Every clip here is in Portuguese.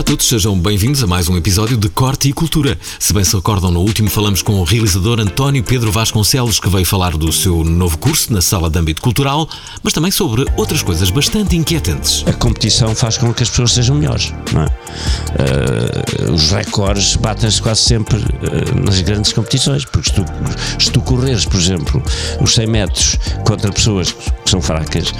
Olá a todos, sejam bem-vindos a mais um episódio de Corte e Cultura. Se bem se recordam, no último falamos com o realizador António Pedro Vasconcelos, que veio falar do seu novo curso na Sala de Âmbito Cultural, mas também sobre outras coisas bastante inquietantes. A competição faz com que as pessoas sejam melhores, não é? Uh, os recordes batem-se quase sempre uh, nas grandes competições, porque se tu, se tu correres, por exemplo, os 100 metros contra pessoas que são fracas,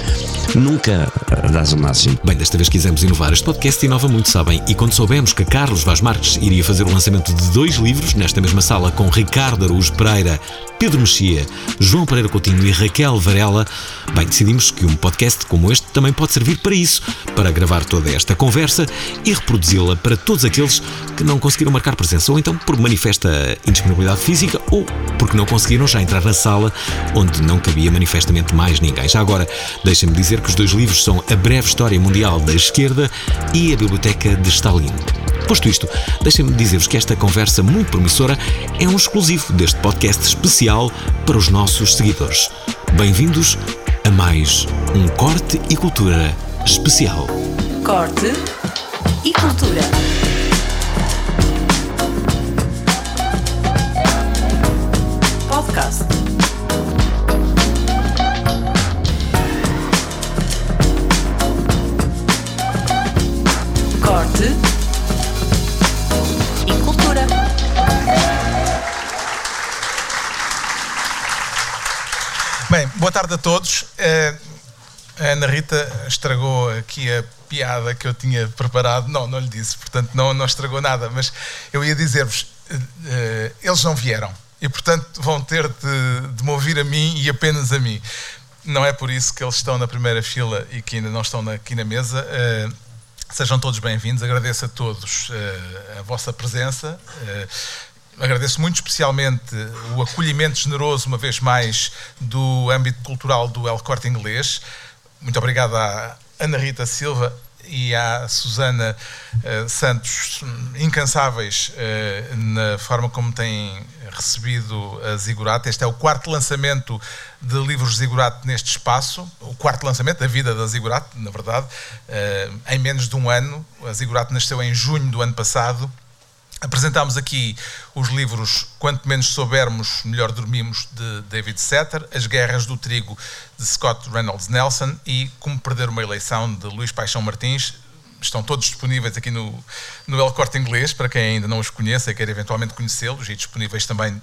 nunca dás o máximo. Bem, desta vez quisemos inovar. Este podcast inova muito, sabem? E quando soubemos que Carlos Vaz Marques iria fazer o lançamento de dois livros nesta mesma sala com Ricardo Araújo Pereira, Pedro Mexia, João Pereira Coutinho e Raquel Varela, bem, decidimos que um podcast como este também pode servir para isso, para gravar toda esta conversa e reproduzi-la para todos aqueles que não conseguiram marcar presença, ou então por manifesta indisponibilidade física, ou porque não conseguiram já entrar na sala onde não cabia manifestamente mais ninguém. Já agora, deixem-me dizer que os dois livros são A Breve História Mundial da Esquerda e A Biblioteca de Stalin. Posto isto, deixem-me dizer-vos que esta conversa muito promissora é um exclusivo deste podcast especial para os nossos seguidores. Bem-vindos a mais um Corte e Cultura especial. Corte e Cultura. Podcast. Boa tarde a todos. Eh, A Ana Rita estragou aqui a piada que eu tinha preparado. Não, não lhe disse, portanto não, não estragou nada, mas eu ia dizer-vos, eh, eh, eles não vieram e portanto vão ter de, de me ouvir a mim e apenas a mim. Não é por isso que eles estão na primeira fila e que ainda não estão aqui na mesa. Sejam todos bem-vindos, agradeço a todos a vossa presença. Agradeço muito especialmente o acolhimento generoso, uma vez mais, do âmbito cultural do El Corte Inglês. Muito obrigado à Ana Rita Silva e à Susana eh, Santos, incansáveis eh, na forma como têm recebido a Zigurate. Este é o quarto lançamento de livros Zigurate neste espaço, o quarto lançamento da vida da Zigurate, na verdade, eh, em menos de um ano. A Zigurate nasceu em junho do ano passado. Apresentámos aqui os livros Quanto Menos Soubermos, Melhor Dormimos, de David Setter, As Guerras do Trigo, de Scott Reynolds Nelson e Como Perder uma Eleição, de Luís Paixão Martins. Estão todos disponíveis aqui no, no El Corte Inglês, para quem ainda não os conheça e quer eventualmente conhecê-los, e disponíveis também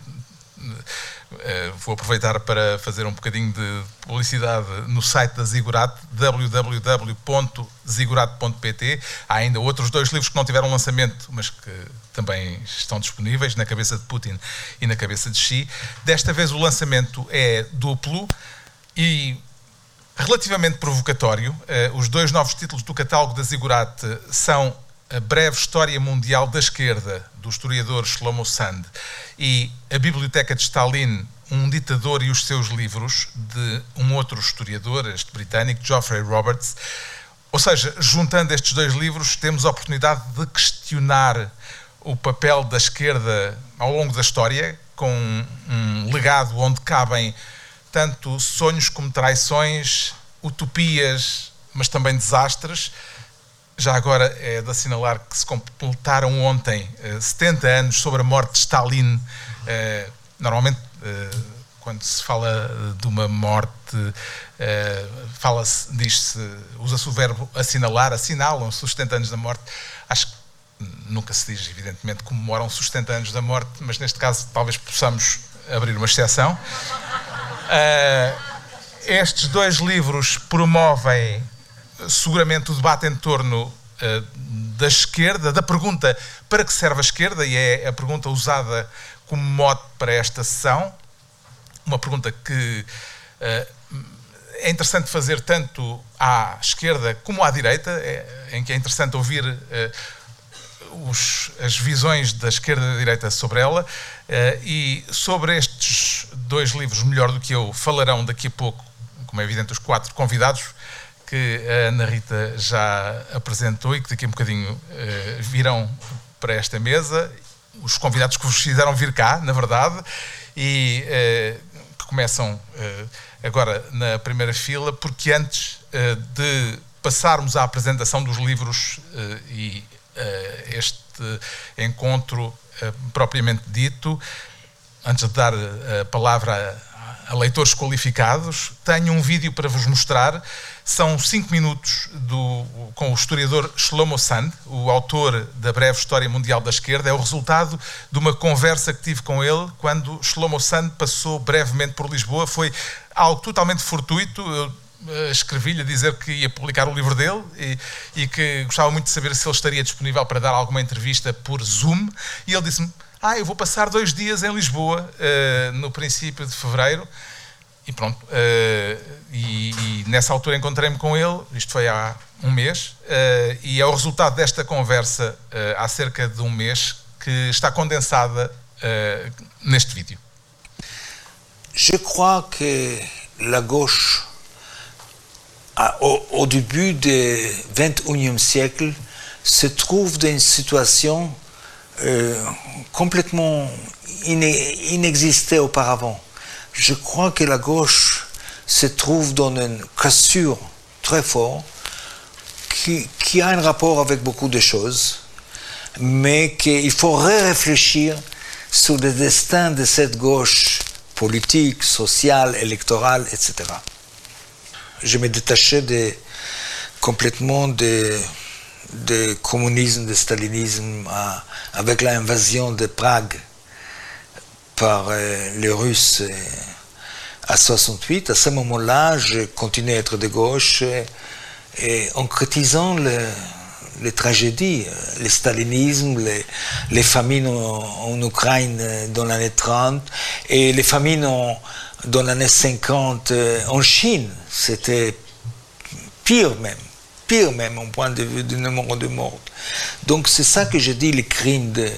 vou aproveitar para fazer um bocadinho de publicidade no site da Zigurate, www.zigurate.pt. Há ainda outros dois livros que não tiveram lançamento, mas que também estão disponíveis, Na Cabeça de Putin e Na Cabeça de Xi. Desta vez o lançamento é duplo e relativamente provocatório. Eh, os dois novos títulos do catálogo da Zigurate são A Breve História Mundial da Esquerda, do historiador Shlomo Sand, e A Biblioteca de Stalin, um ditador e os seus livros, de um outro historiador, este britânico, Geoffrey Roberts. Ou seja, juntando estes dois livros, temos a oportunidade de questionar o papel da esquerda ao longo da história, com um legado onde cabem tanto sonhos como traições, utopias, mas também desastres. Já agora é de assinalar que se completaram ontem eh, 70 anos sobre a morte de Stalin. Eh, normalmente, eh, quando se fala de uma morte, eh, fala-se, diz-se, usa-se o verbo assinalar, assinalam-se os 70 anos da morte. Acho que nunca se diz, evidentemente, comemoram-se os 70 anos da morte, mas neste caso talvez possamos abrir uma exceção. Eh, estes dois livros promovem seguramente o debate em torno eh, da esquerda, da pergunta para que serve a esquerda, e é a pergunta usada como mote para esta sessão. Uma pergunta que eh, é interessante fazer tanto à esquerda como à direita, é- em que é interessante ouvir eh, os- as visões da esquerda e da direita sobre ela. e sobre estes dois livros, melhor do que eu, falarão daqui a pouco, como é evidente, os quatro convidados que a Ana Rita já apresentou e que daqui a um bocadinho eh, virão para esta mesa. Os convidados que vos fizeram vir cá, na verdade, e eh, que começam eh, agora na primeira fila, porque antes de passarmos à apresentação dos livros e este encontro propriamente dito. Antes de dar a palavra a leitores qualificados, tenho um vídeo para vos mostrar. São cinco minutos do, com o historiador Shlomo Sand, o autor da breve História Mundial da Esquerda. É o resultado de uma conversa que tive com ele quando Shlomo Sand passou brevemente por Lisboa. Foi algo totalmente fortuito. Eu eh, escrevi-lhe a dizer que ia publicar o livro dele e, e, que gostava muito de saber se ele estaria disponível para dar alguma entrevista por Zoom. E ele disse-me: Ah, eu vou passar dois dias em Lisboa uh, no princípio de fevereiro. E pronto. Uh, e, e, nessa altura encontrei-me com ele, isto foi há um mês, uh, e é o resultado desta conversa há cerca de um mês que está condensada neste vídeo. Je crois que la gauche au, au, début du XXIe siècle, se trouve dans une situation euh, complètement inexistée auparavant. Je crois que la gauche se trouve dans une cassure très forte qui, a un rapport avec beaucoup de choses, mais qu'il faut réfléchir sur le destin de cette gauche politique, sociale, électorale, etc je me détachais complètement de, de communisme, de stalinisme, avec l'invasion de Prague par euh, les Russes euh, à 68. À ce moment-là, je continuais à être de gauche et en critisant les tragédies, euh, le stalinisme, les, famines en, Ukraine dans l'année 30 et les famines en, dans l'année 50 euh, en Chine, c'était pire même, pire même au point de vue du nombre de morts. Donc c'est ça que je dis, les crimes de,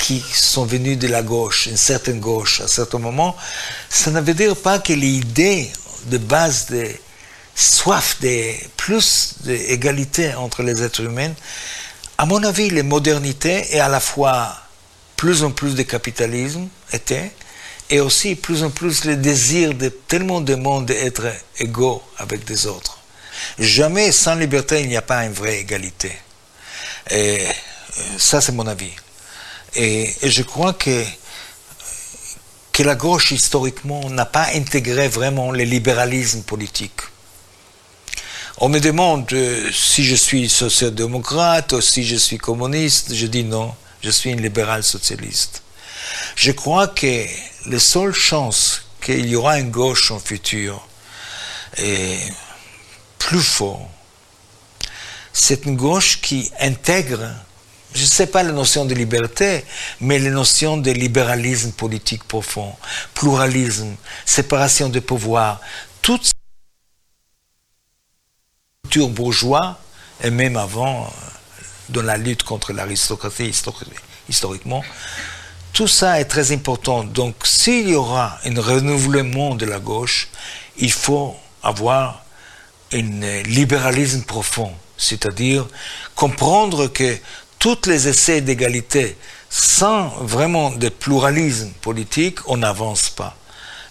qui sont venus de la gauche, une certaine gauche à certain moment, ça ne veut dire pas que l'idée de base de soif de plus d'égalité entre les êtres humains, à mon avis, les modernités et à la fois plus en plus de capitalisme étaient, et aussi plus en plus le désir de tellement de monde d'être égaux avec des autres. Jamais sans liberté, il n'y a pas une vraie égalité. Et ça, c'est mon avis. Et, je crois que, que la gauche, historiquement, n'a pas intégré vraiment le libéralisme politique. On me demande euh, si je suis social-démocrate ou si je suis communiste. Je dis non, je suis un libéral socialiste. Je crois que la seule chance qu'il y aura une gauche en futur est plus fort. C'est une gauche qui intègre, je ne sais pas la notion de liberté, mais la notion de libéralisme politique profond, pluralisme, séparation des pouvoirs, toute culture bourgeois, et même avant, euh, dans la lutte contre l'aristocratie historiquement, tout ça est très important. Donc, s'il y aura un renouvellement de la gauche, il faut avoir un libéralisme profond, c'est-à-dire comprendre que tous les essais d'égalité, sans vraiment de pluralisme politique, on n'avance pas.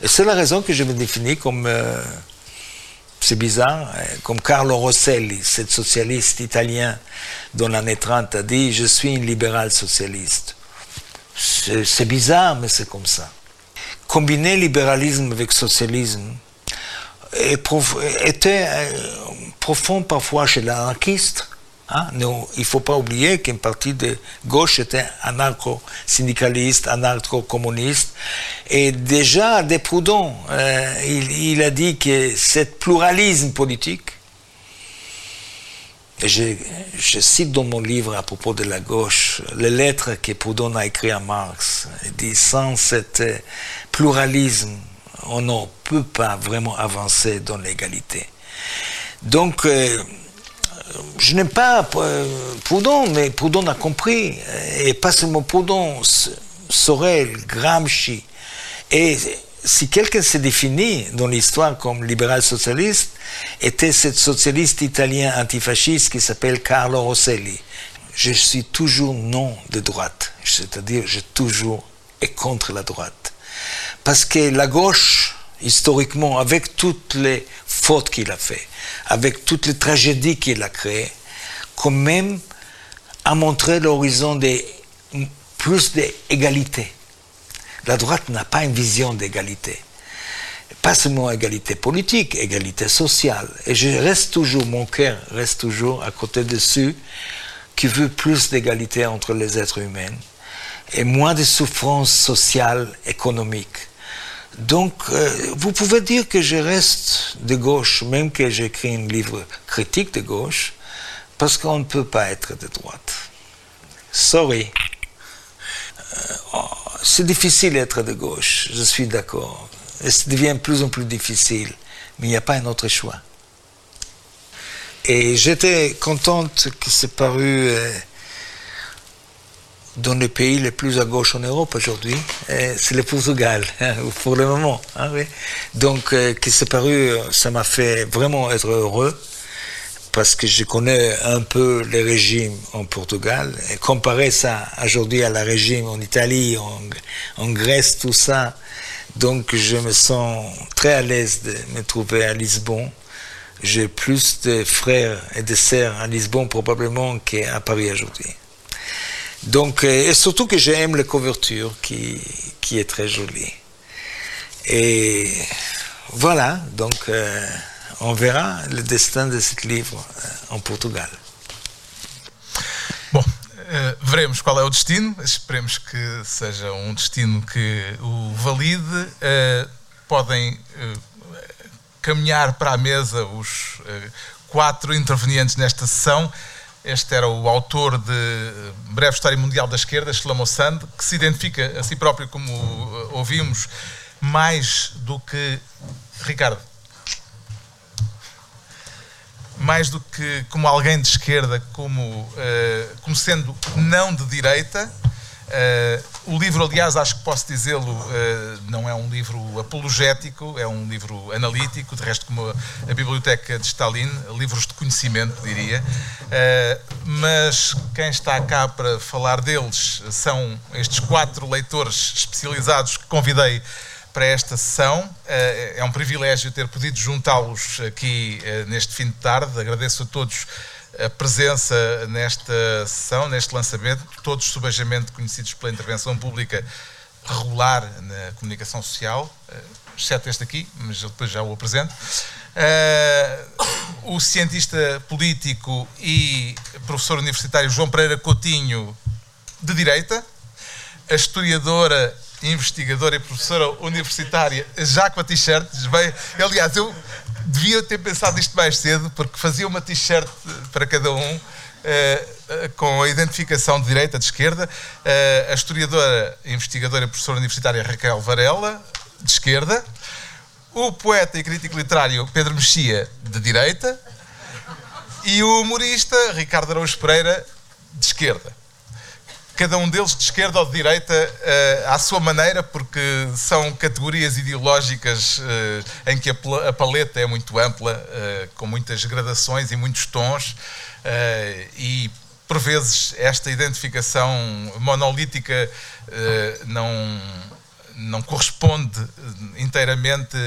Et c'est la raison que je me définis comme, euh, c'est bizarre, euh, comme Carlo Rosselli, ce socialiste italien dans l'année 30 a dit, je suis un libéral socialiste. C'est bizarre, mais c'est comme ça. Combiner libéralisme avec socialisme était euh, profond parfois chez l'anarchiste. Hein? il ne faut pas oublier qu'une partie de gauche était anarcho-syndicaliste, anarcho-communiste. Et déjà, des Proudhon, euh, il, a dit que ce pluralisme politique je, je, cite dans mon livre à propos de la gauche les lettres que Proudhon a écrites à Marx. Il dit sans cet pluralisme, on ne peut pas vraiment avancer dans l'égalité. Donc, euh, je n'aime pas euh, Proudhon, mais Proudhon a compris, et pas seulement Proudhon, Sorel, Gramsci, et si quelqu'un s'est défini dans l'histoire comme libéral socialiste, était ce socialiste italien antifasciste qui s'appelle Carlo Rosselli. Je suis toujours non de droite, c'est-à-dire je toujours est contre la droite. Parce que la gauche, historiquement, avec toutes les fautes qu'il a fait, avec toutes les tragédies qu'il a créées, quand même a montré l'horizon de plus d'égalité. La droite n'a pas une vision d'égalité. Pas seulement égalité politique, égalité sociale. Et je reste toujours, mon cœur reste toujours à côté de ceux qui veulent plus d'égalité entre les êtres humains et moins de souffrance sociale, économique. Donc, euh, vous pouvez dire que je reste de gauche, même que j'écris un livre critique de gauche, parce qu'on ne peut pas être de droite. Sorry. Euh, oh, c'est difficile d'être de gauche, je suis d'accord. Et ça devient de plus en plus difficile, mais il n'y a pas un autre choix. Et j'étais contente que c'est paru euh, dans le pays le plus à gauche en Europe aujourd'hui, c'est le Portugal, hein, pour le moment. Hein. Donc, euh, que c'est paru, ça m'a fait vraiment être heureux, parce que je connais un peu les régimes en Portugal, et comparer ça aujourd'hui à la régime en Italie, en, en Grèce, tout ça. Donc, je me sens très à l'aise de me trouver à Lisbonne. J'ai plus de frères et de sœurs à Lisbonne probablement qu'à Paris aujourd'hui. Donc, euh, et surtout que j'aime la couverture qui, qui est très jolie. Et voilà, donc euh, on verra le destin de ce livre euh, en Portugal. Bom, uh, veremos qual é o destino, esperemos que seja um destino que o valide. Uh, podem uh, caminhar para a mesa os quatro intervenientes nesta sessão. Este era o autor de Breve História Mundial da Esquerda, Shlomo Sand, que se identifica a si próprio, como ouvimos, mais do que. Ricardo. Mais do que como alguém de esquerda, como, uh, como sendo não de direita, Uh, o livro, aliás, acho que posso dizê-lo, uh, não é um livro apologético, é um livro analítico, de resto, como a, Biblioteca de Stalin, livros de conhecimento, diria. Uh, mas quem está cá para falar deles são estes quatro leitores especializados que convidei para esta sessão. É um privilégio ter podido juntá-los aqui neste fim de tarde. Agradeço a todos a presença nesta sessão, neste lançamento, todos subajamente conhecidos pela intervenção pública regular na comunicação social, eh, exceto este aqui, mas eu depois já o apresento. Uh, o cientista político e professor universitário João Pereira Coutinho, de Direita, a historiadora, investigadora e professora universitária, já com a t-shirt, aliás, eu devia ter pensado isto mais cedo, porque fazia uma t-shirt para cada um. Uh, com a identificação de direita, de esquerda, uh, a historiadora, investigadora e professora universitária Raquel Varela, de esquerda, o poeta e crítico literário Pedro Mexia, de direita, e o humorista Ricardo Araújo Pereira, de esquerda cada um deles de esquerda ou de direita uh, à sua maneira, porque são categorias ideológicas uh, em que a, paleta é muito ampla, uh, com muitas gradações e muitos tons, e por vezes esta identificação monolítica não, não corresponde inteiramente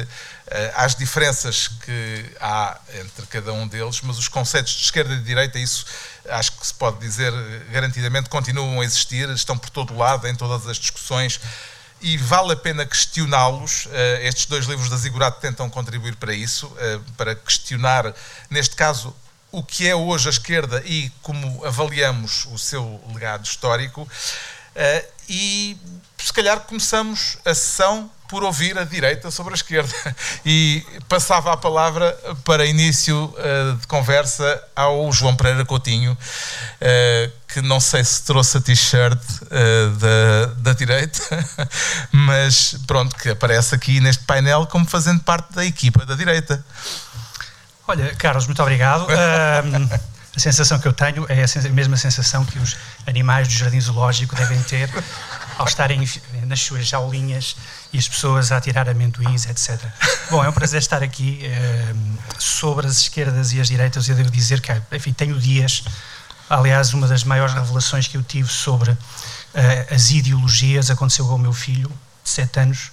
às diferenças que há entre cada um deles, mas os conceitos de esquerda e de direita, isso acho que se pode dizer garantidamente, continuam a existir, estão por todo lado, em todas as discussões, e vale a pena questioná-los. Eh, estes dois livros da Zigurate tentam contribuir para isso, eh, para questionar, neste caso, o que é hoje a esquerda e como avaliamos o seu legado histórico. Eh, e se calhar começamos a sessão por ouvir a direita sobre a esquerda. E passava a palavra para início uh, de conversa ao João Pereira Coutinho, uh, que não sei se trouxe a t-shirt uh, da, da direita, mas pronto, que aparece aqui neste painel como fazendo parte da equipa da direita. Olha, Carlos, muito obrigado. a sensação que eu tenho é a mesma sensação que os animais do jardim zoológico devem ter ao estarem nas suas jaulinhas e as pessoas a tirar amendoins, etc. Bom, é um prazer estar aqui eh, sobre as esquerdas e as direitas. Eu devo dizer que, enfim, tenho dias. Aliás, uma das maiores revelações que eu tive sobre eh, as ideologias aconteceu com o meu filho, de 7 anos.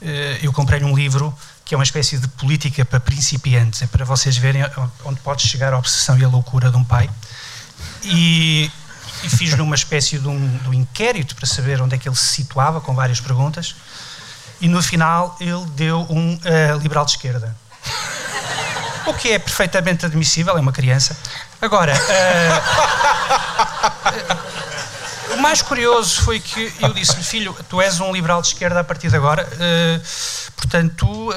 Eh, eu comprei-lhe um livro que é uma espécie de política para principiantes, é para vocês verem onde pode chegar a obsessão e a loucura de um pai. E, e fiz-lhe uma espécie de um, de um inquérito para saber onde é que ele se situava, com várias perguntas. E no final ele deu um uh, liberal de esquerda. O que é perfeitamente admissível, é uma criança. Agora, uh, o mais curioso foi que eu disse-lhe, filho, tu és um liberal de esquerda a partir de agora, uh, portanto, uh,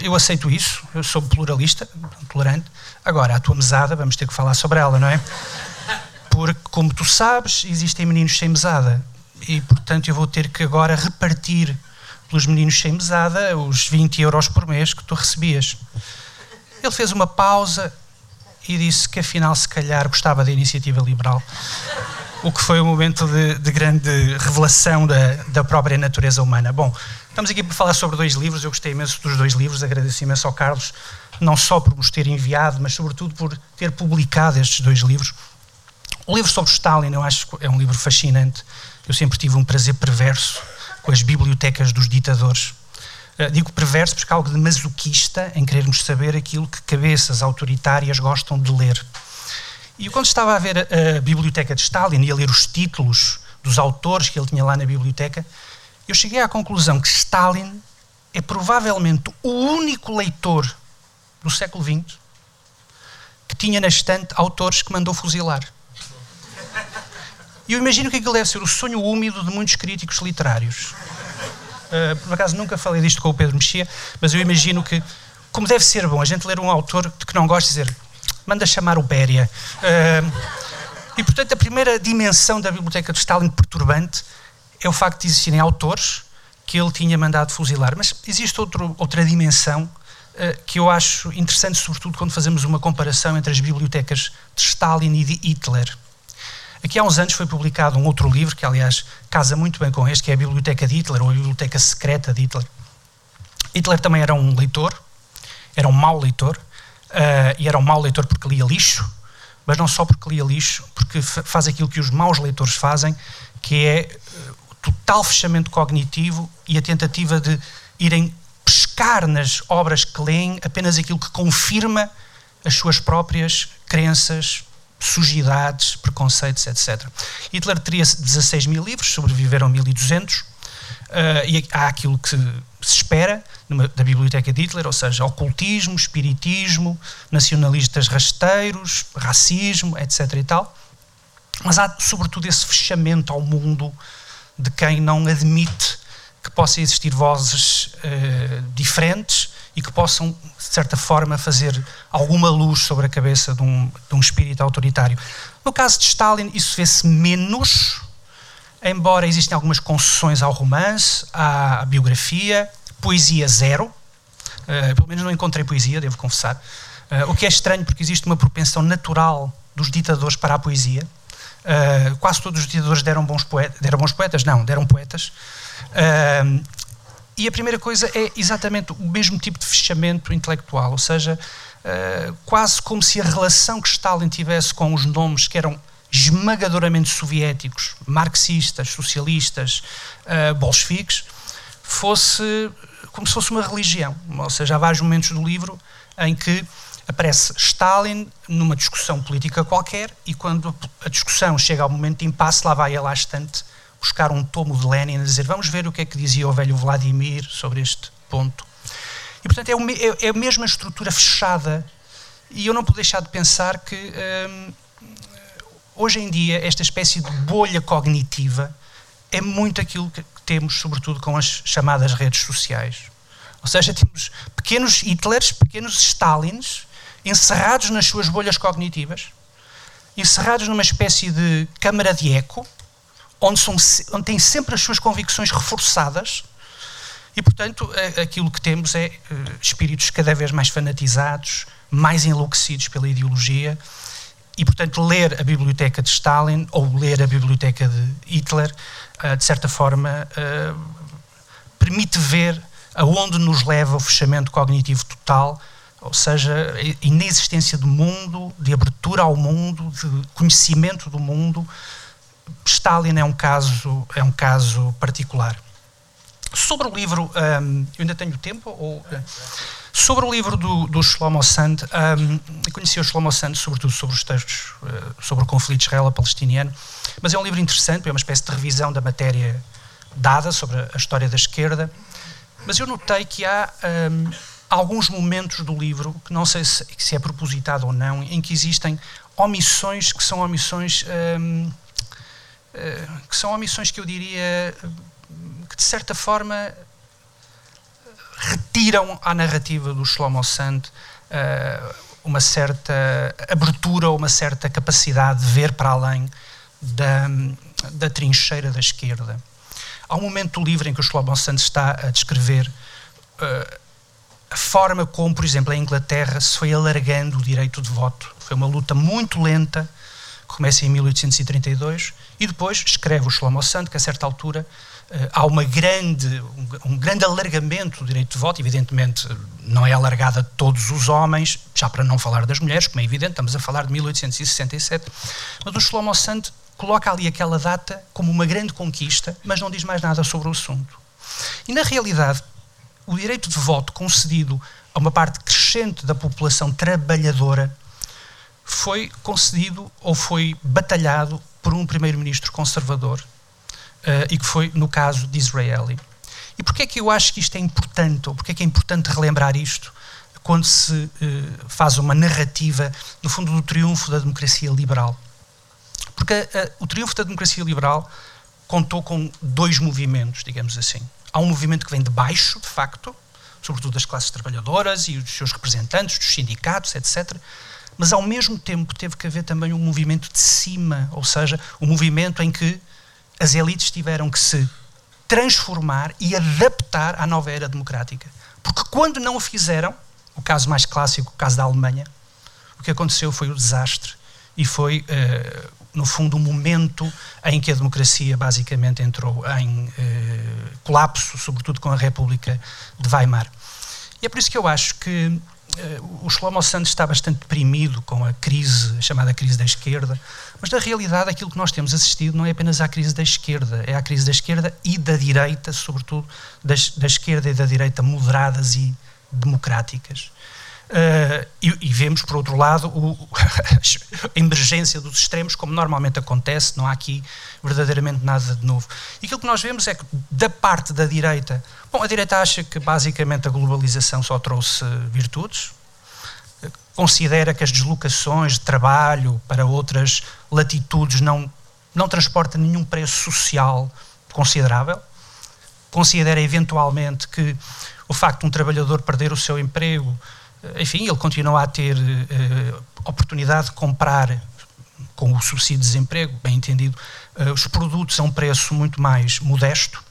eu aceito isso, eu sou pluralista, tolerante. Agora, a tua mesada, vamos ter que falar sobre ela, não é? Porque, como tu sabes, existem meninos sem mesada. E, portanto, eu vou ter que agora repartir pelos meninos sem mesada os 20 euros por mês que tu recebias. Ele fez uma pausa e disse que, afinal, se calhar gostava da iniciativa liberal. O que foi um momento de, de grande revelação da, da própria natureza humana. Bom, estamos aqui para falar sobre dois livros. Eu gostei imenso dos dois livros. Agradeço imenso ao Carlos não só por nos ter enviado, mas sobretudo por ter publicado estes dois livros. O livro sobre Stalin, eu acho que é um livro fascinante. Eu sempre tive um prazer perverso com as bibliotecas dos ditadores. Uh, digo perverso porque há algo de masoquista em querermos saber aquilo que cabeças autoritárias gostam de ler. E quando estava a ver a, biblioteca de Stalin e a ler os títulos dos autores que ele tinha lá na biblioteca, eu cheguei à conclusão que Stalin é provavelmente o único leitor do século XX que tinha na estante autores que mandou fuzilar. E eu imagino que aquilo deve ser o sonho úmido de muitos críticos literários. Uh, por acaso nunca falei disto com o Pedro Mexia, mas eu imagino que, como deve ser bom a gente ler um autor de que não gosta dizer manda chamar o Béria. Uh, e portanto a primeira dimensão da biblioteca de Stalin perturbante é o facto de existirem autores que ele tinha mandado fuzilar. Mas existe outro, outra dimensão eh, que eu acho interessante, sobretudo quando fazemos uma comparação entre as bibliotecas de Stalin e de Hitler. Aqui há uns anos foi publicado um outro livro, que aliás casa muito bem com este, que é a Biblioteca de Hitler, ou a Biblioteca Secreta de Hitler. Hitler também era um leitor, era um mau leitor, uh, e era um mau leitor porque lia lixo, mas não só porque lia lixo, porque faz aquilo que os maus leitores fazem, que é o total fechamento cognitivo e a tentativa de irem pescar nas obras que leem apenas aquilo que confirma as suas próprias crenças, sujidades, preconceitos, etc. Hitler teria 16 mil livros, sobreviveram 1200, uh, e há aquilo que se espera numa, da biblioteca de Hitler, ou seja, ocultismo, espiritismo, nacionalistas rasteiros, racismo, etc. e tal. Mas há, sobretudo, esse fechamento ao mundo de quem não admite que possa existir vozes uh, diferentes e que possam, de certa forma, fazer alguma luz sobre a cabeça de um, de um espírito autoritário. No caso de Stalin, isso vê-se menos, embora existem algumas concessões ao romance, à biografia, poesia zero. Uh, pelo menos não encontrei poesia, devo confessar. Uh, o que é estranho, porque existe uma propensão natural dos ditadores para a poesia. Uh, quase todos os ditadores deram bons, poetas, deram bons poetas, não, deram poetas. E a primeira coisa é exatamente o mesmo tipo de fechamento intelectual, ou seja, quase como se a relação que Stalin tivesse com os nomes que eram esmagadoramente soviéticos, marxistas, socialistas, uh, bolcheviques, fosse como se fosse uma religião. Ou seja, há vários momentos do livro em que aparece Stalin numa discussão política qualquer e quando a discussão chega ao momento de impasse, lá vai ele à estante buscar um tomo de Lenin e dizer vamos ver o que é que dizia o velho Vladimir sobre este ponto. E, portanto, é, uma, é, é a mesma estrutura fechada e eu não puedo deixar de pensar que hum, hoje em dia esta espécie de bolha cognitiva é muito aquilo que temos, sobretudo com as chamadas redes sociais. Ou seja, temos pequenos Hitlers, pequenos Stalins, encerrados nas suas bolhas cognitivas, encerrados numa espécie de câmara de eco, onde, são, onde têm sempre as suas convicções reforçadas e, portanto, aquilo que temos é uh, espíritos cada vez mais fanatizados, mais enlouquecidos pela ideologia e, portanto, ler a biblioteca de Stalin ou ler a biblioteca de Hitler, uh, de certa forma, uh, permite ver aonde nos leva o fechamento cognitivo total, ou seja, a inexistência do mundo, de abertura ao mundo, de conhecimento do mundo, Stalin é um caso, é um caso particular. Sobre o livro, um, eu ainda tenho tempo? Ou, Sobre o livro do, do Shlomo Sand, um, conheci o Shlomo Sand sobretudo sobre os textos uh, sobre o conflito israelo-palestiniano, mas é um livro interessante, é uma espécie de revisão da matéria dada sobre a história da esquerda, mas eu notei que há um, alguns momentos do livro, que não sei se, se, é propositado ou não, em que existem omissões que são omissões um, uh, eh, que são omissões que eu diria que de certa forma retiram à narrativa do Shlomo Sand uh, uma certa abertura, uma certa capacidade de ver para além da, da trincheira da esquerda. Há um momento do livro em que o Shlomo Sand está a descrever uh, a forma como, por exemplo, a Inglaterra se foi alargando o direito de voto. Foi uma luta muito lenta, que começa em 1832, e depois escreve o Shlomo Sand que a certa altura eh, há uma grande, um, grande alargamento do direito de voto, evidentemente não é alargado a todos os homens, já para não falar das mulheres, como é evidente, estamos a falar de 1867, mas o Shlomo Sand coloca ali aquela data como uma grande conquista, mas não diz mais nada sobre o assunto. E na realidade, o direito de voto concedido a uma parte crescente da população trabalhadora foi concedido ou foi batalhado por um primeiro-ministro conservador e que foi no caso de Israeli. E porquê é que eu acho que isto é importante, ou porquê é que é importante relembrar isto quando se uh, faz uma narrativa, no fundo, do triunfo da democracia liberal? Porque uh, o triunfo da democracia liberal contou com dois movimentos, digamos assim. Há um movimento que vem de baixo, de facto, sobretudo das classes trabalhadoras e dos seus representantes, dos sindicatos, etc. Mas, ao mesmo tempo, teve que haver também um movimento de cima, ou seja, um movimento em que as elites tiveram que se transformar e adaptar à nova era democrática. Porque quando não o fizeram, o caso mais clássico, o caso da Alemanha, o que aconteceu foi o desastre e foi, uh, no fundo, o um momento em que a democracia basicamente entrou em uh, colapso, sobretudo com a República de Weimar. E é por isso que eu acho que o Shlomo Santos está bastante deprimido com a crise, a chamada crise da esquerda, mas na realidade aquilo que nós temos assistido não é apenas à crise da esquerda, é à crise da esquerda e da direita, sobretudo das, da esquerda e da direita moderadas e democráticas. Uh, e, e, vemos, por outro lado, o, a emergência dos extremos, como normalmente acontece, não há aqui verdadeiramente nada de novo. E aquilo que nós vemos é que, da parte da direita, bom, a direita acha que basicamente a globalização só trouxe virtudes, considera que as deslocações de trabalho para outras latitudes não, não transporta nenhum preço social considerável, considera eventualmente que o facto de um trabalhador perder o seu emprego, eh, enfim, ele continua a ter eh, oportunidade de comprar com o subsídio de desemprego, bem entendido, eh, os produtos a um preço muito mais modesto,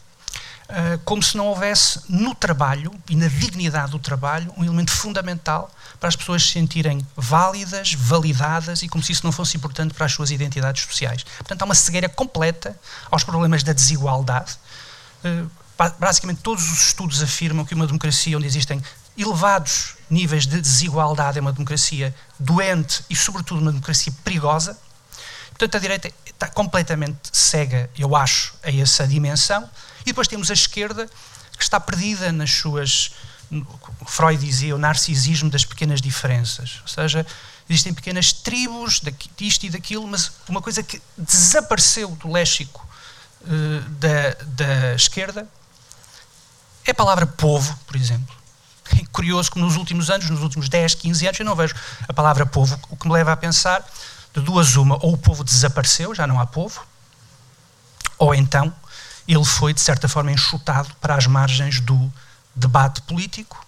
eh, como se não houvesse no trabalho e na dignidade do trabalho um elemento fundamental para as pessoas se sentirem válidas, validadas e como se isso não fosse importante para as suas identidades sociais. Portanto, há uma cegueira completa aos problemas da desigualdade. Eh, basicamente, todos os estudos afirmam que uma democracia onde existem elevados níveis de desigualdade é uma democracia doente e, sobretudo, uma democracia perigosa. Portanto, a direita está completamente cega, eu acho, a essa dimensão e depois temos a esquerda, que está perdida nas suas. Freud dizia o narcisismo das pequenas diferenças. Ou seja, existem pequenas tribos disto e daquilo, mas uma coisa que desapareceu do léxico uh, da, da esquerda é a palavra povo, por exemplo. É curioso que nos últimos anos, nos últimos 10, 15 anos, eu não vejo a palavra povo, o que me leva a pensar de duas uma, ou o povo desapareceu, já não há povo, ou então ele foi, de certa forma, enxutado para as margens do debate político,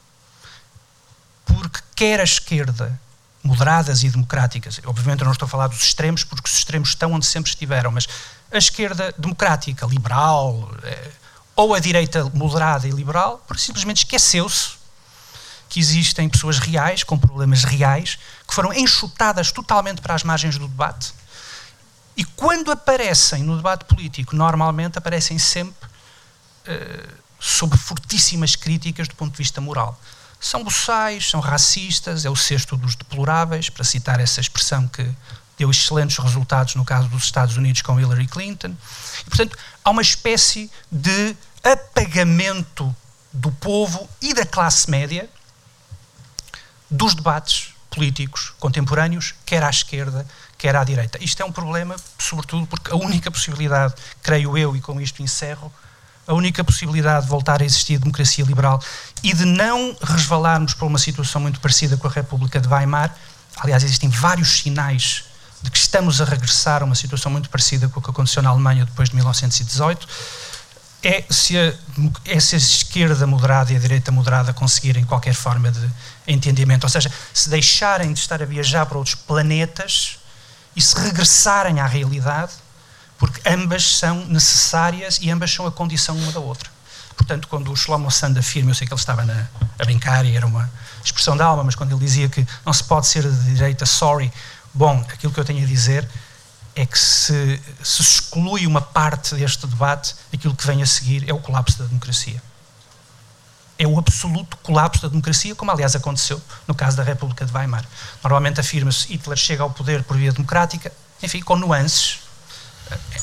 porque quer a esquerda, moderadas e democráticas, obviamente eu não estou a falar dos extremos, porque os extremos estão onde sempre estiveram, mas a esquerda democrática, liberal, eh, ou a direita moderada e liberal, simplesmente esqueceu-se que existem pessoas reais, com problemas reais, que foram enxutadas totalmente para as margens do debate e quando aparecem no debate político, normalmente aparecem sempre uh, sob fortíssimas críticas do ponto de vista moral. São boçais, são racistas, é o cesto dos deploráveis, para citar essa expressão que deu excelentes resultados no caso dos Estados Unidos com Hillary Clinton. E, portanto, há uma espécie de apagamento do povo e da classe média dos debates políticos contemporâneos, quer à esquerda, quer à direita. Isto é um problema, sobretudo, porque a única possibilidade, creio eu, e com isto encerro, a única possibilidade de voltar a existir democracia liberal e de não resvalarmos para uma situação muito parecida com a República de Weimar. Aliás, existem vários sinais de que estamos a regressar a uma situação muito parecida com o que aconteceu na Alemanha depois de 1918. É se a, é se a esquerda moderada e a direita moderada conseguirem qualquer forma de entendimento, ou seja, se deixarem de estar a viajar para outros planetas e se regressarem à realidade porque ambas são necessárias e ambas são a condição uma da outra. Portanto, quando o Shlomo Sand afirma, eu sei que ele estava na, a brincar e era uma expressão da alma, mas quando ele dizia que não se pode ser de direita sorry, bom, aquilo que eu tenho a dizer é que se, se exclui uma parte deste debate, aquilo que vem a seguir é o colapso da democracia. É o absoluto colapso da democracia, como aliás aconteceu no caso da República de Weimar. Normalmente afirma-se Hitler chega ao poder por via democrática, enfim, com nuances,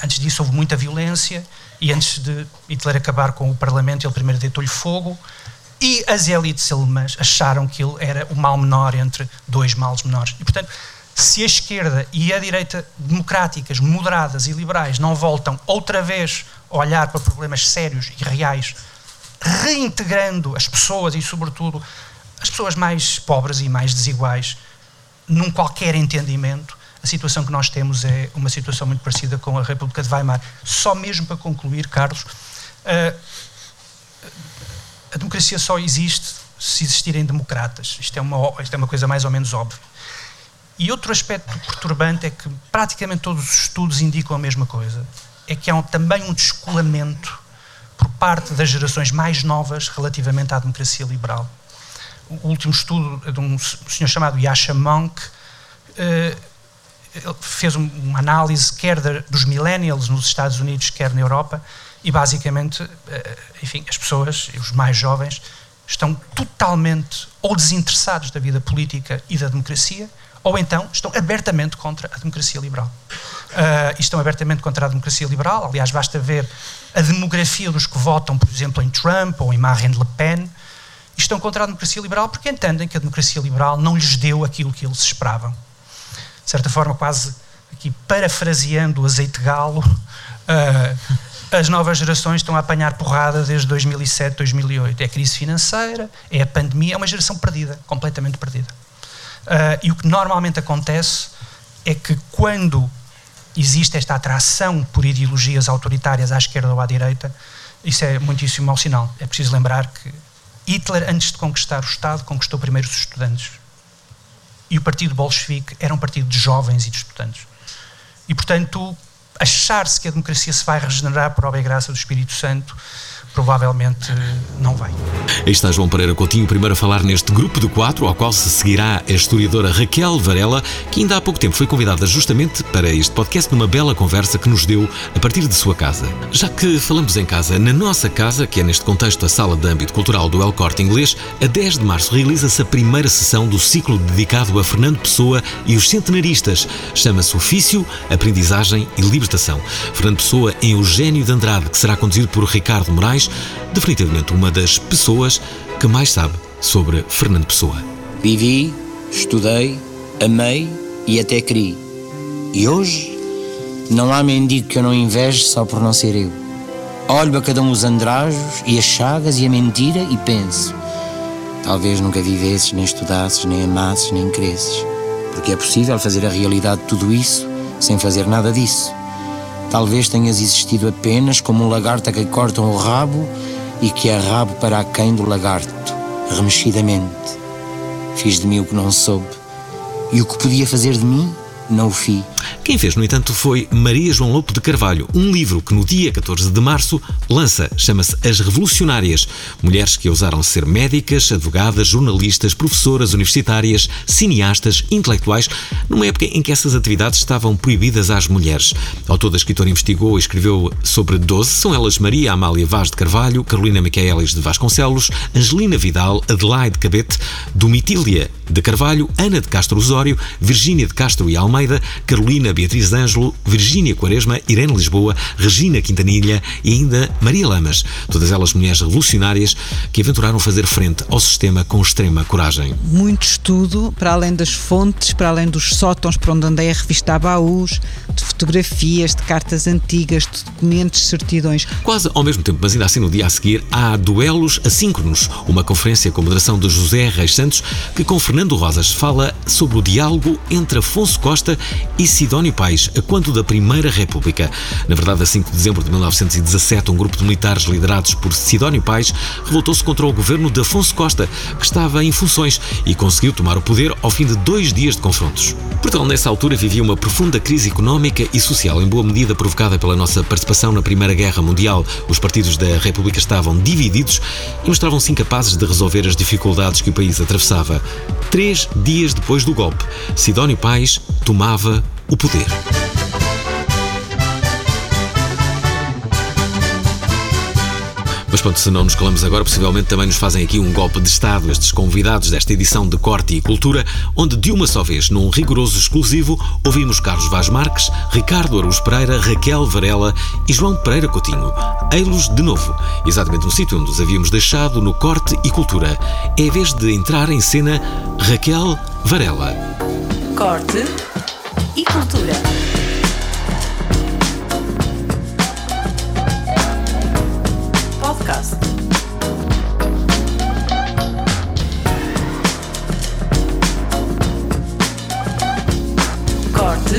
antes disso houve muita violência e antes de Hitler acabar com o Parlamento, ele primeiro deitou-lhe fogo e as elites alemãs acharam que ele era o mal menor entre dois males menores. E, portanto, se a esquerda e a direita democráticas, moderadas e liberais não voltam outra vez a olhar para problemas sérios e reais, reintegrando as pessoas e, sobretudo, as pessoas mais pobres e mais desiguais num qualquer entendimento, a situação que nós temos é uma situação muito parecida com a República de Weimar. Só mesmo para concluir, Carlos, a, a democracia só existe se existirem democratas. Isto é, uma, isto é uma coisa mais ou menos óbvia. E outro aspecto perturbante é que praticamente todos os estudos indicam a mesma coisa. É que há um, também um descolamento por parte das gerações mais novas relativamente à democracia liberal. O último estudo é de um senhor chamado Yasha Monk uh, fez uma análise quer dos millennials nos Estados Unidos, quer na Europa, e basicamente, eh, enfim, as pessoas, os mais jovens, estão totalmente ou desinteressados da vida política e da democracia, ou então estão abertamente contra a democracia liberal. Uh, estão abertamente contra a democracia liberal, aliás, basta ver a demografia dos que votam, por exemplo, em Trump ou em Marine Le Pen, estão contra a democracia liberal porque entendem que a democracia liberal não lhes deu aquilo que eles esperavam de certa forma, quase aqui parafraseando o azeite galo, uh, as novas gerações estão a apanhar porrada desde 2007, 2008. É a crise financeira, é a pandemia, é uma geração perdida, completamente perdida. Uh, e o que normalmente acontece é que quando existe esta atração por ideologias autoritárias à esquerda ou à direita, isso é muitíssimo mau sinal. É preciso lembrar que Hitler, antes de conquistar o Estado, conquistou primeiro os estudantes e o partido bolchevique era um partido de jovens e de estudantes. E, portanto, achar-se que a democracia se vai regenerar por obra e graça do Espírito Santo provavelmente não vai. Aí está João Pereira Coutinho, primeiro a falar neste grupo de quatro, ao qual se seguirá a historiadora Raquel Varela, que ainda há pouco tempo foi convidada justamente para este podcast numa bela conversa que nos deu a partir de sua casa. Já que falamos em casa, na nossa casa, que é neste contexto a sala de âmbito cultural do El Corte Inglês, a 10 de março realiza-se a primeira sessão do ciclo dedicado a Fernando Pessoa e os centenaristas. Chama-se Ofício, Aprendizagem e Libertação. Fernando Pessoa em Eugênio de Andrade, que será conduzido por Ricardo Moraes, definitivamente uma das pessoas que mais sabe sobre Fernando Pessoa. Vivi, estudei, amei e até criei. E hoje não há mendigo que eu não inveje só por não ser eu. Olho a cada um os andrajos e as chagas e a mentira e penso: talvez nunca vivesses, nem estudasses, nem amasses, nem cresces. Porque é possível fazer a realidade de tudo isso sem fazer nada disso. Talvez tenhas existido apenas como um lagarto a quem cortam o rabo e que é rabo para aquém do lagarto, remexidamente. Fiz de mim o que não soube, e o que podia fazer de mim, não o fiz. Quem fez, no entanto, foi Maria João Lopo de Carvalho, um livro que no dia 14 de março lança, chama-se As Revolucionárias, mulheres que ousaram ser médicas, advogadas, jornalistas, professoras universitárias, cineastas, intelectuais, numa época em que essas atividades estavam proibidas às mulheres. A escritora investigou e escreveu sobre 12, são elas Maria Amália Vaz de Carvalho, Carolina Micaelis de Vasconcelos, Angelina Vidal, Adelaide Cabete, Domitília de Carvalho, Ana de Castro Osório, Virgínia de Castro e Almeida, Carolina Beatriz Ângelo, Virgínia Quaresma, Irene Lisboa, Regina Quintanilha e ainda Maria Lamas, todas elas mulheres revolucionárias que aventuraram fazer frente ao sistema com extrema coragem. Muito estudo, para além das fontes, para além dos sótãos para onde andei a revista baús, de fotografias, de cartas antigas, de documentos, certidões. Quase ao mesmo tempo, mas ainda assim no dia a seguir, há Duelos Assíncronos, uma conferência com moderação de José Reis Santos, que com Fernando Rosas fala sobre o diálogo entre Afonso Costa e Sidónio Paes, a quando da Primeira República. Na verdade, a 5 de dezembro de 1917, um grupo de militares liderados por Sidónio Paes revoltou-se contra o governo de Afonso Costa, que estava em funções, e conseguiu tomar o poder ao fim de dois dias de confrontos. Portugal, nessa altura, vivia uma profunda crise económica e social, em boa medida provocada pela nossa participação na Primeira Guerra Mundial. Os partidos da República estavam divididos e mostravam-se incapazes de resolver as dificuldades que o país atravessava. Três dias depois do golpe, Sidónio Paes tomava o poder. Mas pronto, se não nos calamos agora, possivelmente também nos fazem aqui um golpe de Estado estes convidados desta edição de Corte e Cultura, onde de uma só vez, num rigoroso exclusivo, ouvimos Carlos Vaz Marques, Ricardo Aruz Pereira, Raquel Varela e João Pereira Coutinho. Ei-los de novo, exatamente no sítio onde os havíamos deixado no Corte e Cultura. É a vez de entrar em cena Raquel Varela. Corte e Cultura. Podcast. Corte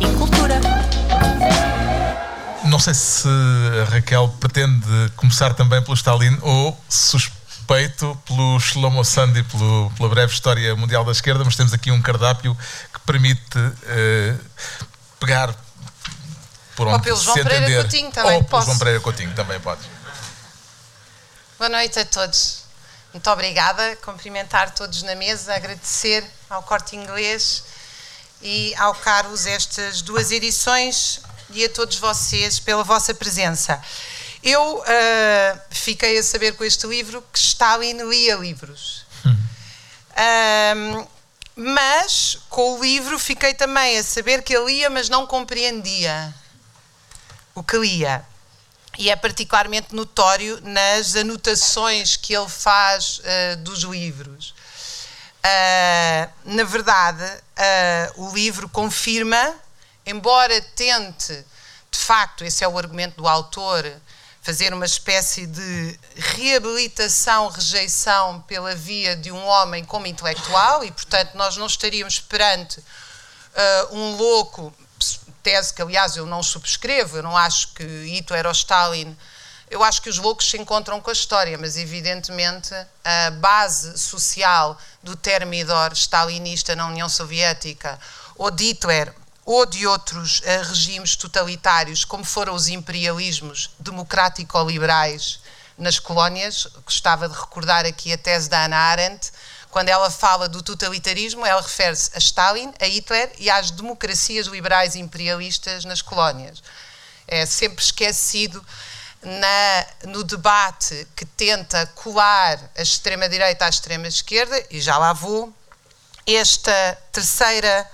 e Cultura. Não sei se a Raquel pretende começar também pelo Stalin ou suspeito pelo Shlomo Sand e pela breve história mundial da esquerda, mas temos aqui um cardápio que permite eh, pegar por onde Ou pelo se João Pereira entender. Coutinho também Ou posso. João Pereira Coutinho também pode. Boa noite a todos. Muito obrigada. Cumprimentar todos na mesa, agradecer ao Corte Inglês e ao Carlos estas duas edições e a todos vocês pela vossa presença. Eu ah, fiquei a saber com este livro que Stalin lia livros. Ahm, mas com o livro fiquei também a saber que ele lia, mas não compreendia o que lia. E é particularmente notório nas anotações que ele faz eh, dos livros. Ah, na verdade, ah, o livro confirma, embora tente, de facto, esse é o argumento do autor, fazer uma espécie de reabilitação, rejeição pela via de um homem como intelectual, e portanto nós não estaríamos perante ah, um louco, tese que aliás eu não subscrevo, eu não acho que Hitler ou Stalin, eu acho que os loucos se encontram com a história, mas evidentemente a base social do termidor stalinista na União Soviética, ou de Hitler, ou de outros eh, regimes totalitários, como foram os imperialismos democrático-liberais nas colónias, gostava de recordar aqui a tese da Hannah Arendt, quando ela fala do totalitarismo, ela refere-se a Stalin, a Hitler e às democracias liberais imperialistas nas colónias. É sempre esquecido na- no debate que tenta colar a extrema-direita à extrema-esquerda, e já lá vou, esta terceira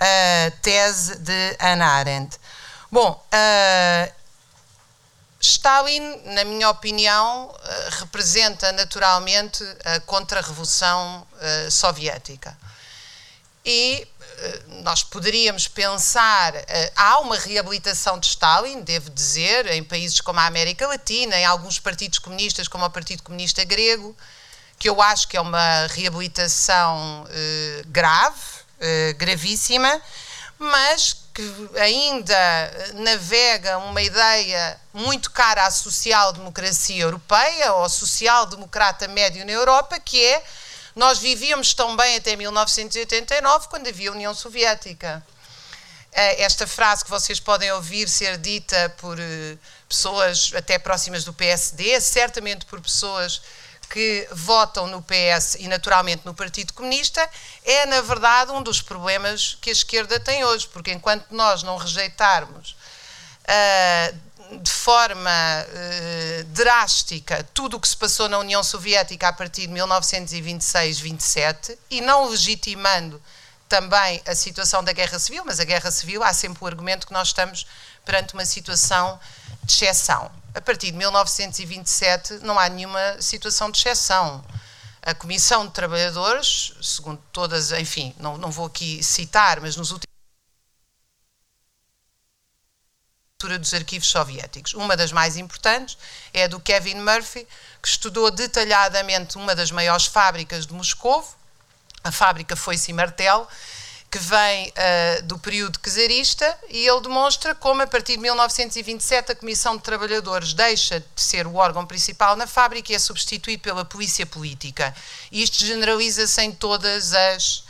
ah, tese de Hannah Arendt. Bom, ah, Stalin, na minha opinião, eh, representa naturalmente a contra-revolução eh, soviética. E eh, nós poderíamos pensar, há uma reabilitação de Stalin, devo dizer, em países como a América Latina, em alguns partidos comunistas, como o Partido Comunista Grego, que eu acho que é uma reabilitação grave, gravíssima, mas que ainda navega uma ideia muito cara à social-democracia europeia ou social-democrata médio na Europa, que é nós vivíamos tão bem até 1989, quando havia União Soviética. Eh, Esta frase que vocês podem ouvir ser dita por eh, pessoas até próximas do PSD, certamente por pessoas que votam no PS e naturalmente no Partido Comunista, é na verdade um dos problemas que a esquerda tem hoje, porque enquanto nós não rejeitarmos ah, de forma uh, drástica tudo o que se passou na União Soviética a partir de 1926-27 e não legitimando também a situação da guerra civil, mas a guerra civil há sempre o argumento que nós estamos perante uma situação de exceção. A partir de 1927 não há nenhuma situação de exceção. A Comissão de Trabalhadores, segundo todas, enfim, não, não vou aqui citar, mas nos últimos dos arquivos soviéticos. Uma das mais importantes é a do Kevin Murphy, que estudou detalhadamente uma das maiores fábricas de Moscou, a fábrica Foice e Martel, que vem uh, do período czarista, e ele demonstra como, a partir de 1927, a Comissão de Trabalhadores deixa de ser o órgão principal na fábrica e é substituído pela polícia política. Isto generaliza-se em todas as,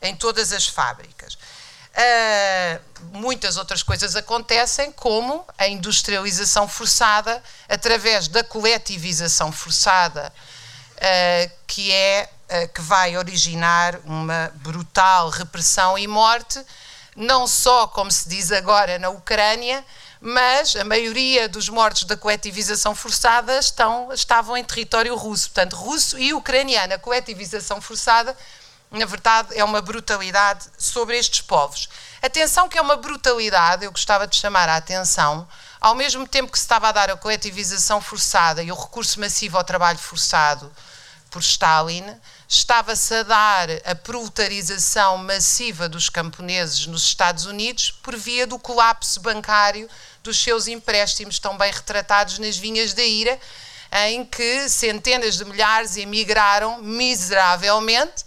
em todas as fábricas. Uh, muitas outras coisas acontecem, como a industrialização forçada através da coletivização forçada, uh, que é que vai originar uma brutal repressão e morte, não só, como se diz agora, na Ucrânia, mas a maioria dos mortos da coletivização forçada estão, estavam em território russo. Portanto, russo e ucraniano, a coletivização forçada na verdade, é uma brutalidade sobre estes povos. Atenção que é uma brutalidade, eu gostava de chamar a atenção, ao mesmo tempo que se estava a dar a coletivização forçada e o recurso massivo ao trabalho forçado por Stalin, estava-se a dar a proletarização massiva dos camponeses nos Estados Unidos por via do colapso bancário dos seus empréstimos, tão bem retratados nas vinhas da ira, em que centenas de milhares emigraram miseravelmente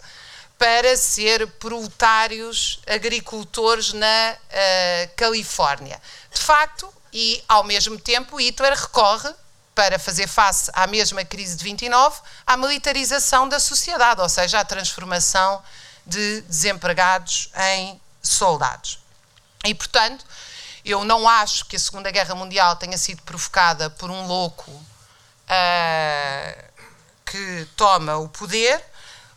para ser proletários agricultores na uh, Califórnia. De facto, e ao mesmo tempo, Hitler recorre para fazer face à mesma crise de 29, à militarização da sociedade, ou seja, à transformação de desempregados em soldados. E, portanto, eu não acho que a Segunda Guerra Mundial tenha sido provocada por um louco uh, que toma o poder,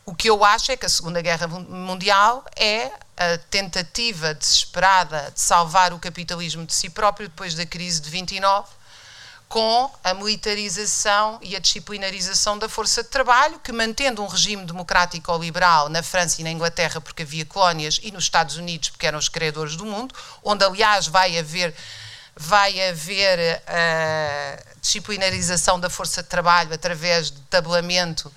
o que eu acho é que a Segunda Guerra Mundial é a tentativa desesperada de salvar o capitalismo de si próprio depois da crise de 29, com a militarização e a disciplinarização da força de trabalho, que mantendo um regime democrático ou liberal na França e na Inglaterra, porque havia colónias, e nos Estados Unidos, porque eram os criadores do mundo, onde aliás vai haver vai haver uh, disciplinarização da força de trabalho através de tabelamento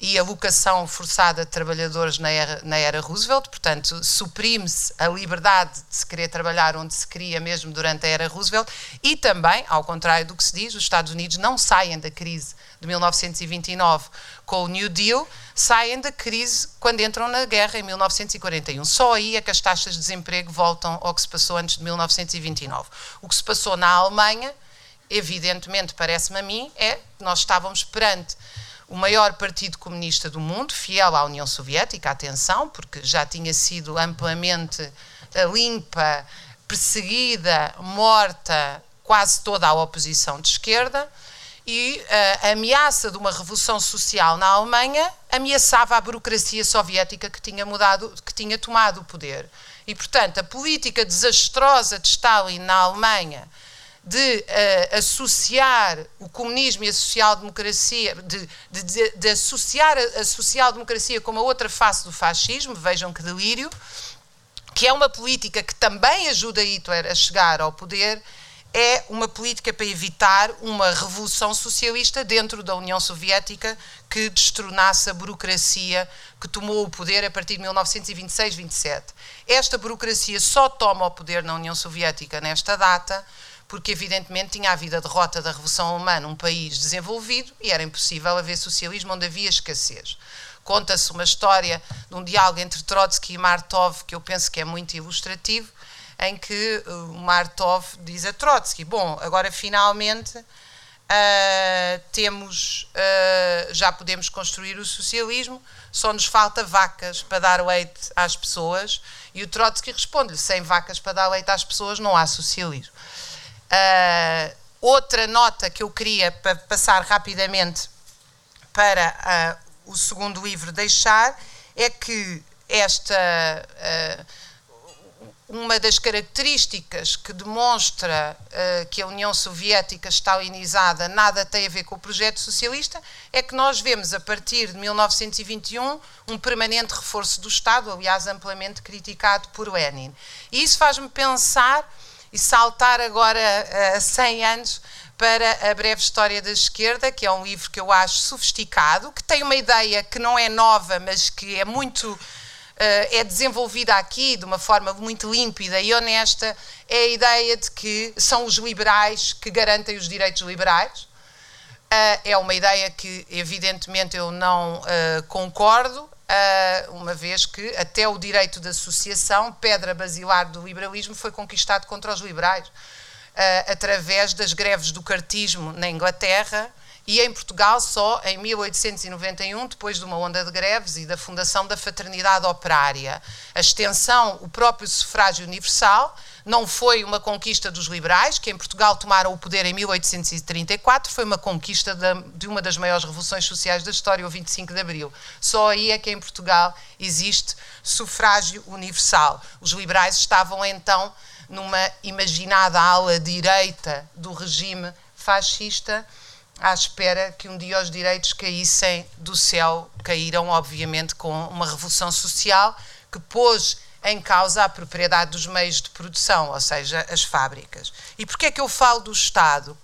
e a locação forçada de trabalhadores na era, na era Roosevelt, portanto, suprime-se a liberdade de se querer trabalhar onde se queria, mesmo durante a era Roosevelt, e também, ao contrário do que se diz, os Estados Unidos não saem da crise de 1929 com o New Deal, saem da crise quando entram na guerra em 1941. Só aí é que as taxas de desemprego voltam ao que se passou antes de 1929. O que se passou na Alemanha, evidentemente, parece-me a mim, é que nós estávamos perante o maior partido comunista do mundo, fiel à União Soviética, atenção, porque já tinha sido amplamente eh, limpa, perseguida, morta quase toda a oposição de esquerda, e eh, a ameaça de uma revolução social na Alemanha ameaçava a burocracia soviética que tinha mudado, que tinha tomado o poder. E, portanto, a política desastrosa de Stalin na Alemanha, de uh, associar o comunismo e a social-democracia, de, de, de, de, associar a, a social-democracia como a outra face do fascismo, vejam que delírio, que é uma política que também ajuda Hitler a chegar ao poder, é uma política para evitar uma revolução socialista dentro da União Soviética que destronasse a burocracia que tomou o poder a partir de 1926-27. Esta burocracia só toma o poder na União Soviética nesta data porque evidentemente tinha havido a derrota da Revolução Alemã num país desenvolvido e era impossível haver socialismo onde havia escassez. Conta-se uma história de um diálogo entre Trotsky e Martov que eu penso que é muito ilustrativo, em que uh, o Martov diz a Trotsky: Bom, agora finalmente uh, temos, uh, já podemos construir o socialismo, só nos falta vacas para dar leite às pessoas. E o Trotsky responde-lhe: sem vacas para dar leite às pessoas não há socialismo. Uh, outra nota que eu queria passar rapidamente para uh, o segundo livro deixar é que esta uh, uma das características que demonstra uh, que a União Soviética stalinizada nada tem a ver com o projeto socialista é que nós vemos a partir de 1921 um permanente reforço do Estado, aliás amplamente criticado por Lenin. E isso faz-me pensar e saltar agora uh, 100 anos para a breve história da esquerda, que é um livro que eu acho sofisticado, que tem uma ideia que não é nova, mas que é muito é desenvolvida aqui de uma forma muito límpida e honesta, é a ideia de que são os liberais que garantem os direitos liberais. é uma ideia que, evidentemente, eu não concordo, uma vez que até o direito de associação, pedra basilar do liberalismo, foi conquistado contra os liberais, através das greves do cartismo na Inglaterra e em Portugal só em 1891, depois de uma onda de greves e da fundação da Fraternidade Operária. A extensão, o próprio sufrágio universal, não foi uma conquista dos liberais, que em Portugal tomaram o poder em 1834, foi uma conquista de uma das maiores revoluções sociais da história, o 25 de Abril. Só aí é que em Portugal existe sufrágio universal. Os liberais estavam então numa imaginada ala direita do regime fascista à espera que um dia os direitos caíssem do céu, caíram obviamente com uma revolução social que pôs em causa a propriedade dos meios de produção, ou seja, as fábricas. E porquê é que eu falo do Estado?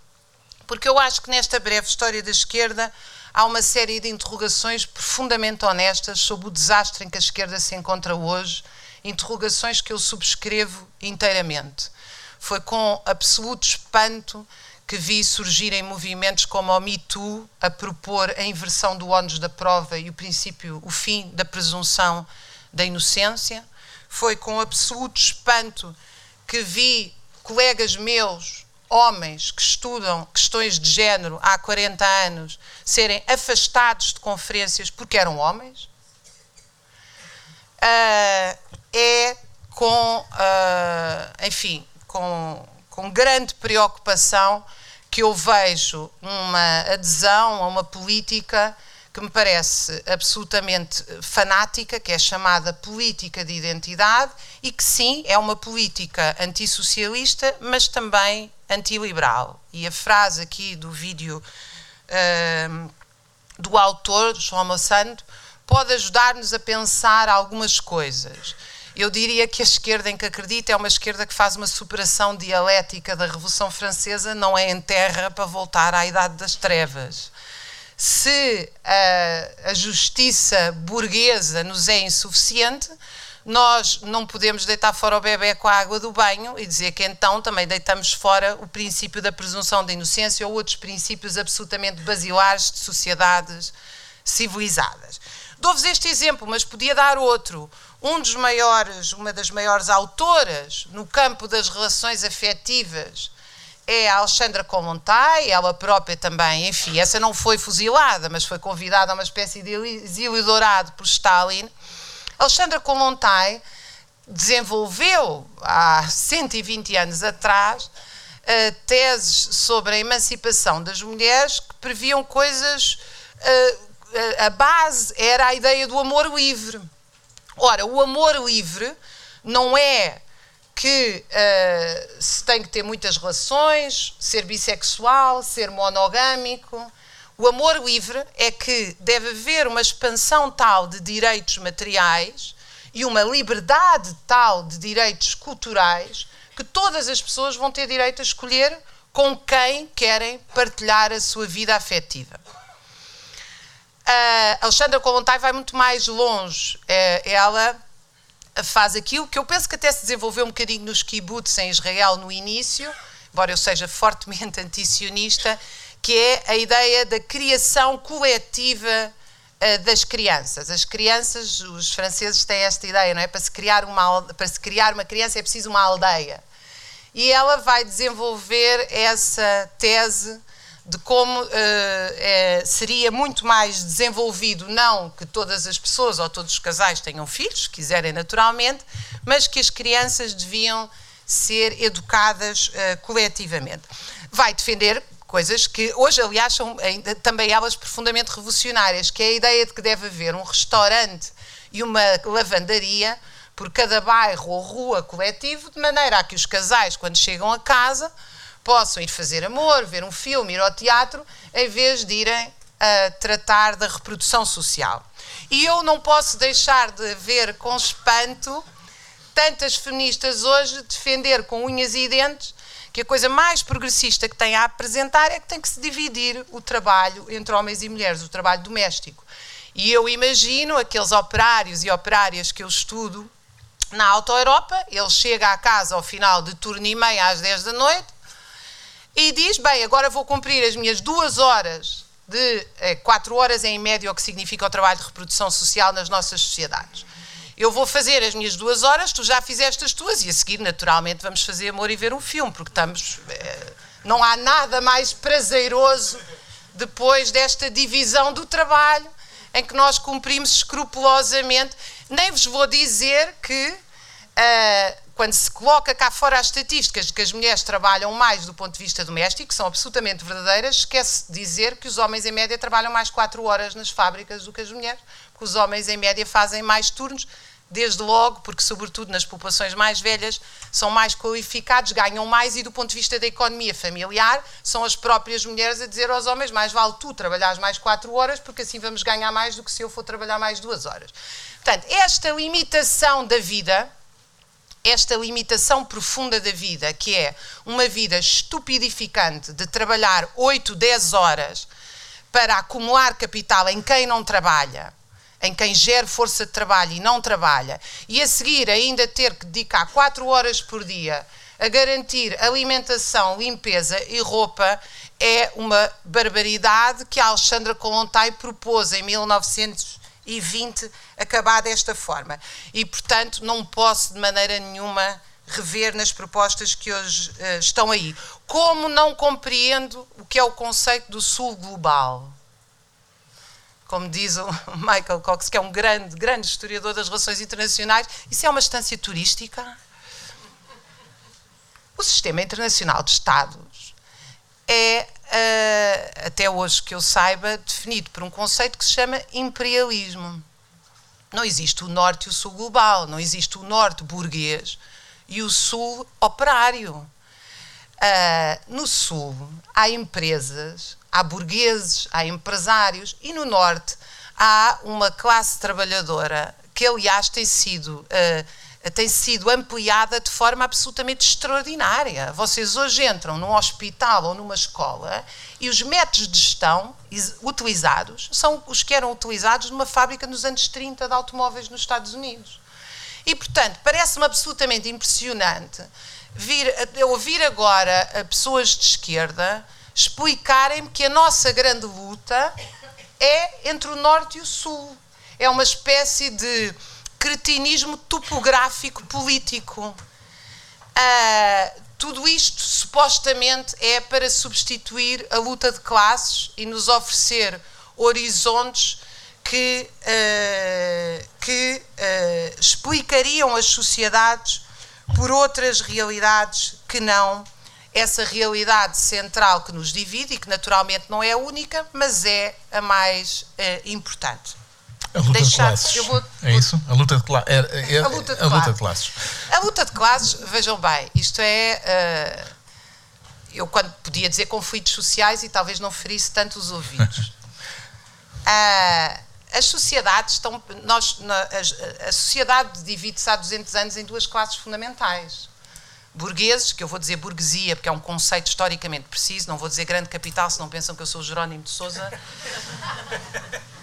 Porque eu acho que nesta breve história da esquerda há uma série de interrogações profundamente honestas sobre o desastre em que a esquerda se encontra hoje, interrogações que eu subscrevo inteiramente. Foi com absoluto espanto que vi surgirem movimentos como o Me Too a propor a inversão do ónus da prova e o princípio, o fim da presunção da inocência. Foi com absoluto espanto que vi colegas meus, homens que estudam questões de género há 40 anos, serem afastados de conferências porque eram homens. Uh, é com, uh, enfim, com, com grande preocupação que eu vejo uma adesão a uma política que me parece absolutamente fanática, que é chamada política de identidade e que sim é uma política antissocialista, mas também antiliberal. E a frase aqui do vídeo uh, do autor, João Mossando, pode ajudar-nos a pensar algumas coisas. Eu diria que a esquerda em que acredita é uma esquerda que faz uma superação dialética da Revolução Francesa, não é em terra para voltar à Idade das Trevas. Se a, a justiça burguesa nos é insuficiente, nós não podemos deitar fora o bebê com a água do banho e dizer que então também deitamos fora o princípio da presunção da inocência ou outros princípios absolutamente basilares de sociedades civilizadas. Dou-vos este exemplo, mas podia dar outro um dos maiores, uma das maiores autoras no campo das relações afetivas é a Alexandra Kollontai, ela própria também, enfim, essa não foi fuzilada, mas foi convidada a uma espécie de exílio dourado por Stalin. Alexandra Kollontai desenvolveu há 120 anos atrás uh, teses sobre a emancipação das mulheres que previam coisas. Uh, a base era a ideia do amor livre. Ora, o amor livre não é que uh, se tem que ter muitas relações, ser bissexual, ser monogâmico. O amor livre é que deve haver uma expansão tal de direitos materiais e uma liberdade tal de direitos culturais que todas as pessoas vão ter direito a escolher com quem querem partilhar a sua vida afetiva. A Alexandra Kolontai vai muito mais longe. É, ela faz aquilo que eu penso que até se desenvolveu um bocadinho nos kibbutz em Israel no início, embora eu seja fortemente antisionista, que é a ideia da criação coletiva uh, das crianças. As crianças, os franceses têm esta ideia, não é? Para se criar uma, para se criar uma criança é preciso uma aldeia. E ela vai desenvolver essa tese de como uh, é, seria muito mais desenvolvido, não que todas as pessoas ou todos os casais tenham filhos, quiserem naturalmente, mas que as crianças deviam ser educadas uh, coletivamente. Vai defender coisas que hoje, aliás, são ainda, também elas profundamente revolucionárias, que é a ideia de que deve haver um restaurante e uma lavandaria por cada bairro ou rua coletivo, de maneira a que os casais, quando chegam a casa, possam ir fazer amor, ver um filme, ir ao teatro, em vez de irem a tratar da reprodução social. E eu não posso deixar de ver com espanto tantas feministas hoje defender com unhas e dentes que a coisa mais progressista que tem a apresentar é que tem que se dividir o trabalho entre homens e mulheres, o trabalho doméstico. E eu imagino aqueles operários e operárias que eu estudo na Auto Europa, ele chega à casa ao final de turno e meia às 10 da noite e diz: Bem, agora vou cumprir as minhas duas horas de eh, quatro horas em média, o que significa o trabalho de reprodução social nas nossas sociedades. Eu vou fazer as minhas duas horas, tu já fizeste as tuas, e a seguir, naturalmente, vamos fazer amor e ver um filme, porque estamos. Eh, não há nada mais prazeroso depois desta divisão do trabalho em que nós cumprimos escrupulosamente. Nem vos vou dizer que, uh, quando se coloca cá fora as estatísticas de que as mulheres trabalham mais do ponto de vista doméstico, que são absolutamente verdadeiras, esquece de dizer que os homens, em média, trabalham mais 4 horas nas fábricas do que as mulheres, porque os homens, em média, fazem mais turnos desde logo, porque, sobretudo nas populações mais velhas, são mais qualificados, ganham mais e, do ponto de vista da economia familiar, são as próprias mulheres a dizer aos homens: mais vale tu trabalhares mais quatro horas, porque assim vamos ganhar mais do que se eu for trabalhar mais duas horas. Portanto, esta limitação da vida, esta limitação profunda da vida, que é uma vida estupidificante de trabalhar 8, 10 horas para acumular capital em quem não trabalha em quem gera força de trabalho e não trabalha, e a seguir ainda ter que dedicar 4 horas por dia a garantir alimentação, limpeza e roupa, é uma barbaridade que Alexandra Kolontai propôs em 1920 acabar desta forma. E, portanto, não posso de maneira nenhuma rever nas propostas que hoje uh, estão aí. Como não compreendo o que é o conceito do Sul global? como diz o Michael Cox, que é um grande, grande historiador das relações internacionais, isso é uma estância turística? O sistema internacional de Estados é, uh, até hoje que eu saiba, definido por um conceito que se chama imperialismo. Não existe o norte e o sul global, não existe o norte burguês e o sul operário. Uh, no sul há empresas há burgueses, há empresários e no Norte há uma classe trabalhadora que, aliás, tem sido. Uh, tem sido ampliada de forma absolutamente extraordinária. Vocês hoje entram num hospital ou numa escola e os métodos de gestão utilizados são os que eram utilizados numa fábrica nos anos 30 de automóveis nos Estados Unidos. E, portanto, parece-me absolutamente impressionante vir, ouvir agora pessoas de esquerda explicarem-me que a nossa grande luta é entre o norte e o sul. É uma espécie de cretinismo topográfico político. Uh, tudo isto supostamente é para substituir a luta de classes e nos oferecer horizontes que, uh, que uh, explicariam as sociedades por outras realidades que não essa realidade central que nos divide e que naturalmente não é a única, mas é a mais uh, importante. A luta Deixar, de classes. Vou, é isso? A luta de, cla é, é, a luta de, a luta classes. A luta de classes, vejam bem, isto é. Uh, eu, quando podia dizer conflitos sociais, e talvez não ferisse tanto os ouvidos. uh, as sociedades estão. Nós, na, a, a sociedade divide-se há 200 anos em duas classes fundamentais burgueses, que eu vou dizer burguesia, porque é um conceito historicamente preciso, não vou dizer grande capital, se não pensam que eu sou Jerónimo de Souza,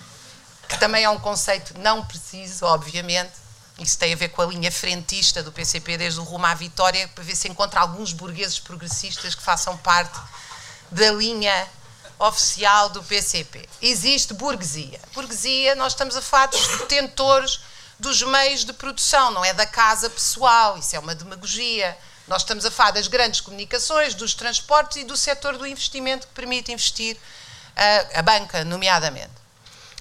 que também é um conceito não preciso, obviamente. Isso tem a ver com a linha frentista do PCP, desde o rumo à vitória, para ver se encontra alguns burgueses progressistas que façam parte da linha oficial do PCP. Existe burguesia. Burguesia, nós estamos a falar dos detentores dos meios de produção, não é da casa pessoal, isso é uma demagogia nós estamos a falar das grandes comunicações, dos transportes e do setor do investimento que permite investir a, eh, a banca, nomeadamente.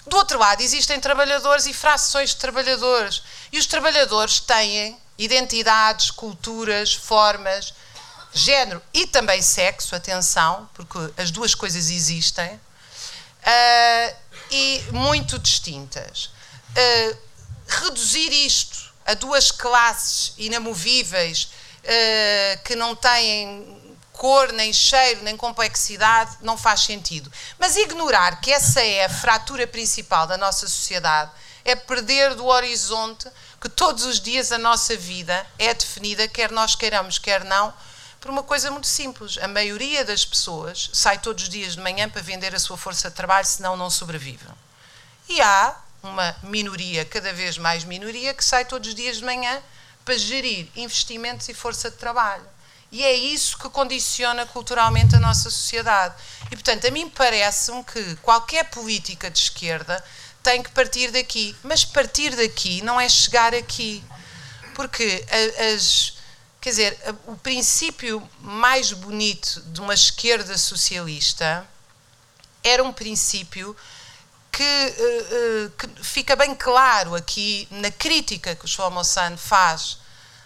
Do outro lado, existem trabalhadores e frações de trabalhadores. E os trabalhadores têm identidades, culturas, formas, género e também sexo, atenção, porque as duas coisas existem, uh, e muito distintas. Uh, reduzir isto a duas classes inamovíveis uh, que não têm cor, nem cheiro, nem complexidade, não faz sentido. Mas ignorar que essa é a fratura principal da nossa sociedade é perder do horizonte que todos os dias a nossa vida é definida, quer nós queiramos, quer não, por uma coisa muito simples. A maioria das pessoas sai todos os dias de manhã para vender a sua força de trabalho, senão não sobrevivem. E há uma minoria, cada vez mais minoria, que sai todos os dias de manhã para gerir investimentos e força de trabalho. E é isso que condiciona culturalmente a nossa sociedade. E, portanto, a mim parece-me que qualquer política de esquerda tem que partir daqui. Mas partir daqui não é chegar aqui. Porque as, quer dizer, o princípio mais bonito de uma esquerda socialista era um princípio que, uh, uh, que fica bem claro aqui na crítica que o Shlomo San faz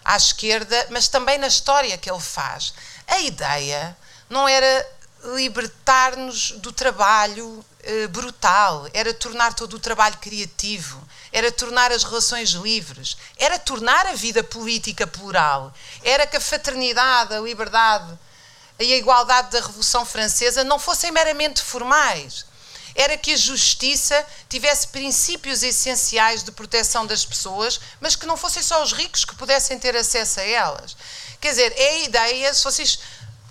à esquerda, mas também na história que ele faz. A ideia não era libertar-nos do trabalho eh, brutal, era tornar todo o trabalho criativo, era tornar as relações livres, era tornar a vida política plural, era que a fraternidade, a liberdade e a igualdade da Revolução Francesa não fossem meramente formais. Era que a justiça tivesse princípios essenciais de proteção das pessoas, mas que não fossem só os ricos que pudessem ter acesso a elas. Quer dizer, é a ideia, se vocês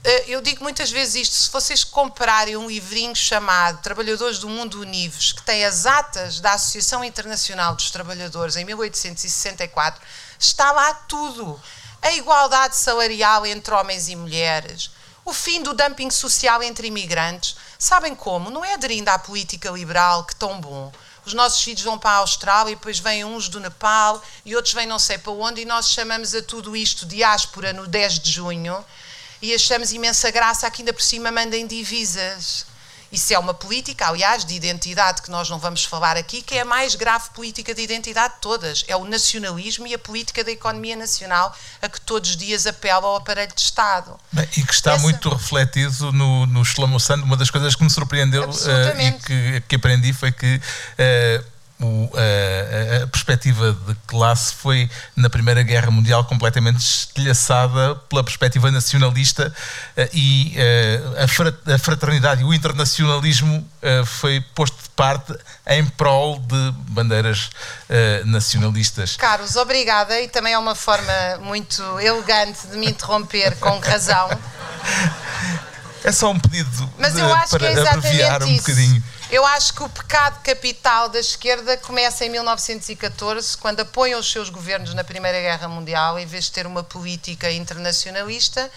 eh, eu digo muitas vezes isto: se vocês comprarem um livrinho chamado Trabalhadores do Mundo Unidos, que tem as atas da Associação Internacional dos Trabalhadores em 1864, está lá tudo. A igualdade salarial entre homens e mulheres, o fim do dumping social entre imigrantes. Sabem como? Não é aderindo à política liberal que tão bom. Os nossos filhos vão para a Austrália e depois vêm uns do Nepal e outros vêm não sei para onde e nós chamamos a tudo isto diáspora no 10 de junho e achamos imensa graça que ainda por cima mandem divisas. Isso é uma política, aliás, de identidade que nós não vamos falar aqui, que é a mais grave política de identidade de todas. É o nacionalismo e a política da economia nacional a que todos os dias apela ao aparelho de Estado. Bem, e que está Essa... muito refletido no, no Shlomo Sand. Uma das coisas que me surpreendeu uh, e que, que, aprendi foi que uh, o, a, a, perspectiva de classe foi, na Primeira Guerra Mundial, completamente estilhaçada pela perspectiva nacionalista eh, e eh, a fraternidade e o internacionalismo eh, foi posto de parte em prol de bandeiras nacionalistas. Carlos, obrigada e também é uma forma muito elegante de me interromper com razão. É só um pedido Mas de, eu acho para que é abreviar um bocadinho. Eu acho que o pecado capital da esquerda começa em 1914, quando apoiam os seus governos na Primeira Guerra Mundial, em vez de ter uma política internacionalista,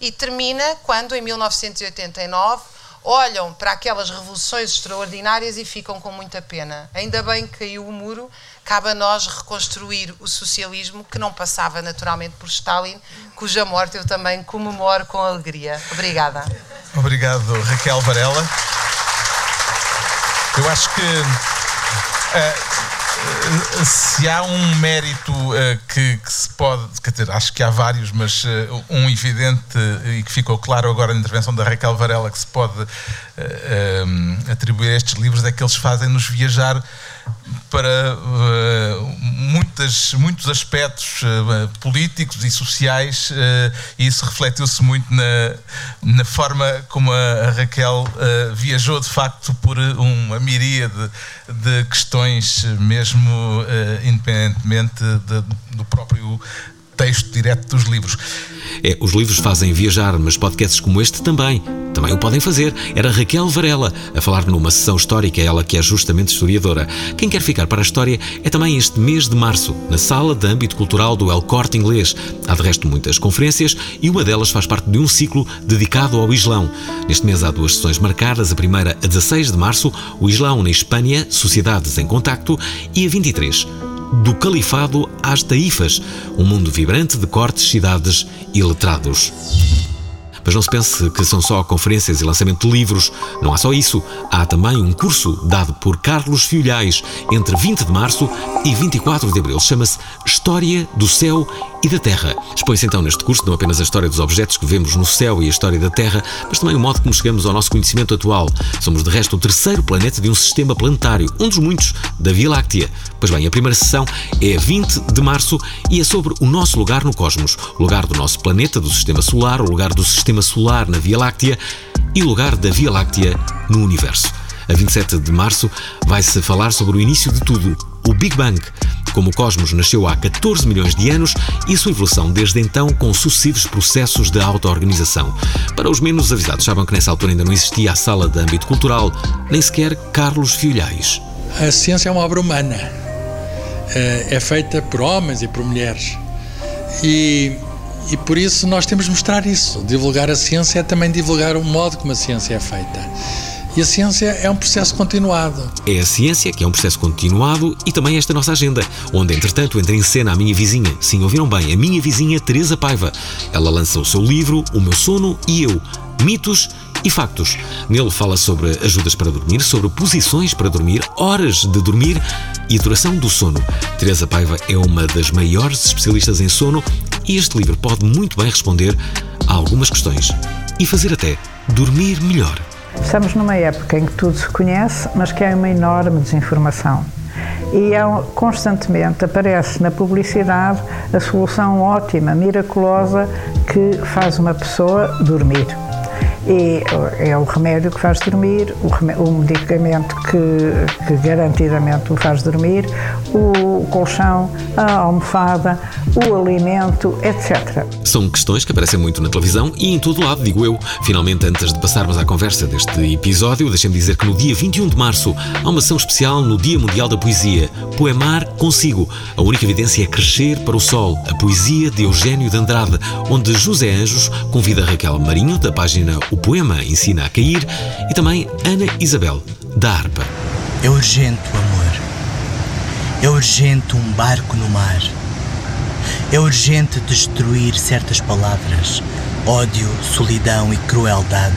e termina quando, em 1989, olham para aquelas revoluções extraordinárias e ficam com muita pena. Ainda bem que caiu o muro, cabe a nós reconstruir o socialismo, que não passava naturalmente por Stalin, cuja morte eu também comemoro com alegria. Obrigada. Obrigado, Raquel Varela. Eu acho que uh, se há um mérito uh, que, que, se pode, quer dizer, acho que há vários, mas uh, um evidente e que ficou claro agora na intervenção da Raquel Varela que se pode atribuir a estes livros é que eles fazem-nos viajar para uh, muitas, muitos aspectos uh, políticos e sociais uh, e isso refletiu-se muito na, na forma como a, Raquel viajou de facto por uma miríade de, de questões mesmo independentemente de, do próprio texto direto dos livros. É, os livros fazem viajar, mas podcasts como este também. Também o podem fazer. Era Raquel Varela a falar numa sessão histórica, ela que é justamente historiadora. Quem quer ficar para a história é também este mês de março, na sala de âmbito cultural do El Corte Inglês. Há de resto muitas conferências e uma delas faz parte de um ciclo dedicado ao Islão. Neste mês há duas sessões marcadas, a primeira a 16 de março, o Islão na Espanha, Sociedades em Contacto, e a 23, do Califado às Taifas, um mundo vibrante de cortes, cidades e letrados. Mas não se pense que são só conferências e lançamento de livros. Não há só isso. Há também um curso dado por Carlos Filhais entre 20 de março e 24 de abril. Chama-se História do Céu e da Terra. Expõe-se então neste curso não apenas a história dos objetos que vemos no céu e a história da Terra, mas também o modo como chegamos ao nosso conhecimento atual. Somos, de resto, o terceiro planeta de um sistema planetário, um dos muitos da Via Láctea. Pois bem, a primeira sessão é 20 de março e é sobre o nosso lugar no cosmos, o lugar do nosso planeta, do sistema solar, o lugar do sistema solar na Via Láctea e lugar da Via Láctea no universo. A 27 de março vai-se falar sobre o início de tudo, o Big Bang, como o cosmos nasceu há 14 milhões de anos e sua evolução desde então com sucessivos processos de auto-organização. Para os menos avisados, sabem que nessa altura ainda não existia a sala de âmbito cultural, nem sequer Carlos Filhais. A ciência é uma obra humana. Eh, é feita por homens e por mulheres. E, e por isso nós temos de mostrar isso. Divulgar a ciência é também divulgar o modo como a ciência é feita. E a ciência é um processo continuado. É a ciência que é um processo continuado e também esta nossa agenda, onde entretanto entra em cena a minha vizinha, sim, ouviram bem, a minha vizinha Teresa Paiva. Ela lança o seu livro O Meu Sono e Eu, Mitos e Factos. Nele fala sobre ajudas para dormir, sobre posições para dormir, horas de dormir e a duração do sono. Teresa Paiva é uma das maiores especialistas em sono e este livro pode muito bem responder a algumas questões e fazer até dormir melhor. Estamos numa época em que tudo se conhece, mas que há uma enorme desinformação. E é, constantemente aparece na publicidade a solução ótima, miraculosa, que faz uma pessoa dormir e é o remédio que faz dormir, o, o medicamento que, que, garantidamente o faz dormir, o colchão, a almofada, o alimento, etc. São questões que aparecem muito na televisão e em todo lado, digo eu. Finalmente, antes de passarmos à conversa deste episódio, deixem-me dizer que no dia 21 de março há uma ação especial no Dia Mundial da Poesia. Poemar consigo. A única evidência é crescer para o sol. A poesia de Eugênio de Andrade, onde José Anjos convida Raquel Marinho, da página O Poema Ensina a Cair, e também Ana Isabel, da harpa. É urgente o amor. É urgente um barco no mar. É urgente destruir certas palavras, ódio, solidão e crueldade,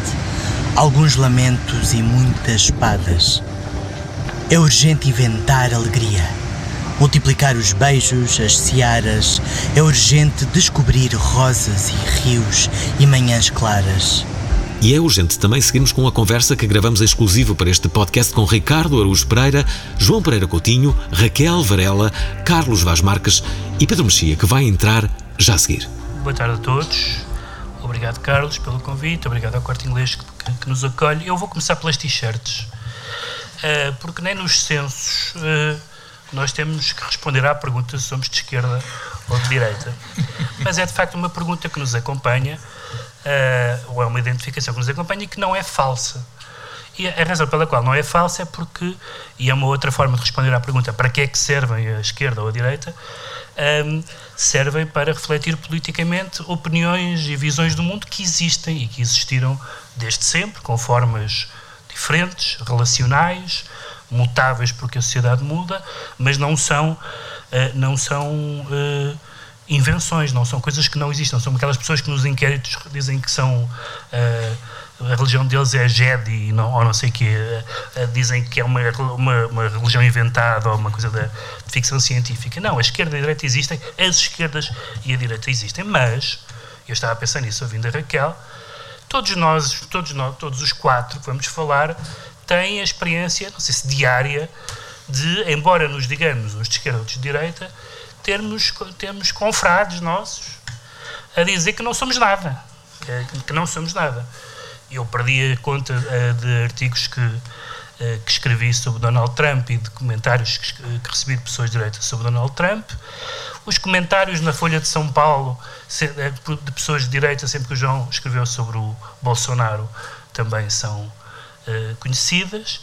alguns lamentos e muitas espadas. É urgente inventar alegria, multiplicar os beijos, as searas. É urgente descobrir rosas e rios e manhãs claras. E é urgente também seguirmos com a conversa que gravamos exclusivo para este podcast com Ricardo Araújo Pereira, João Pereira Coutinho, Raquel Varela, Carlos Vaz Marques e Pedro Mexia, que vai entrar já a seguir. Boa tarde a todos. Obrigado, Carlos, pelo convite. Obrigado ao Corte Inglês que, que, que nos acolhe. Eu vou começar pelas t-shirts, uh, porque nem nos censos uh, nós temos que responder à pergunta se somos de esquerda ou de direita. Mas é de facto uma pergunta que nos acompanha uh, ou é uma identificação que nos acompanha e que não é falsa. E a razão pela qual não é falsa é porque, e é uma outra forma de responder à pergunta para que é que servem a esquerda ou a direita, um, ehm, servem para refletir politicamente opiniões e visões do mundo que existem e que existiram desde sempre, com formas diferentes, relacionais, mutáveis porque a sociedade muda, mas não são, uh, não são uh, invenções, não são coisas que não existem, são aquelas pessoas que nos inquéritos dizem que são uh, a religião deles é Jedi não, ou não sei o quê, uh, dizem que é uma, uma, uma, religião inventada ou uma coisa da ficção científica. Não, a esquerda e a direita existem, as esquerdas e a direita existem, mas eu estava a pensar nisso ouvindo a Raquel, todos nós, todos nós, todos os quatro que vamos falar, têm a experiência, não sei se diária, de, embora nos digamos uns de esquerda, outros de direita, termos, termos confrades nossos a dizer que não somos nada. Que, que não somos nada. Eu perdi a conta uh, de artigos que, uh, que escrevi sobre Donald Trump e de comentários que, que recebi de pessoas direitas sobre Donald Trump. Os comentários na Folha de São Paulo eh, de pessoas de direita, sempre que o João escreveu sobre o Bolsonaro, também são uh, conhecidas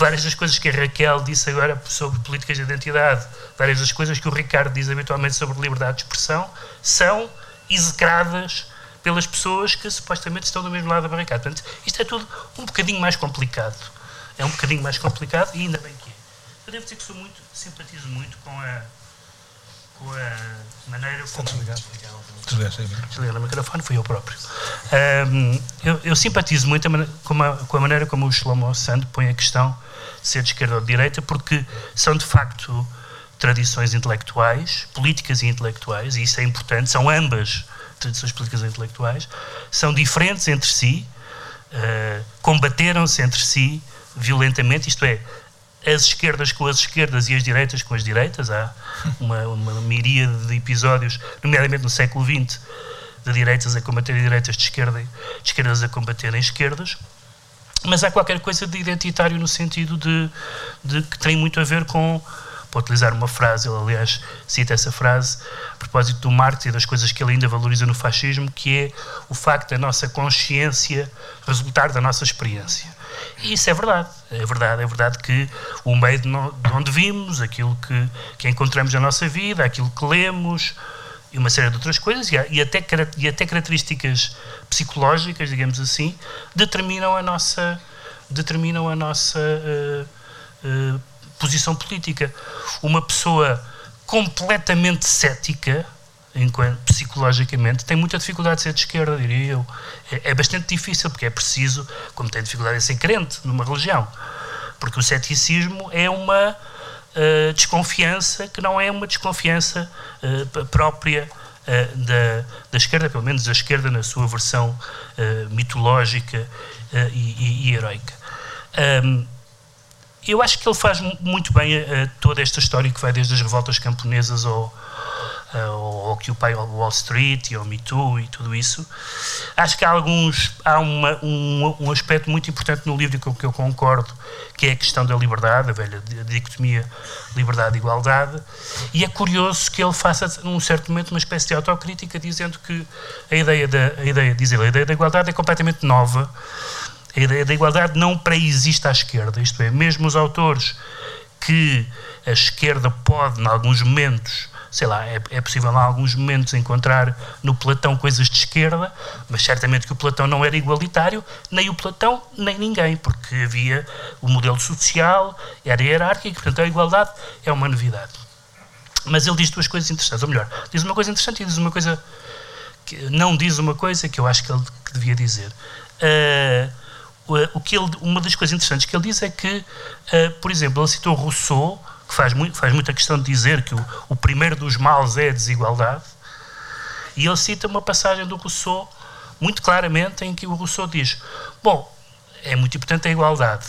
várias das coisas que a Raquel disse agora sobre políticas de identidade, várias das coisas que o Ricardo diz habitualmente sobre liberdade de expressão, são execradas pelas pessoas que supostamente estão do mesmo lado da barricada. Portanto, isto é tudo um bocadinho mais complicado. É um bocadinho mais complicado e ainda bem que é. Eu devo dizer que sou muito, simpatizo muito com a, com a maneira como. Desligar o microfone, fui eu próprio. Um, eu, eu, simpatizo muito com a, com a, maneira como o Shlomo Sand põe a questão de ser de esquerda ou de direita, porque são de facto tradições intelectuais, políticas e intelectuais, e isso é importante, são ambas tradições políticas e intelectuais, são diferentes entre si, uh, combateram-se entre si violentamente, isto é, as esquerdas com as esquerdas e as direitas com as direitas. Há uma, uma miríade de episódios, nomeadamente no século XX, de direitas a combater direitas, de, esquerda, de esquerdas a combaterem esquerdas. Mas há qualquer coisa de identitário no sentido de, de que tem muito a ver com para utilizar uma frase, ele aliás cita essa frase a propósito do Marx e das coisas que ele ainda valoriza no fascismo, que é o facto da nossa consciência resultar da nossa experiência. E isso é verdade. É verdade, é verdade que o meio de, onde vimos, aquilo que, que encontramos na nossa vida, aquilo que lemos e uma série de outras coisas, e, até, e até características psicológicas, digamos assim, determinam a nossa, determinam a nossa uh, uh, posição política. Uma pessoa completamente cética psicologicamente tem muita dificuldade de ser de esquerda, diria eu. É, é, bastante difícil, porque é preciso, como tem dificuldade em ser crente numa religião, porque o ceticismo é uma uh, desconfiança que não é uma desconfiança uh, própria uh, da, da esquerda, pelo menos da esquerda na sua versão mitológica e, e, e, heroica. Um, eu acho que ele faz muito bem toda esta história que vai desde as revoltas camponesas ao, uh, ou Occupy Wall Street e o Me Too e tudo isso. Acho que há alguns há uma, um, um aspecto muito importante no livro com que eu concordo, que é a questão da liberdade, a velha dicotomia liberdade igualdade, e é curioso que ele faça num certo momento uma espécie de autocrítica dizendo que a ideia da a ideia, diz ele, a ideia da igualdade é completamente nova. A ideia da igualdade não pré-existe à esquerda, isto é, mesmo os autores que a esquerda pode, em alguns momentos, sei lá, é, é possível em alguns momentos encontrar no Platão coisas de esquerda, mas certamente que o Platão não era igualitário, nem o Platão, nem ninguém, porque havia o modelo social, era hierárquico, portanto a igualdade é uma novidade. Mas ele diz duas coisas interessantes, ou melhor, diz uma coisa interessante e diz uma coisa que não diz uma coisa que eu acho que ele que devia dizer. Uh, o que ele, uma das coisas interessantes que ele diz é que, uh, por exemplo, ele citou Rousseau que faz, muito, faz muita questão de dizer que o, o primeiro dos males é a desigualdade, e ele cita uma passagem do Rousseau, muito claramente, em que o Rousseau diz: Bom, é muito importante a igualdade,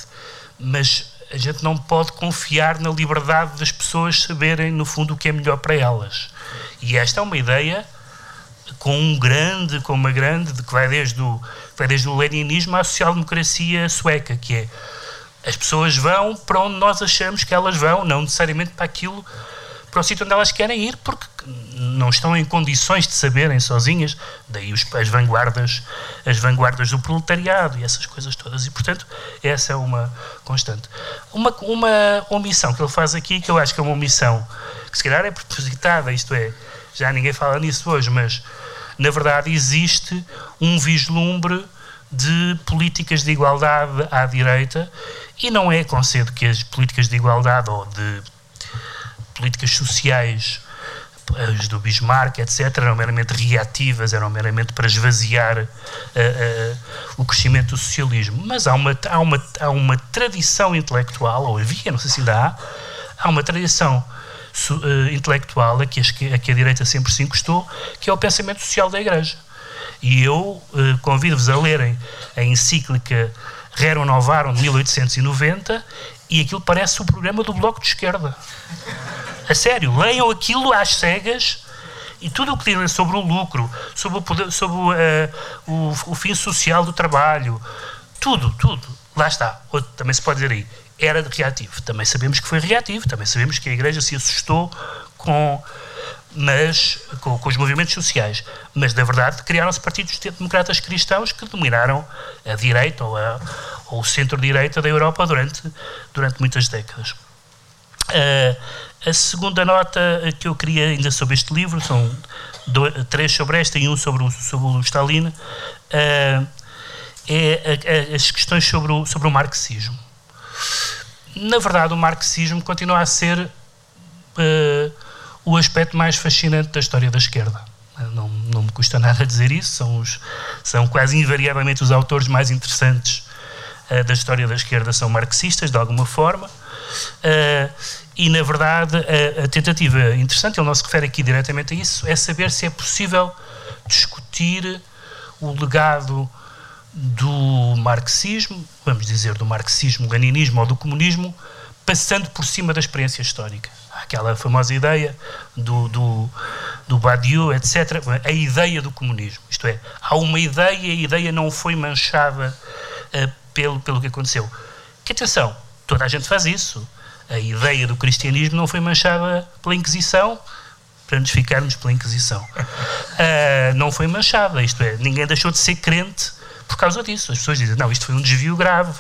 mas a gente não pode confiar na liberdade das pessoas saberem, no fundo, o que é melhor para elas. E esta é uma ideia com um grande, com uma grande, de que vai desde o, vai desde o leninismo à social-democracia sueca, que é as pessoas vão para onde nós achamos que elas vão, não necessariamente para aquilo, para o sítio onde elas querem ir, porque não estão em condições de saberem sozinhas. Daí os, as vanguardas, as vanguardas do proletariado e essas coisas todas. E portanto essa é uma constante. Uma, uma omissão que ele faz aqui, que eu acho que é uma omissão que se calhar é propositada, isto é, já ninguém fala nisso hoje, mas na verdade existe um vislumbre de políticas de igualdade à direita e não é concedo que as políticas de igualdade ou de políticas sociais, as do Bismarck, etc., eram meramente reativas, eram meramente para esvaziar uh, uh, o crescimento do socialismo. Mas há uma, há, uma, há uma tradição intelectual, ou havia, não sei se ainda há, há uma tradição intelectual a que, a que a direita sempre se encostou, que é o pensamento social da Igreja. E eu convido-vos a lerem a encíclica Rerum Novarum de 1890 e aquilo parece o programa do Bloco de Esquerda. A sério, leiam aquilo às cegas e tudo o que dizem sobre o lucro, sobre, o, poder, sobre o, uh, o, o, fim social do trabalho, tudo, tudo, lá está. Outro, também se pode dizer aí, era reativo. Também sabemos que foi reativo, também sabemos que a Igreja se assustou com mas com, com, os movimentos sociais. Mas, na verdade, criaram-se partidos democratas cristãos que dominaram a direita ou, a, ou o centro-direita da Europa durante, durante muitas décadas. Uh, a segunda nota que eu queria ainda sobre este livro, são dois, três sobre esta e um sobre o, sobre o Stalin, uh, é a, a, as questões sobre o, sobre o marxismo. Na verdade, o marxismo continua a ser uh, o aspecto mais fascinante da história da esquerda. Não, não me custa nada dizer isso, são, os, são quase invariavelmente os autores mais interessantes uh, da história da esquerda, são marxistas, de alguma forma. Uh, e, na verdade, a, a, tentativa interessante, ele não se refere aqui diretamente a isso, é saber se é possível discutir o legado do marxismo, vamos dizer, do marxismo-leninismo ou do comunismo, passando por cima da experiência histórica. Aquela famosa ideia do, do, do Badiou, etc. A ideia do comunismo. Isto é, há uma ideia e a ideia não foi manchada uh, pelo, pelo que aconteceu. Que atenção, toda a gente faz isso. A ideia do cristianismo não foi manchada pela Inquisição, para nos ficarmos pela Inquisição. Uh, não foi manchada, isto é, ninguém deixou de ser crente por causa disso. As pessoas dizem, não, isto foi um desvio grave,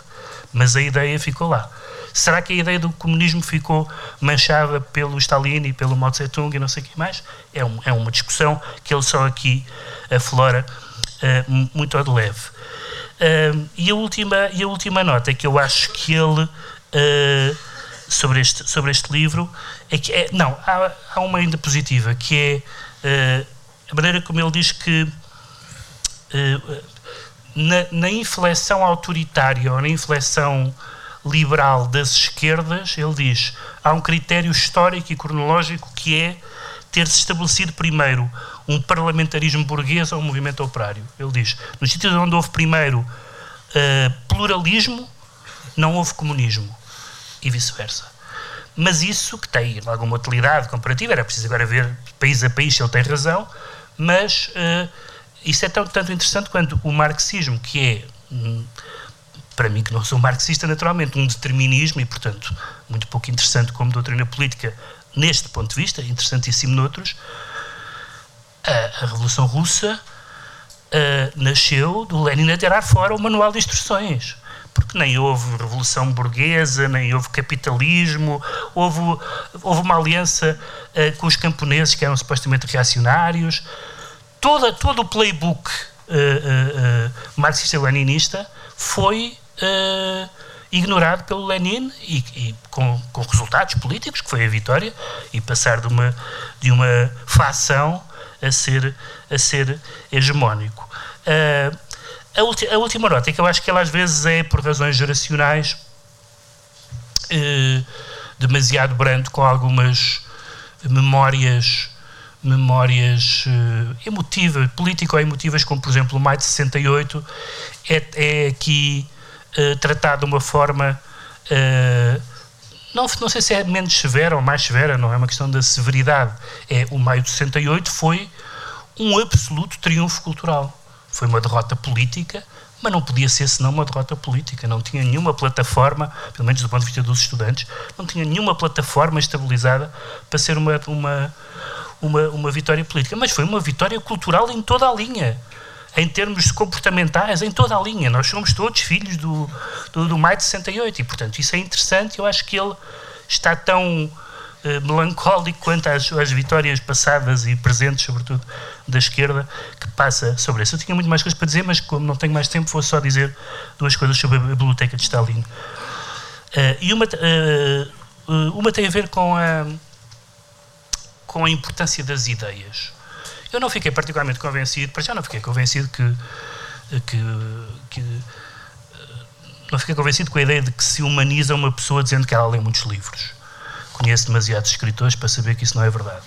mas a ideia ficou lá. Será que a ideia do comunismo ficou manchada pelo Stalin e pelo Mao Tse-tung e não sei o que mais? É, um, é uma discussão que ele só aqui aflora uh, muito ao de leve. Uh, e, a última, e a última nota que eu acho que ele, uh, sobre, este, sobre este livro, é que é, não, há, há uma ainda positiva, que é a maneira como ele diz que na, na inflexão autoritária ou na inflexão liberal das esquerdas, ele diz há um critério histórico e cronológico que é ter-se estabelecido primeiro um parlamentarismo burguês ou um movimento operário. Ele diz, nos sítios onde houve primeiro uh, pluralismo, não houve comunismo e vice-versa. Mas isso, que tem alguma utilidade comparativa, era preciso agora ver país a país se ele tem razão, mas uh, isso é tão, tanto interessante quanto o marxismo, que é, para mim que não sou marxista naturalmente, um determinismo e, portanto, muito pouco interessante como doutrina política neste ponto de vista, interessantíssimo noutros, a, a Revolução Russa uh, nasceu do Lenin a tirar fora o manual de instruções porque nem houve revolução burguesa, nem houve capitalismo, houve, houve uma aliança uh, com os camponeses que eram supostamente reacionários, toda, todo o playbook uh, uh, uh, marxista-leninista foi ignorado pelo Lenin e, e com, com, resultados políticos, que foi a vitória, e passar de uma, de uma facção a ser, a ser hegemónico. A, ulti, a, última nota é que eu acho que ela às vezes é, por razões geracionais, demasiado brando com algumas memórias memórias uh, emotivas, político-emotivas, como por exemplo o Maio de 68, é, é aqui uh, tratado de uma forma. Uh, não, não sei se é menos severa ou mais severa, não é uma questão da severidade. É, o Maio de 68 foi um absoluto triunfo cultural. Foi uma derrota política, mas não podia ser senão uma derrota política. Não tinha nenhuma plataforma, pelo menos do ponto de vista dos estudantes, não tinha nenhuma plataforma estabilizada para ser uma, uma, uma, uma vitória política, mas foi uma vitória cultural em toda a linha. Em termos comportamentais, em toda a linha. Nós somos todos filhos do, do, do Maio de 68 e, portanto, isso é interessante. Eu acho que ele está tão uh, melancólico quanto às, às, vitórias passadas e presentes, sobretudo da esquerda, que passa sobre isso. Eu tinha muito mais coisas para dizer, mas como não tenho mais tempo, vou só dizer duas coisas sobre a biblioteca de Stalin. Uh, e uma, uh, uma tem a ver com a com a importância das ideias. Eu não fiquei particularmente convencido, para já não fiquei convencido que, que, que não fiquei convencido com a ideia de que se humaniza uma pessoa dizendo que ela lê muitos livros. Conheço demasiados escritores para saber que isso não é verdade.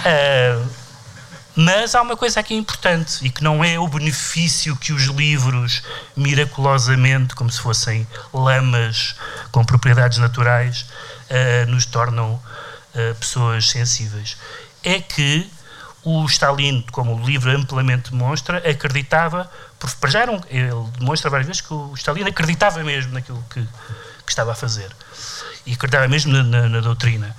Uh, mas há uma coisa aqui importante e que não é o benefício que os livros, miraculosamente, como se fossem lamas com propriedades naturais, uh, nos tornam pessoas sensíveis, é que o Stalin, como o livro amplamente demonstra, acreditava, para já um, ele demonstra várias vezes que o Stalin acreditava mesmo naquilo que, que estava a fazer e acreditava mesmo na, na, na, doutrina.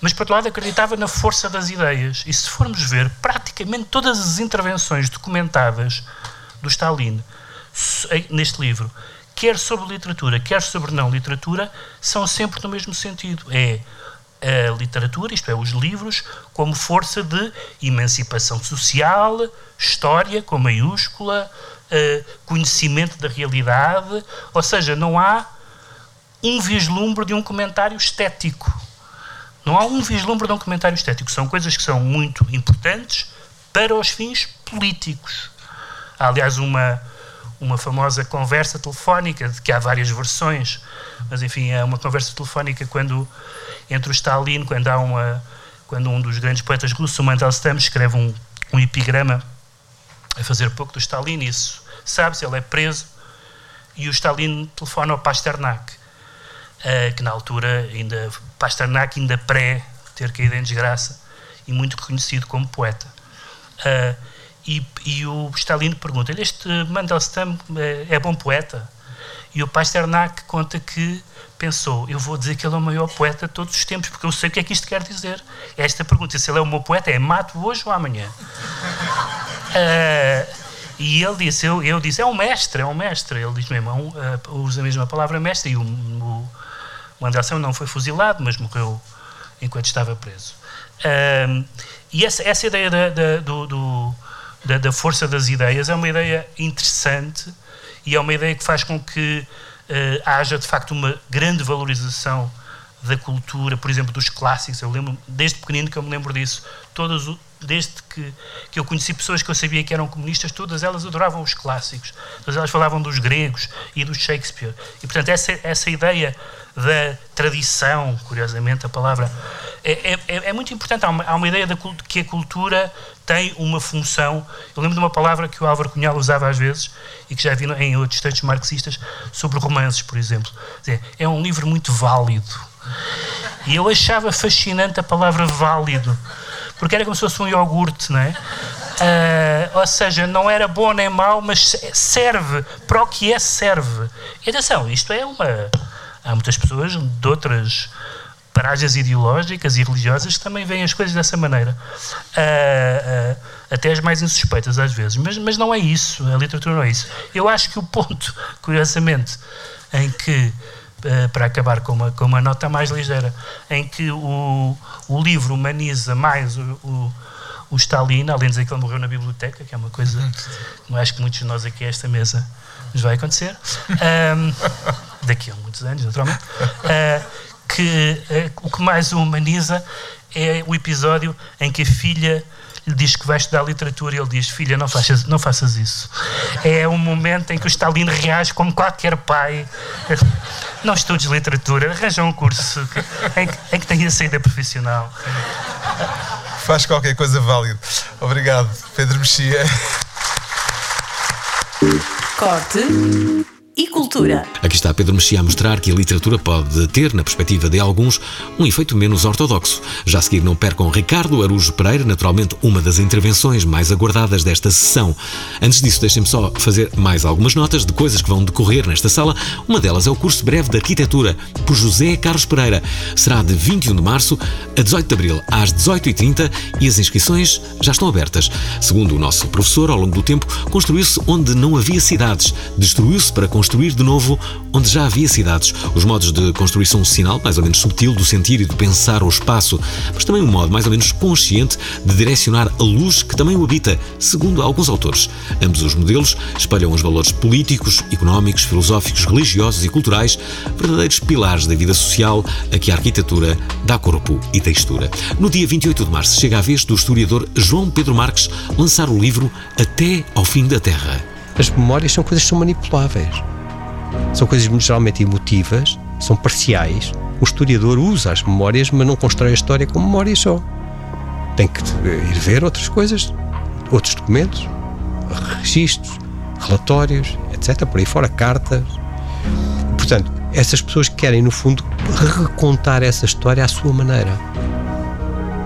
Mas, por outro lado, acreditava na força das ideias. E se formos ver, praticamente todas as intervenções documentadas do Stalin neste livro, quer sobre literatura, quer sobre não literatura, são sempre no mesmo sentido. É a literatura, isto é, os livros, como força de emancipação social, história com maiúscula, uh, conhecimento da realidade, ou seja, não há um vislumbre de um comentário estético. Não há um vislumbre de um comentário estético. São coisas que são muito importantes para os fins políticos. Há, aliás, uma, uma famosa conversa telefónica, de que há várias versões, mas enfim, é uma conversa telefónica quando, entre o Stalin, quando há uma quando um dos grandes poetas russos, o Mandelstam, escreve um, um epigrama a fazer pouco do Stalin, isso sabe-se, ele é preso, e o Stalin telefona ao Pasternak, uh, que na altura, ainda Pasternak ainda pré ter caído em desgraça, e muito reconhecido como poeta. Uh, e, e, o Stalin pergunta-lhe, este Mandelstam é, é bom poeta? E o Pasternak conta que pensou, eu vou dizer que ele é o maior poeta de todos os tempos, porque eu sei o que é que isto quer dizer. Esta pergunta, se ele é o meu poeta, é mato hoje ou amanhã? uh, e ele disse, eu, eu disse, é um mestre, é um mestre. Ele diz mesmo, uh, usa a mesma palavra mestre, e o, o, o André não foi fuzilado, mas morreu enquanto estava preso. Uh, e essa, essa ideia da, da, do, do, da, da força das ideias é uma ideia interessante e é uma ideia que faz com que uh, haja de facto uma grande valorização da cultura, por exemplo, dos clássicos. Eu lembro, desde pequenino que eu me lembro disso. Todas, desde que, que eu conheci pessoas que eu sabia que eram comunistas, todas elas adoravam os clássicos. Todas elas falavam dos gregos e do Shakespeare. E, portanto, essa, essa ideia da tradição, curiosamente a palavra, é, é, é muito importante. Há uma, há uma ideia de que a cultura tem uma função. Eu lembro de uma palavra que o Álvaro Cunhal usava às vezes e que já vi em outros textos marxistas sobre romances, por exemplo. É um livro muito válido. E eu achava fascinante a palavra válido, porque era como se fosse um iogurte, não é? Uh, ou seja, não era bom nem mau, mas serve para o que é serve. E atenção, isto é uma. Há muitas pessoas de outras paragens ideológicas e religiosas que também veem as coisas dessa maneira. Uh, uh, até as mais insuspeitas às vezes. Mas, mas não é isso, a literatura não é isso. Eu acho que o ponto, curiosamente, em que, uh, para acabar com uma, com uma nota mais ligeira, em que o, o livro humaniza mais o, o, o Stalin, além de dizer que ele morreu na biblioteca, que é uma coisa que não acho que muitos de nós aqui a esta mesa nos vai acontecer, um, daqui a muitos anos, naturalmente. Uh, que eh, o que mais o humaniza é o episódio em que a filha lhe diz que vai estudar literatura e ele diz: Filha, não faças, não faças isso. É um momento em que o Stalin reage como qualquer pai. Não estudes literatura, arranja um curso que, em, que, em que tenha saída profissional. Faz qualquer coisa válida. Obrigado, Pedro Mexia. Corte e cultura. Aqui está Pedro Mexia a mostrar que a literatura pode ter, na perspectiva de alguns, um efeito menos ortodoxo. Já a seguir não percam Ricardo Arujo Pereira, naturalmente uma das intervenções mais aguardadas desta sessão. Antes disso, deixem-me só fazer mais algumas notas de coisas que vão decorrer nesta sala. Uma delas é o curso breve de arquitetura por José Carlos Pereira. Será de 21 de março a 18 de abril, às 18h30 e as inscrições já estão abertas. Segundo o nosso professor, ao longo do tempo, construiu-se onde não havia cidades, destruiu-se para construir construir de novo onde já havia cidades. Os modos de construir são um sinal mais ou menos subtil do sentir e do pensar o espaço, mas também um modo mais ou menos consciente de direcionar a luz que também o habita, segundo alguns autores. Ambos os modelos espalham os valores políticos, económicos, filosóficos, religiosos e culturais, verdadeiros pilares da vida social a que a arquitetura dá corpo e textura. No dia 28 de março chega a vez do historiador João Pedro Marques lançar o livro Até ao Fim da Terra. As memórias são coisas que são manipuláveis. São coisas geralmente emotivas, são parciais. O historiador usa as memórias, mas não constrói a história com memórias só. Tem que ir ver outras coisas, outros documentos, registros, relatórios, etc. Por aí fora, cartas. Portanto, essas pessoas querem, no fundo, recontar essa história à sua maneira.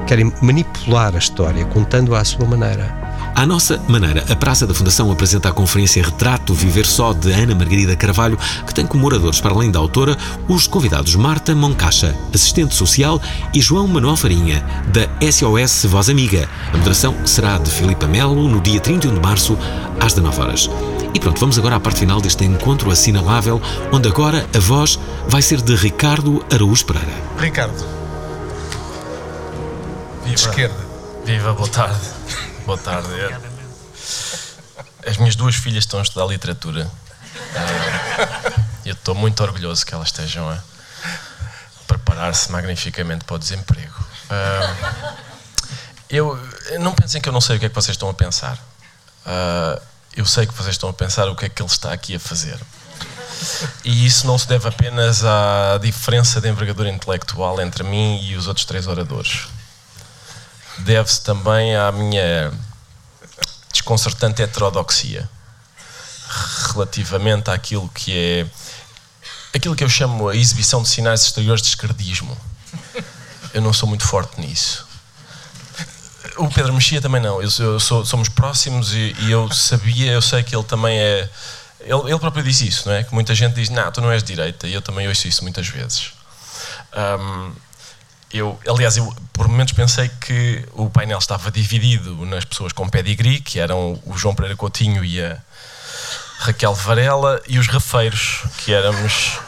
Querem manipular a história, contando-a à sua maneira. À nossa maneira, a Praça da Fundação apresenta a conferência Retrato Viver Só de Ana Margarida Carvalho, que tem como oradores, para além da autora, os convidados Marta Moncacha, assistente social, e João Manuel Farinha, da SOS Voz Amiga. A moderação será de Filipa Melo no dia 31 de março, às 19 horas. E pronto, vamos agora à parte final deste encontro assinalável, onde agora a voz vai ser de Ricardo Araújo Pereira. Ricardo. Viva. De esquerda. Viva, boa tarde. Boa tarde. As minhas duas filhas estão a estudar literatura. Eu estou muito orgulhoso que elas estejam a preparar-se magnificamente para o desemprego. Uh, eu não pensem que eu não sei o que é que vocês estão a pensar. Uh, eu sei que vocês estão a pensar o que é que ele está aqui a fazer. E isso não se deve apenas à diferença de envergadura intelectual entre mim e os outros três oradores. Deve-se também à minha desconcertante heterodoxia relativamente àquilo que é aquilo que eu chamo a exibição de sinais exteriores de esquerdismo. Eu não sou muito forte nisso. O Pedro Mexia também não. Eu, sou, somos próximos e, e, eu sabia, eu sei que ele também é. Ele, ele, próprio disse isso, não é? Que muita gente diz, não, tu não és direita, e eu também ouço isso muitas vezes. Um, eu, aliás, eu por momentos pensei que o painel estava dividido nas pessoas com pedigree, que eram o João Pereira Coutinho e a Raquel Varela, e os rafeiros, que éramos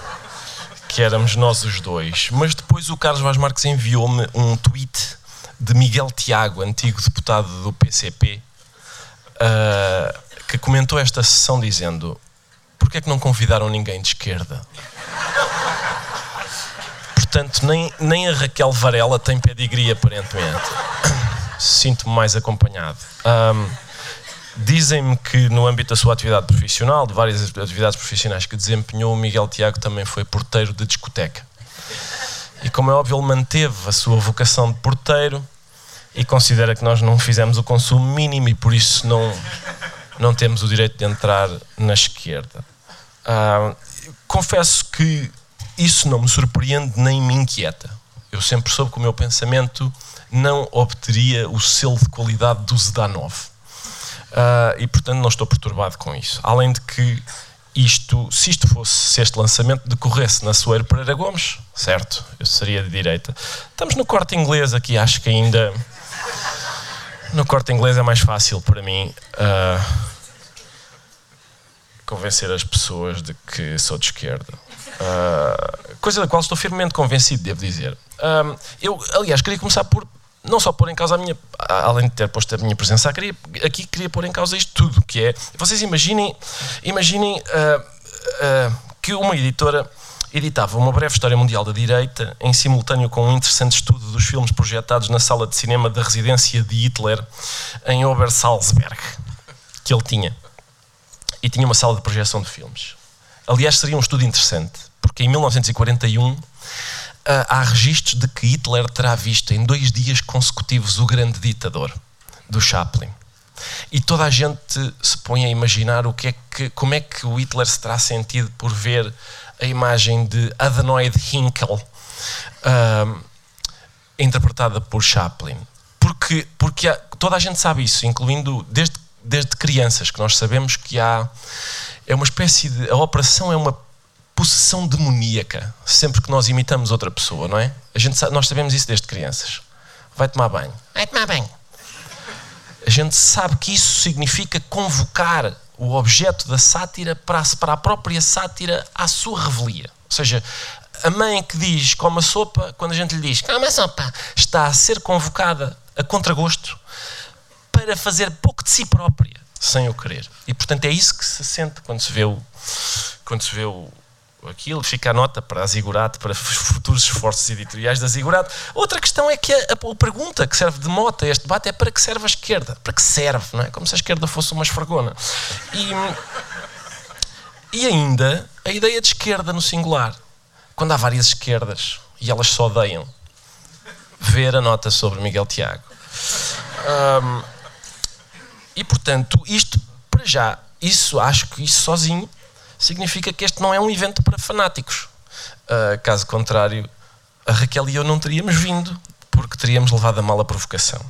que éramos nós os dois. Mas depois o Carlos Vaz Marques enviou-me um tweet de Miguel Tiago, antigo deputado do PCP, uh, ah, que comentou esta sessão dizendo: Porquê é que não convidaram ninguém de esquerda? Portanto, nem, nem a Raquel Varela tem pedigree, aparentemente. Sinto-me mais acompanhado. Um, Dizem-me que no âmbito da sua atividade profissional, de várias atividades profissionais que desempenhou, o Miguel Tiago também foi porteiro de discoteca. E como é óbvio, ele manteve a sua vocação de porteiro e considera que nós não fizemos o consumo mínimo e por isso não, não temos o direito de entrar na esquerda. Ah, confesso que isso não me surpreende nem me inquieta. Eu sempre soube que o meu pensamento não obteria o selo de qualidade do Zdanov. Uh, e portanto não estou perturbado com isso. Além de que isto, se isto fosse, se este lançamento decorresse na Soeiro Pereira Gomes, certo, eu seria de direita. Estamos no corte inglês aqui, acho que ainda. No corte inglês é mais fácil para mim uh, convencer as pessoas de que sou de esquerda. Uh, coisa da qual estou firmemente convencido, devo dizer. eu, aliás, queria começar por não só pôr em causa a minha, além de ter posto a minha presença aqui, aqui queria pôr em causa isto tudo, que é, vocês imaginem, imaginem uh, que uma editora editava uma breve história mundial da direita em simultâneo com um interessante estudo dos filmes projetados na sala de cinema da residência de Hitler em Obersalzberg, que ele tinha. E tinha uma sala de projeção de filmes. Aliás, seria um estudo interessante, porque em 1941 há registros de que Hitler terá visto em dois dias consecutivos o grande ditador do Chaplin. E toda a gente se põe a imaginar o que é que, como é que o Hitler se terá sentido por ver a imagem de Adenoid Hinkel uh, interpretada por Chaplin. Porque, porque há, toda a gente sabe isso, incluindo desde, desde crianças, que nós sabemos que há. É uma espécie de. A operação é uma possessão demoníaca sempre que nós imitamos outra pessoa, não é? A gente, nós sabemos isso desde crianças. Vai tomar banho. Vai tomar banho. A gente sabe que isso significa convocar o objeto da sátira para para a própria sátira à sua revelia. Ou seja, a mãe que diz coma sopa, quando a gente lhe diz coma sopa, está a ser convocada a contragosto para fazer pouco de si própria, sem o querer. E portanto é isso que se sente quando se vê o, quando se vê o, aquilo, fica a nota para a Zigurato, para futuros esforços editoriais da Zigurato. Outra questão é que a, a, a, pergunta que serve de moto a este debate é para que serve a esquerda? Para que serve, não é? Como se a esquerda fosse uma esfregona. E, e ainda a ideia de esquerda no singular. Quando há várias esquerdas e elas só odeiam ver a nota sobre Miguel Tiago. Um, e portanto, isto para já, isso acho que isso sozinho significa que este não é um evento para fanáticos. Uh, caso contrário, a Raquel e eu não teríamos vindo, porque teríamos levado a mal a provocação.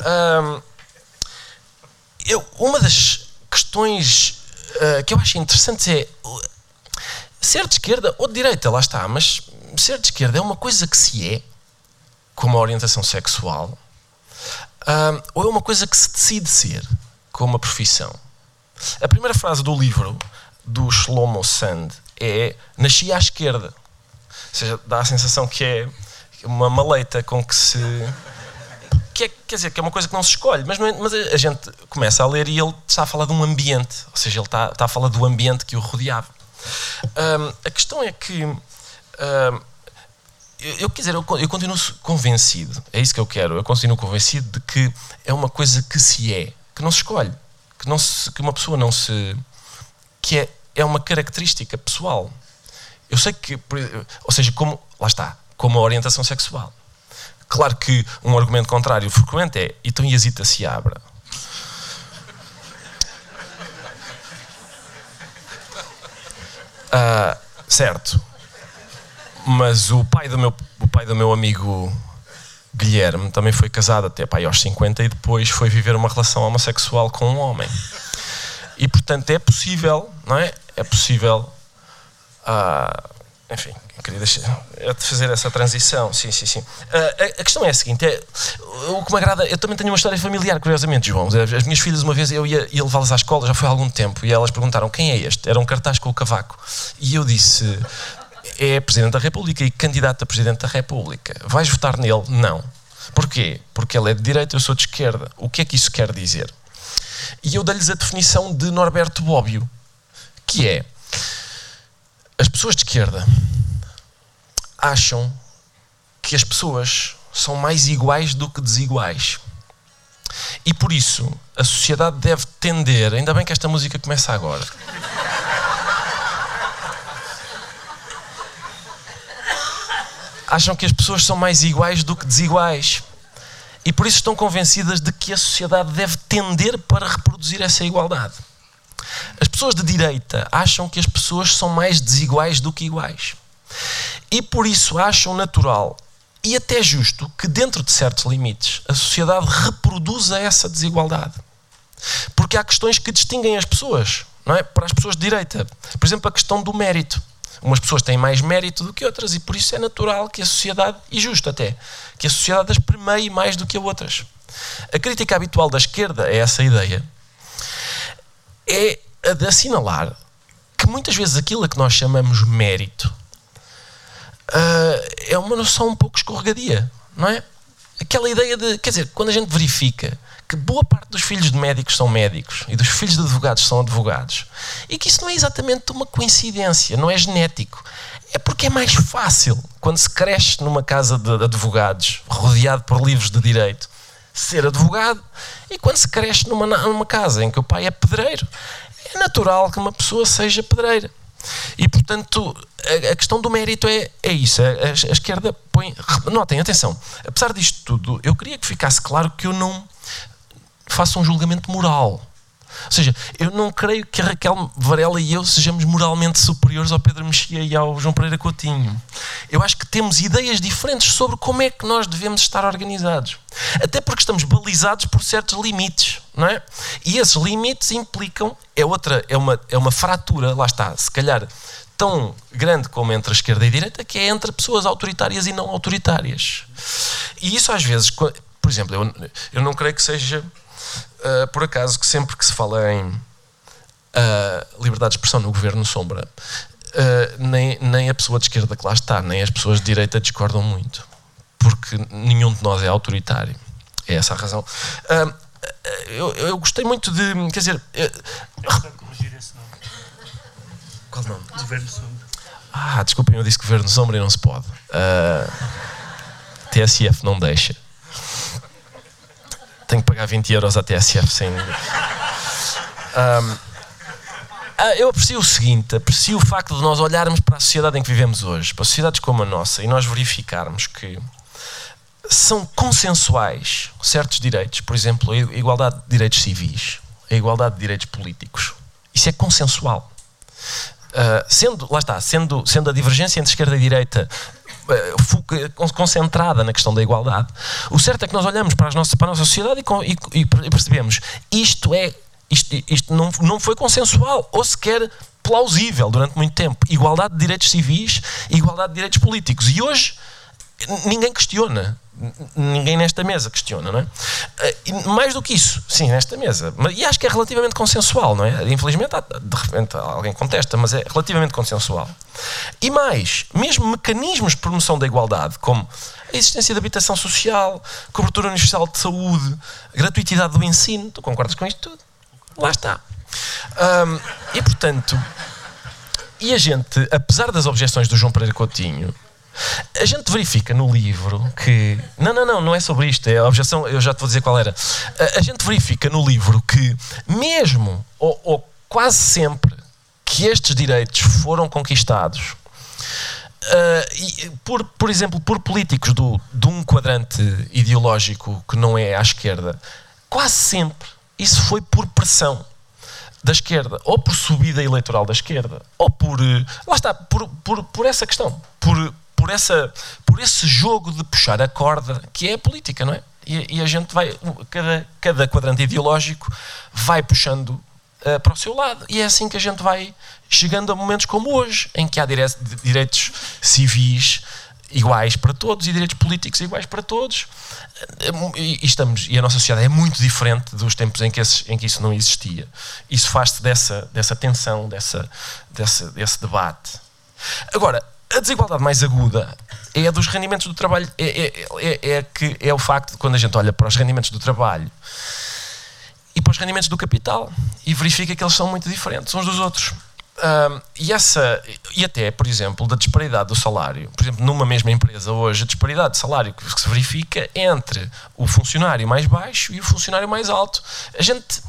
Uh, eu, uma das questões uh, que eu acho interessantes é ser de esquerda ou de direita, lá está, mas ser de esquerda é uma coisa que se é, como a orientação sexual, ou é uma coisa que se decide ser, como uma profissão. A primeira frase do livro do Shlomo Sand é nasci à esquerda. Ou seja, dá a sensação que é uma maleita com que se. Que é, quer dizer, que é uma coisa que não se escolhe, mas, é, mas a gente começa a ler e ele está a falar de um ambiente, ou seja, ele está, está a falar do ambiente que o rodeava. Um, a questão é que um, eu, eu, quer dizer, eu, eu continuo convencido, é isso que eu quero, eu continuo convencido de que é uma coisa que se é, que não se escolhe, que, não se, que uma pessoa não se. que é, é uma característica pessoal. Eu sei que, ou seja, como, lá está, como a orientação sexual. Claro que um argumento contrário frequente é, então e a Zita se abra? Uh, certo. Mas o pai do meu, o pai do meu amigo Guilherme também foi casado até pai, aos 50 e depois foi viver uma relação homossexual com um homem. E portanto é possível, não é? É possível. Uh, enfim, queria deixar, de fazer essa transição, sim, sim, sim. Uh, a, questão é a seguinte: é, o que me agrada, eu também tenho uma história familiar, curiosamente, João. As minhas filhas, uma vez, eu ia, ia levá-las à escola, já foi há algum tempo, e elas perguntaram quem é este? Era um cartaz com o cavaco. E eu disse: é Presidente da República e candidato a Presidente da República. Vais votar nele? Não. Porquê? Porque ele é de direita, eu sou de esquerda. O que é que isso quer dizer? E eu dei-lhes a definição de Norberto Bobbio, que é as pessoas de esquerda acham que as pessoas são mais iguais do que desiguais. E por isso a sociedade deve tender, ainda bem que esta música começa agora. Acham que as pessoas são mais iguais do que desiguais. E por isso estão convencidas de que a sociedade deve tender para reproduzir essa igualdade. As pessoas de direita acham que as pessoas são mais desiguais do que iguais. E por isso acham natural e até justo que, dentro de certos limites, a sociedade reproduza essa desigualdade. Porque há questões que distinguem as pessoas, não é? Para as pessoas de direita. Por exemplo, a questão do mérito. Umas pessoas têm mais mérito do que outras e por isso é natural que a sociedade, e justo até, que a sociedade as permeie mais do que a outras. A crítica habitual da esquerda é essa ideia. É a de assinalar que muitas vezes aquilo a que nós chamamos mérito uh, é uma noção um pouco escorregadia, não é? Aquela ideia de, quer dizer, quando a gente verifica que boa parte dos filhos de médicos são médicos e dos filhos de advogados são advogados, e que isso não é exatamente uma coincidência, não é genético. É porque é mais fácil, quando se cresce numa casa de advogados, rodeado por livros de direito, ser advogado, e quando se cresce numa, numa casa em que o pai é pedreiro, é natural que uma pessoa seja pedreira. E, portanto, a, questão do mérito é, é isso. A, a, a, esquerda põe. Notem, atenção. Apesar disto tudo, eu queria que ficasse claro que eu não faço um julgamento moral. Ou seja, eu não creio que a Raquel Varela e eu sejamos moralmente superiores ao Pedro Mexia e ao João Pereira Coutinho. Eu acho que temos ideias diferentes sobre como é que nós devemos estar organizados. Até porque estamos balizados por certos limites, não é? E esses limites implicam, é outra, é uma, é uma fratura, lá está, se calhar tão grande como entre a esquerda e a direita, que é entre pessoas autoritárias e não autoritárias. E isso às vezes, por exemplo, eu, eu não creio que seja uh, por acaso que sempre que se fala em uh, liberdade de expressão no governo sombra, uh, nem, nem a pessoa de esquerda que lá está, nem as pessoas de direita discordam muito, porque nenhum de nós é autoritário. É essa a razão. Eu, eu, gostei muito de. Quer dizer. corrigir esse nome. Qual nome? Governo Sombra. Ah, desculpem, eu disse Governo Sombra e não se pode. TSF não deixa tenho que pagar 20 euros à TSF sem. Um, ah, eu aprecio o seguinte: aprecio o facto de nós olharmos para a sociedade em que vivemos hoje, para sociedades como a nossa, e nós verificarmos que são consensuais certos direitos, por exemplo, a igualdade de direitos civis, a igualdade de direitos políticos. Isso é consensual. Uh, sendo, lá está, sendo, sendo a divergência entre esquerda e direita concentrada na questão da igualdade, o certo é que nós olhamos para, as nossas, para a nossa sociedade e, e, e percebemos isto é isto, isto não, não foi consensual ou sequer plausível durante muito tempo. Igualdade de direitos civis, igualdade de direitos políticos. E hoje ninguém questiona. Ninguém nesta mesa questiona, não é? Eh, e mais do que isso, sim, nesta mesa. E acho que é relativamente consensual, não é? Infelizmente, de repente alguém contesta, mas é relativamente consensual. E mais, mesmo mecanismos de promoção da igualdade, como a existência de habitação social, cobertura universal de saúde, gratuitidade do ensino, tu concordas com isto tudo? Lá está. E portanto, e a gente, apesar das objeções do João Pereira Coutinho, A gente verifica no livro que. Não, não, não, não é sobre isto. É a objeção, eu já te vou dizer qual era. A, a gente verifica no livro que, mesmo, ou, ou quase sempre, que estes direitos foram conquistados Uh, e, por, por exemplo, por políticos do, de um quadrante ideológico que não é à esquerda, quase sempre isso foi por pressão da esquerda, ou por subida eleitoral da esquerda, ou por. Uh, lá está, por, por, por essa questão, por, por, essa, por esse jogo de puxar a corda que é a política, não é? E, e a gente vai, cada, cada quadrante ideológico vai puxando uh, para o seu lado, e é assim que a gente vai chegando a momentos como hoje, em que há direitos civis iguais para todos e direitos políticos iguais para todos. E, estamos, e a nossa sociedade é muito diferente dos tempos em que, esses, em que isso não existia. Isso faz-se dessa, dessa tensão, dessa, dessa, desse debate. Agora, a desigualdade mais aguda é a dos rendimentos do trabalho. É, é, é, é, que, é o facto de quando a gente olha para os rendimentos do trabalho e para os rendimentos do capital e verifica que eles são muito diferentes uns dos outros. Um, e, essa, e até, por exemplo, da disparidade do salário. Por exemplo, numa mesma empresa hoje, a disparidade de salário que se verifica entre o funcionário mais baixo e o funcionário mais alto. A gente.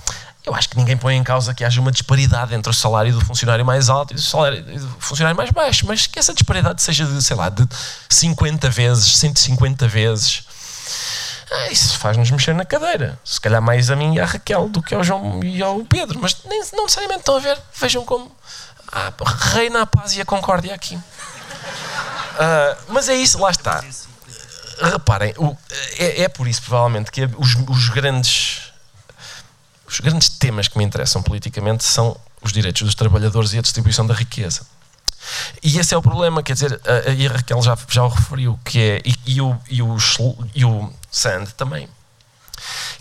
Eu acho que ninguém põe em causa que haja uma disparidade entre o salário do funcionário mais alto e o salário do funcionário mais baixo, mas que essa disparidade seja de, sei lá, de 50 vezes, 150 vezes. Ah, isso faz-nos mexer na cadeira. Se calhar mais a mim e à Raquel do que ao João e ao Pedro, mas nem, não necessariamente estão a ver. Vejam como ah, reina a paz e a concórdia aqui. Uh, mas é isso, lá está. Reparem, o, é, é, por isso, provavelmente, que os, os, grandes, os grandes temas que me interessam politicamente são os direitos dos trabalhadores e a distribuição da riqueza. E esse é o problema, quer dizer, a, a Raquel já, já o referiu, que é, e, e, o, e, o, e o Sand também,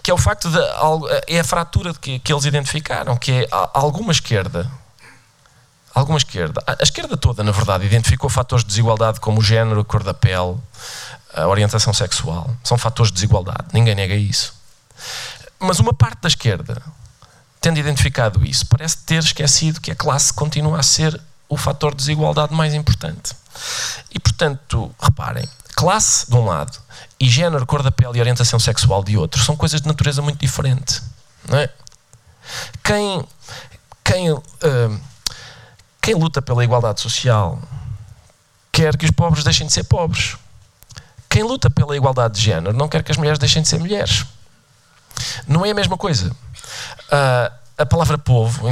que é o facto de, é a fratura que, que eles identificaram, que é alguma esquerda alguma esquerda, a esquerda toda, na verdade, identificou fatores de desigualdade como o género, a cor da pele, a orientação sexual. São fatores de desigualdade, ninguém nega isso. Mas uma parte da esquerda, tendo identificado isso, parece ter esquecido que a classe continua a ser o fator de desigualdade mais importante. E, portanto, reparem, classe de um lado e género, cor da pele e orientação sexual de outro são coisas de natureza muito diferente. Não é? Quem, quem uh, quem luta pela igualdade social quer que os pobres deixem de ser pobres. Quem luta pela igualdade de género não quer que as mulheres deixem de ser mulheres. Não é a mesma coisa. Uh, a palavra povo,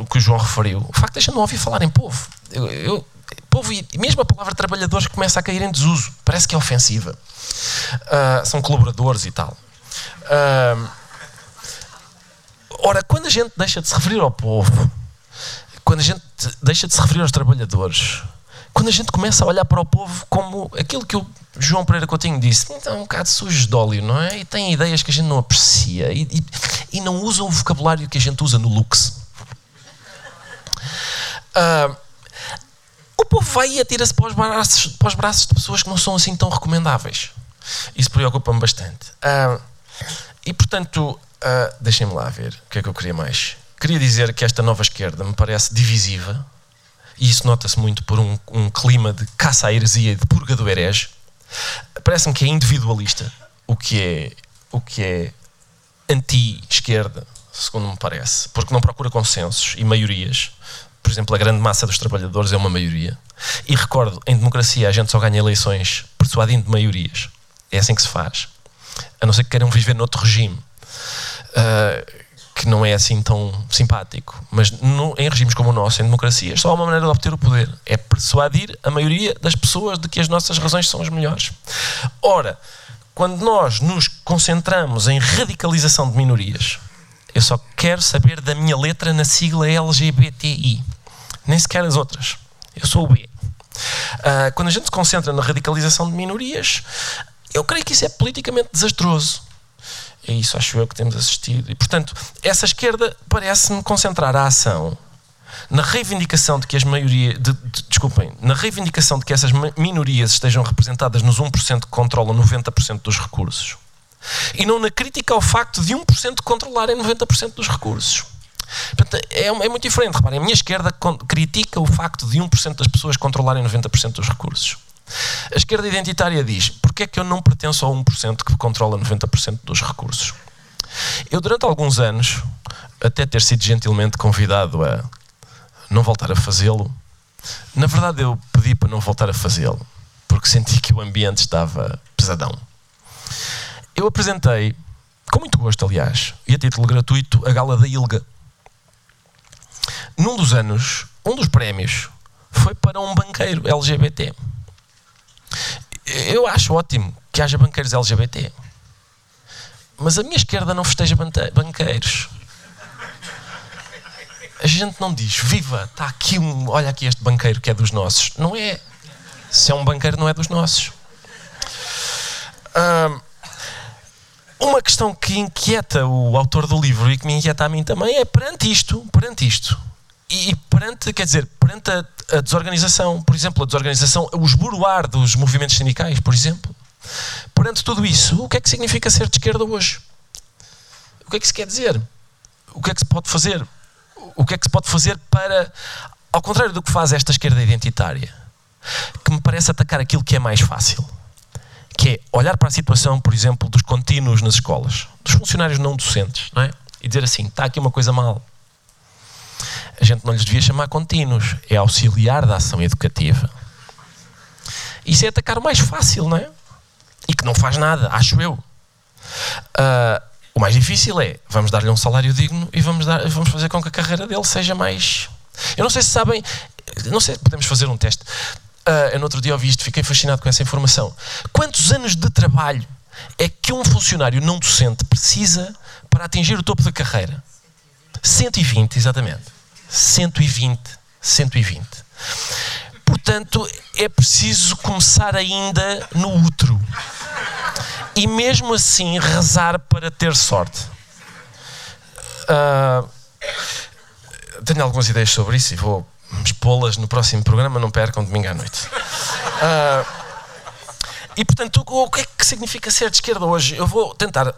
o que o João referiu, o facto de a não ouvir falar em povo. Eu, eu, povo e mesmo a palavra trabalhadores começa a cair em desuso. Parece que é ofensiva. Uh, são colaboradores e tal. Uh, ora, quando a gente deixa de se referir ao povo, quando a gente deixa de se referir aos trabalhadores, quando a gente começa a olhar para o povo como aquilo que o João Pereira Coutinho disse, então é um bocado sujo de óleo, não é? E tem ideias que a gente não aprecia e, e, e não usa o vocabulário que a gente usa no Lux. Uh, o povo vai e atira-se para, para os braços de pessoas que não são assim tão recomendáveis. Isso preocupa-me bastante. Uh, e portanto, uh, deixem-me lá ver o que é que eu queria mais. Queria dizer que esta nova esquerda me parece divisiva, e isso nota-se muito por um, um, clima de caça à heresia e de purga do herege. Parece-me que é individualista, o que é, o que é anti-esquerda, segundo me parece, porque não procura consensos e maiorias. Por exemplo, a grande massa dos trabalhadores é uma maioria. E recordo, em democracia a gente só ganha eleições persuadindo maiorias. É assim que se faz. A não ser que queiram viver noutro regime. Uh, que não é assim tão simpático. Mas no, em regimes como o nosso, em democracias, só há uma maneira de obter o poder: é persuadir a maioria das pessoas de que as nossas razões são as melhores. Ora, quando nós nos concentramos em radicalização de minorias, eu só quero saber da minha letra na sigla LGBTI, nem sequer as outras. Eu sou o B. Uh, quando a gente se concentra na radicalização de minorias, eu creio que isso é politicamente desastroso. É isso, acho eu, que temos assistido. E, portanto, essa esquerda parece-me concentrar a ação na reivindicação de que as maiorias, de, de, desculpem, na reivindicação de que essas minorias estejam representadas nos 1% que controlam 90% dos recursos. E não na crítica ao facto de 1% controlarem 90% dos recursos. Portanto, é, é, muito diferente. Reparem, a minha esquerda critica o facto de 1% das pessoas controlarem 90% dos recursos. A esquerda identitária diz: porque é que eu não pertenço ao 1% que controla 90% dos recursos? Eu, durante alguns anos, até ter sido gentilmente convidado a não voltar a fazê-lo, na verdade eu pedi para não voltar a fazê-lo, porque senti que o ambiente estava pesadão. Eu apresentei, com muito gosto, aliás, e a título gratuito, a Gala da Ilga. Num dos anos, um dos prémios foi para um banqueiro LGBT. Eu acho ótimo que haja banqueiros LGBT. Mas a minha esquerda não festeja banqueiros. A gente não diz, viva, está aqui um, olha aqui este banqueiro que é dos nossos. Não é. Se é um banqueiro, não é dos nossos. uma questão que inquieta o autor do livro e que me inquieta a mim também é perante isto, perante isto, e, perante, quer dizer, perante a, a, desorganização, por exemplo, a desorganização, o esboroar dos movimentos sindicais, por exemplo, perante tudo isso, o que é que significa ser de esquerda hoje? O que é que se quer dizer? O que é que se pode fazer? O que é que se pode fazer para, ao contrário do que faz esta esquerda identitária, que me parece atacar aquilo que é mais fácil, que é olhar para a situação, por exemplo, dos contínuos nas escolas, dos funcionários não docentes, não é? E dizer assim, está aqui uma coisa mal a gente não lhes devia chamar contínuos, é auxiliar da ação educativa. Isso é atacar o mais fácil, não é? E que não faz nada, acho eu. Uh, o mais difícil é, vamos dar-lhe um salário digno e vamos, dar, vamos fazer com que a carreira dele seja mais... Eu não sei se sabem, não sei se podemos fazer um teste. Uh, eu no outro dia ouvi isto, fiquei fascinado com essa informação. Quantos anos de trabalho é que um funcionário não docente precisa para atingir o topo da carreira? 120, exatamente. 120. 120. Portanto, é preciso começar ainda no útero. E mesmo assim rezar para ter sorte. Uh, tenho algumas ideias sobre isso e vou expô-las no próximo programa, não percam domingo à noite. Uh, e portanto, o que é que significa ser de esquerda hoje? Eu vou tentar. Uh,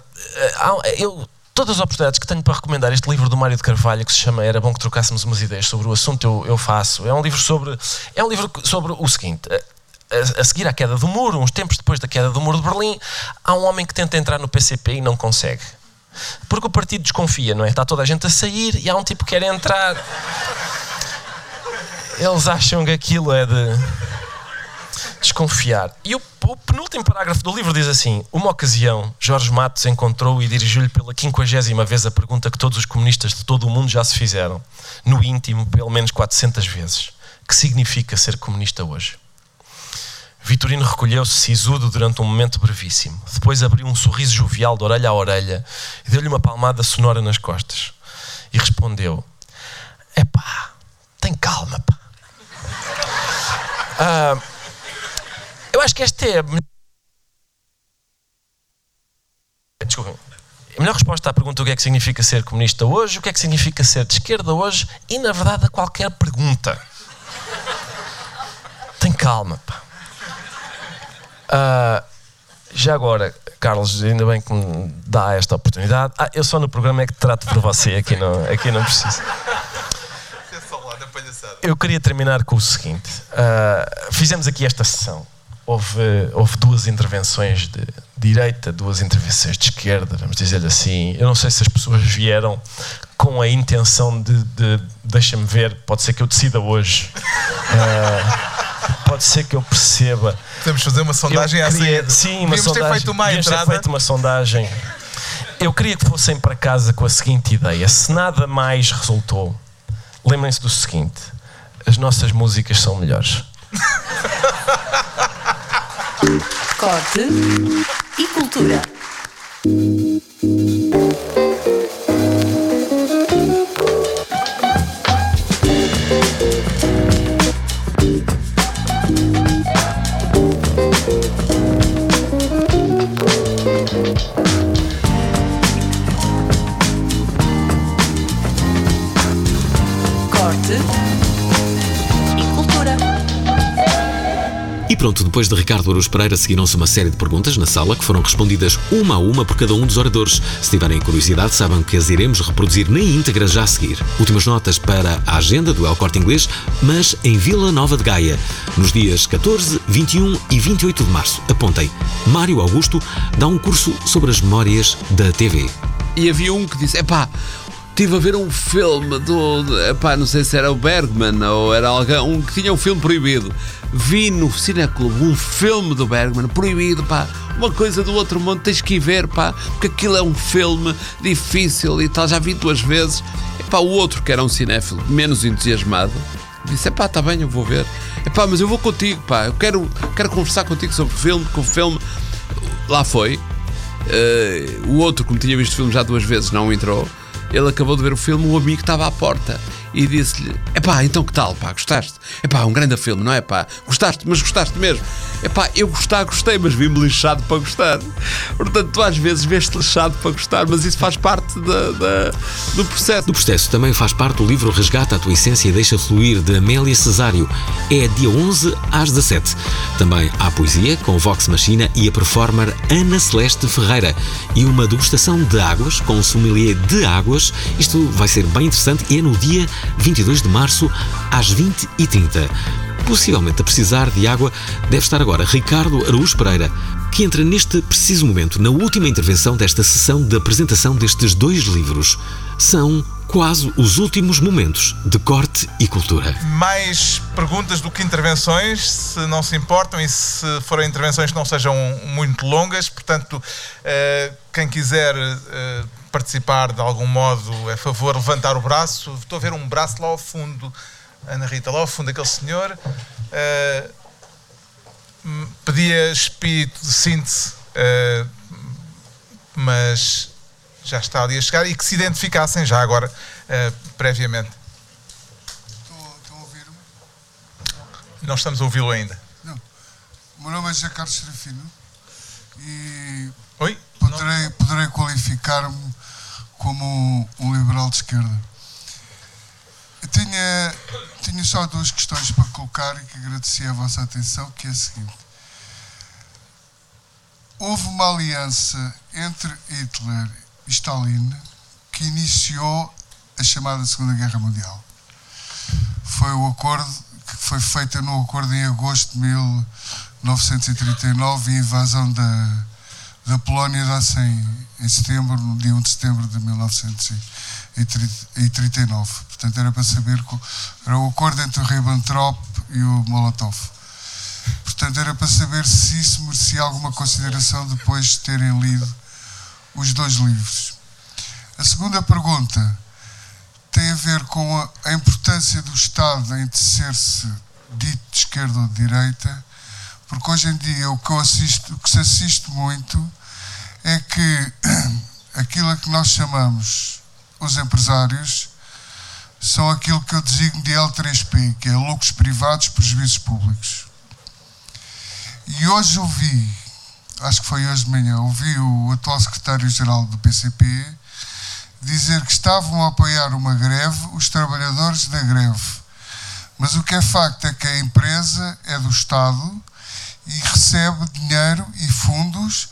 eu todas as oportunidades que tenho para recomendar este livro do Mário de Carvalho, que se chama Era Bom que Trocássemos umas ideias sobre o assunto, eu, eu faço. É um livro sobre. É um livro sobre o seguinte. A, a, seguir à queda do muro, uns tempos depois da queda do muro de Berlim, há um homem que tenta entrar no PCP e não consegue. Porque o partido desconfia, não é? Está toda a gente a sair e há um tipo que quer entrar. Eles acham que aquilo é de desconfiar. E o, o, penúltimo parágrafo do livro diz assim: Uma ocasião, Jorge Matos encontrou e dirigiu-lhe pela quinquagésima vez a pergunta que todos os comunistas de todo o mundo já se fizeram, no íntimo, pelo menos 400 vezes: Que significa ser comunista hoje? Vitorino recolheu-se sisudo durante um momento brevíssimo. Depois abriu um sorriso jovial de orelha a orelha e deu-lhe uma palmada sonora nas costas. E respondeu: Epá, tem calma, pá. Uh, eu acho que esta é a Desculpem. A melhor resposta à pergunta o que é que significa ser comunista hoje, o que é que significa ser de esquerda hoje e, na verdade, a qualquer pergunta. Tem calma, pá. Uh, já agora, Carlos, ainda bem que me dá esta oportunidade. Ah, eu só no programa é que trato por você, aqui não, aqui não preciso. Eu queria terminar com o seguinte: uh, fizemos aqui esta sessão houve, houve duas intervenções de direita, duas intervenções de esquerda, vamos dizer assim. Eu não sei se as pessoas vieram com a intenção de, de deixa-me ver, pode ser que eu decida hoje. Uh, pode ser que eu perceba. Podemos fazer uma sondagem eu queria, assim. Sim, uma sondagem. ter feito uma entrada. ter feito uma sondagem. Eu queria que fossem para casa com a seguinte ideia: se nada mais resultou, lembrem-se do seguinte: as nossas músicas são melhores. Corte e cultura. Pronto, depois de Ricardo Aruz Pereira seguiram-se uma série de perguntas na sala que foram respondidas uma a uma por cada um dos oradores. Se tiverem curiosidade, sabem que as iremos reproduzir na íntegra já a seguir. Últimas notas para a agenda do El Corte Inglês, mas em Vila Nova de Gaia, nos dias 14, 21 e 28 de março. Apontem, Mário Augusto dá um curso sobre as memórias da TV. E havia um que disse: epá, estive a ver um filme do. Epá, não sei se era o Bergman ou era alguém, um que tinha um filme proibido. Vi no Cineclube um filme do Bergman proibido, pá. Uma coisa do outro mundo, tens que ir ver, pá, porque aquilo é um filme difícil e tal. Já vi duas vezes. Epá, o outro, que era um cinéfilo menos entusiasmado, disse: epá, está bem, eu vou ver. Epá, mas eu vou contigo, pá, eu quero, quero conversar contigo sobre o filme, com o filme. Lá foi. Uh, o outro, como tinha visto o filme já duas vezes, não entrou. Ele acabou de ver o filme, o amigo estava à porta e disse-lhe: Epá, então que tal, pá, gostaste? Epá, um grande filme, não é pá? Gostaste, mas gostaste mesmo. Epá, eu gostar, gostei, mas vi-me lixado para gostar. Portanto, tu às vezes vês-te lixado para gostar, mas isso faz parte da, da, do processo. Do processo também faz parte o livro Resgata a tua essência e deixa fluir, de Amélia Cesário. É dia 11 às 17. Também há poesia com Vox Machina e a performer Ana Celeste Ferreira. E uma degustação de águas com sommelier de águas. Isto vai ser bem interessante e é no dia 22 de março às 20h30. Possivelmente a precisar de água deve estar agora Ricardo Araújo Pereira, que entra neste preciso momento na última intervenção desta sessão de apresentação destes dois livros. São quase os últimos momentos de corte e cultura. Mais perguntas do que intervenções, se não se importam, e se forem intervenções que não sejam muito longas. Portanto, eh, quem quiser eh, participar de algum modo, é favor levantar o braço. Estou a ver um braço lá ao fundo, Ana Rita, lá ao fundo, aquele senhor. Uh, pedia espírito de síntese, uh, mas já está ali a chegar e que se identificassem já agora, uh, previamente. Estão a ouvir-me? Não estamos a ouvi-lo ainda. Não. O meu nome é José Carlos Serafino e Oi? poderei, poderei qualificar-me como um liberal de esquerda. Eu tinha, tinha só duas questões para colocar e que agradecia a vossa atenção, que é a seguinte. Houve uma aliança entre Hitler e Stalin que iniciou a chamada Segunda Guerra Mundial. Foi o acordo que foi feito no acordo em agosto de 1939 e invasão da, da Polónia dá-se em, em setembro, no dia 1 de setembro de 1939. Portanto, era para saber era o acordo entre o Ribbentrop e o Molotov. Portanto, era para saber se isso merecia alguma consideração depois de terem lido os dois livros. A segunda pergunta tem a ver com a, importância do Estado em tecer-se dito de esquerda ou de direita, porque hoje em dia o que, eu assisto, o que se assiste muito é que aquilo a que nós chamamos os empresários são aquilo que eu designo de L3P, que é lucros privados, prejuízos públicos. E hoje ouvi, acho que foi hoje de manhã, ouvi o atual secretário-geral do PCP dizer que estavam a apoiar uma greve os trabalhadores da greve. Mas o que é facto é que a empresa é do Estado e recebe dinheiro e fundos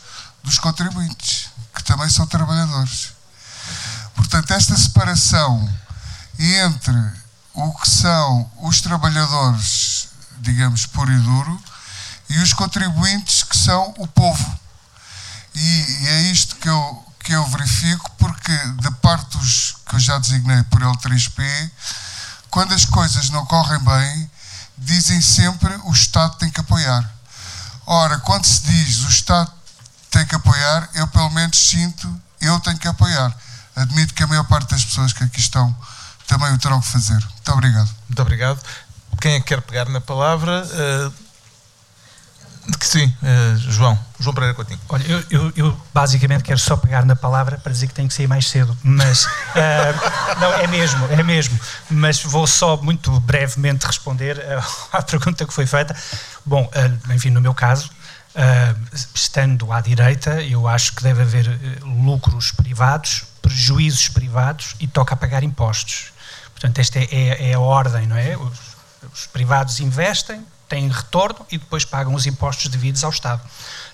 dos contribuintes, que também são trabalhadores. Portanto, esta separação entre o que são os trabalhadores, digamos, puro e duro, e os contribuintes, que são o povo. E, e é isto que eu, que eu verifico, porque de parte dos que eu já designei por L3P, quando as coisas não correm bem, dizem sempre o Estado tem que apoiar. Ora, quando se diz o Estado tem que apoiar, eu pelo menos sinto, eu tenho que apoiar. Admito que a maior parte das pessoas que aqui estão também o terão que fazer. Muito obrigado. Muito obrigado. Quem é que quer pegar na palavra? Uh, que sim, uh, João. João Pereira Coutinho. Olha, eu, eu, eu, basicamente quero só pegar na palavra para dizer que tenho que sair mais cedo, mas uh, não, é mesmo, é mesmo. Mas vou só muito brevemente responder à pergunta que foi feita. Bom, enfim, no meu caso, Uh, estando à direita, eu acho que deve haver uh, lucros privados, prejuízos privados e toca a pagar impostos. Portanto, esta é, é, é a ordem, não é? Os, os, privados investem, têm retorno e depois pagam os impostos devidos ao Estado.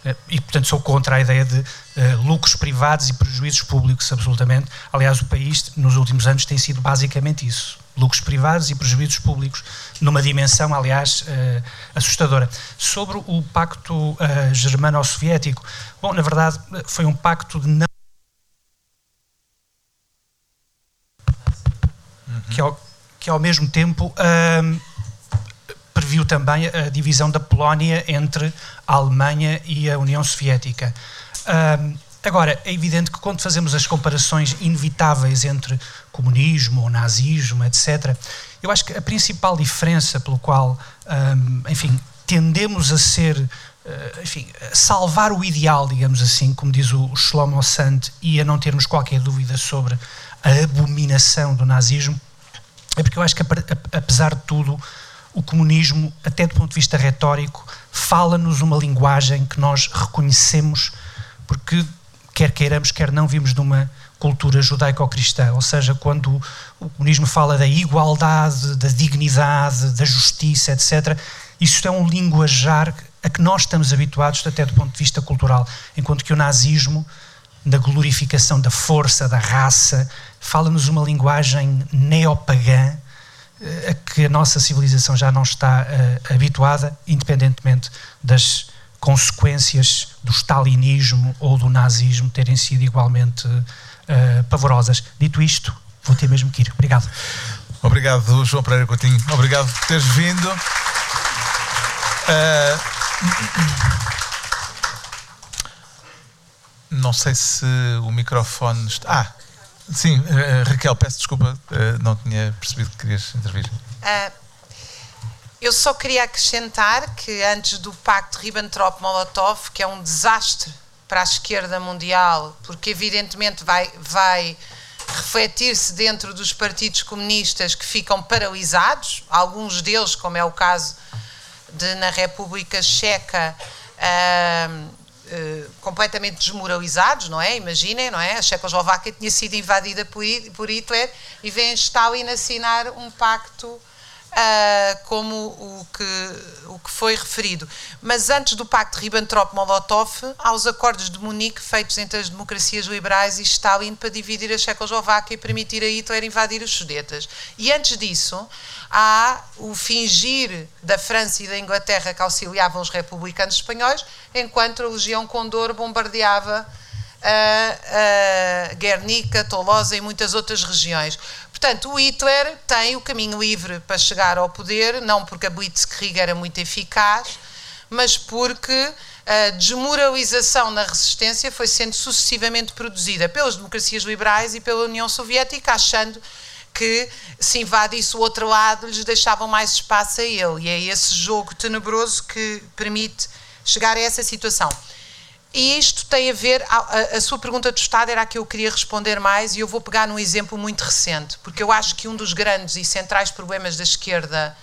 Eh, e, portanto, sou contra a ideia de uh, lucros privados e prejuízos públicos, absolutamente. Aliás, o país, nos últimos anos, tem sido basicamente isso: lucros privados e prejuízos públicos, numa dimensão, aliás, uh, assustadora. Sobre o pacto uh, germano-soviético, bom, na verdade, foi um pacto de não. Que, ao, que ao mesmo tempo previu também a divisão da Polónia entre a Alemanha e a União Soviética. Um, agora, é evidente que quando fazemos as comparações inevitáveis entre comunismo ou nazismo, etc., eu acho que a principal diferença pelo qual, um, enfim, tendemos a ser, uh, enfim, a salvar o ideal, digamos assim, como diz o Shlomo Sand, e a não termos qualquer dúvida sobre a abominação do nazismo, é porque eu acho que, apesar de tudo, o comunismo, até do ponto de vista retórico, fala-nos uma linguagem que nós reconhecemos, porque, quer queiramos, quer não, vimos de uma cultura judaico-cristã. Ou seja, quando o comunismo fala da igualdade, da dignidade, da justiça, etc., isso é um linguajar a que nós estamos habituados, até do ponto de vista cultural, enquanto que o nazismo, na glorificação da força, da raça, fala-nos uma linguagem neopagã a que a nossa civilização já não está uh, habituada, independentemente das consequências do stalinismo ou do nazismo terem sido igualmente uh, pavorosas. Dito isto, vou ter mesmo que ir. Obrigado. Obrigado, João Pereira Coutinho. Obrigado por teres vindo. Uh, não sei se o microfone está. Ah, Sim, uh, Raquel, peço desculpa, uh, não tinha percebido que querias intervir. Uh, eu só queria acrescentar que antes do pacto Ribbentrop-Molotov, que é um desastre para a esquerda mundial, porque evidentemente vai, vai refletir-se dentro dos partidos comunistas que ficam paralisados, alguns deles, como é o caso de na República Checa, eh, completamente desmoralizados, não é? Imaginem, não é? A Checoslováquia tinha sido invadida por, por Hitler e vem Stalin assinar um pacto uh, como o que, o que foi referido. Mas antes do pacto Ribbentrop-Molotov, há os acordos de Munique feitos entre as democracias liberais e Stalin para dividir a Checoslováquia e permitir a Hitler invadir os Sudetas. E antes disso, há o fingir da França e da Inglaterra que auxiliavam os republicanos espanhóis, enquanto a Legião Condor bombardeava a, a Guernica, Tolosa e muitas outras regiões. Portanto, o Hitler tem o caminho livre para chegar ao poder, não porque a Blitzkrieg era muito eficaz, mas porque a desmoralização na resistência foi sendo sucessivamente produzida pelas democracias liberais e pela União Soviética, achando que se invadisse o outro lado lhes deixavam mais espaço a ele. E é esse jogo tenebroso que permite chegar a essa situação. E isto tem a ver, a, a, a, sua pergunta do Estado era a que eu queria responder mais, e eu vou pegar num exemplo muito recente, porque eu acho que um dos grandes e centrais problemas da esquerda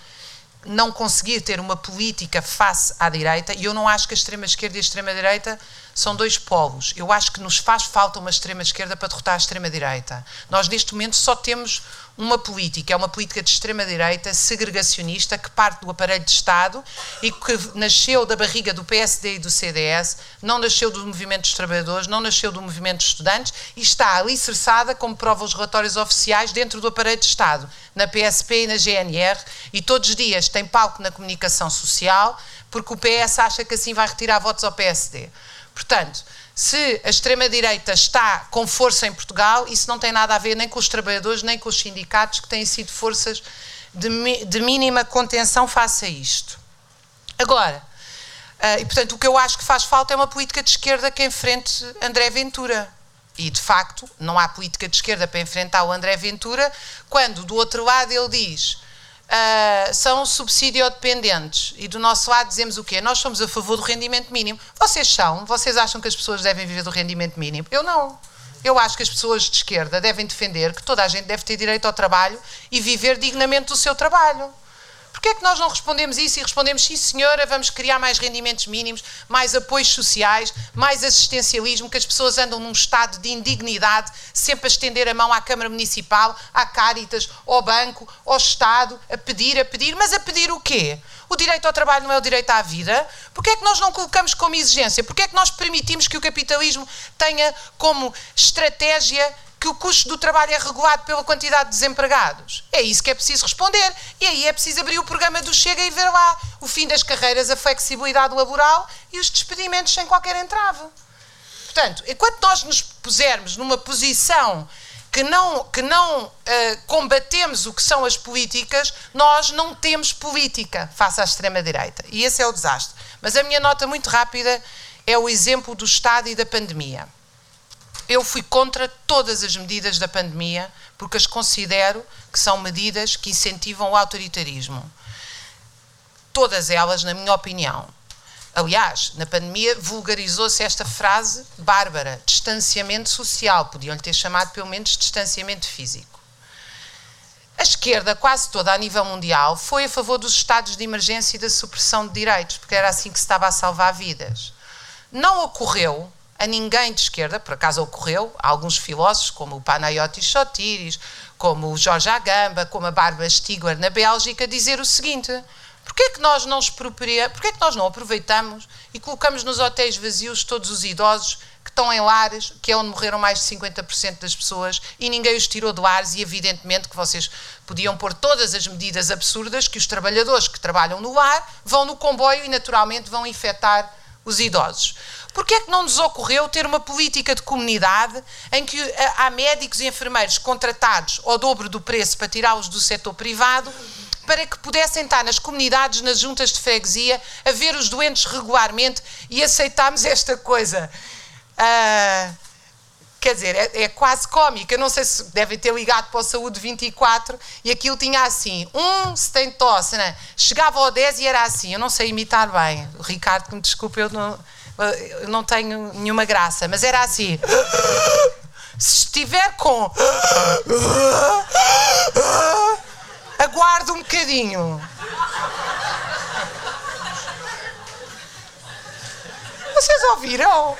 não conseguir ter uma política face à direita, e eu não acho que a extrema-esquerda e a extrema-direita são dois polos. Eu acho que nos faz falta uma extrema-esquerda para derrotar a extrema-direita. Nós, neste momento, só temos uma política, é uma política de extrema-direita segregacionista que parte do aparelho de Estado e que nasceu da barriga do PSD e do CDS, não nasceu do movimento dos trabalhadores, não nasceu do movimento dos estudantes e está alicerçada, como provam os relatórios oficiais, dentro do aparelho de Estado, na PSP e na GNR, e todos os dias tem palco na comunicação social, porque o PS acha que assim vai retirar votos ao PSD. Portanto, se a extrema-direita está com força em Portugal, isso não tem nada a ver nem com os trabalhadores, nem com os sindicatos, que têm sido forças de, de mínima contenção face a isto. Agora, uh, e portanto, o que eu acho que faz falta é uma política de esquerda que enfrente André Ventura. E, de facto, não há política de esquerda para enfrentar o André Ventura, quando do outro lado ele diz uh, são subsídio-dependentes. E do nosso lado dizemos o quê? Nós somos a favor do rendimento mínimo. Vocês são? Vocês acham que as pessoas devem viver do rendimento mínimo? Eu não. Eu acho que as pessoas de esquerda devem defender que toda a gente deve ter direito ao trabalho e viver dignamente do seu trabalho. Porquê é que nós não respondemos isso e respondemos sim senhora, vamos criar mais rendimentos mínimos, mais apoios sociais, mais assistencialismo, que as pessoas andam num estado de indignidade, sempre a estender a mão à Câmara Municipal, à Caritas, ao banco, ao Estado, a pedir, a pedir, mas a pedir o quê? O direito ao trabalho não é o direito à vida? Porquê é que nós não colocamos como exigência? Porquê é que nós permitimos que o capitalismo tenha como estratégia que o custo do trabalho é regulado pela quantidade de desempregados? É isso que é preciso responder. E aí é preciso abrir o programa do Chega e ver lá o fim das carreiras, a flexibilidade laboral e os despedimentos sem qualquer entrave. Portanto, enquanto nós nos pusermos numa posição que não, que não uh, combatemos o que são as políticas, nós não temos política face à extrema-direita. E esse é o desastre. Mas a minha nota muito rápida é o exemplo do Estado e da pandemia. Eu fui contra todas as medidas da pandemia, porque as considero que são medidas que incentivam o autoritarismo. Todas elas, na minha opinião. Aliás, na pandemia vulgarizou-se esta frase bárbara: distanciamento social. Podiam-lhe ter chamado pelo menos distanciamento físico. A esquerda, quase toda a nível mundial, foi a favor dos estados de emergência e da supressão de direitos, porque era assim que se estava a salvar vidas. Não ocorreu a ninguém de esquerda, por acaso ocorreu, a alguns filósofos, como o Panayotis Sotiris, como o Jorge Agamba, como a Bárbara Stigler na Bélgica, dizer o seguinte: Porquê é que nós não porquê é que nós não aproveitamos e colocamos nos hotéis vazios todos os idosos que estão em lares, que é onde morreram mais de 50% das pessoas e ninguém os tirou de lares e evidentemente que vocês podiam pôr todas as medidas absurdas que os trabalhadores que trabalham no lar vão no comboio e naturalmente vão infectar os idosos. Porquê é que não nos ocorreu ter uma política de comunidade em que eh, há médicos e enfermeiros contratados ao dobro do preço para tirá-los do setor privado para que pudessem estar nas comunidades, nas juntas de freguesia, a ver os doentes regularmente e aceitámos esta coisa. Uh, quer dizer, é, é quase cómica. Não sei se devem ter ligado para o Saúde 24 e aquilo tinha assim: um se tem tosse, né? chegava ao 10 e era assim. Eu não sei imitar bem. O Ricardo, me desculpe, eu não, eu não tenho nenhuma graça, mas era assim. Se estiver com Aguarde um bocadinho. Vocês ouviram?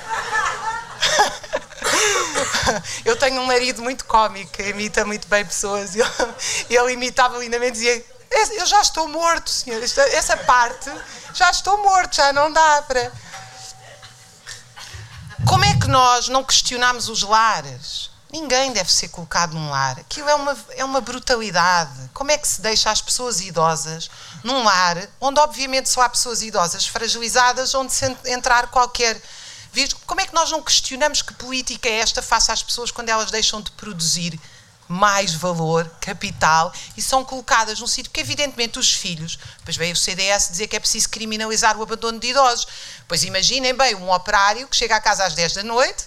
Eu tenho um marido muito cómico, que imita muito bem pessoas. E ele imitava lindamente e dizia: Eu já estou morto, senhor. Essa parte, já estou morto, já não dá para. Como é que nós não questionamos os lares? Ninguém deve ser colocado num lar. Aquilo é uma, é uma brutalidade. Como é que se deixa as pessoas idosas num lar onde, obviamente, só há pessoas idosas fragilizadas, onde se entrar qualquer vírus? Como é que nós não questionamos que política é esta face às pessoas quando elas deixam de produzir mais valor, capital, e são colocadas num sítio que, evidentemente, os filhos. Depois veio o CDS dizer que é preciso criminalizar o abandono de idosos. Pois imaginem bem um operário que chega à casa às 10 da noite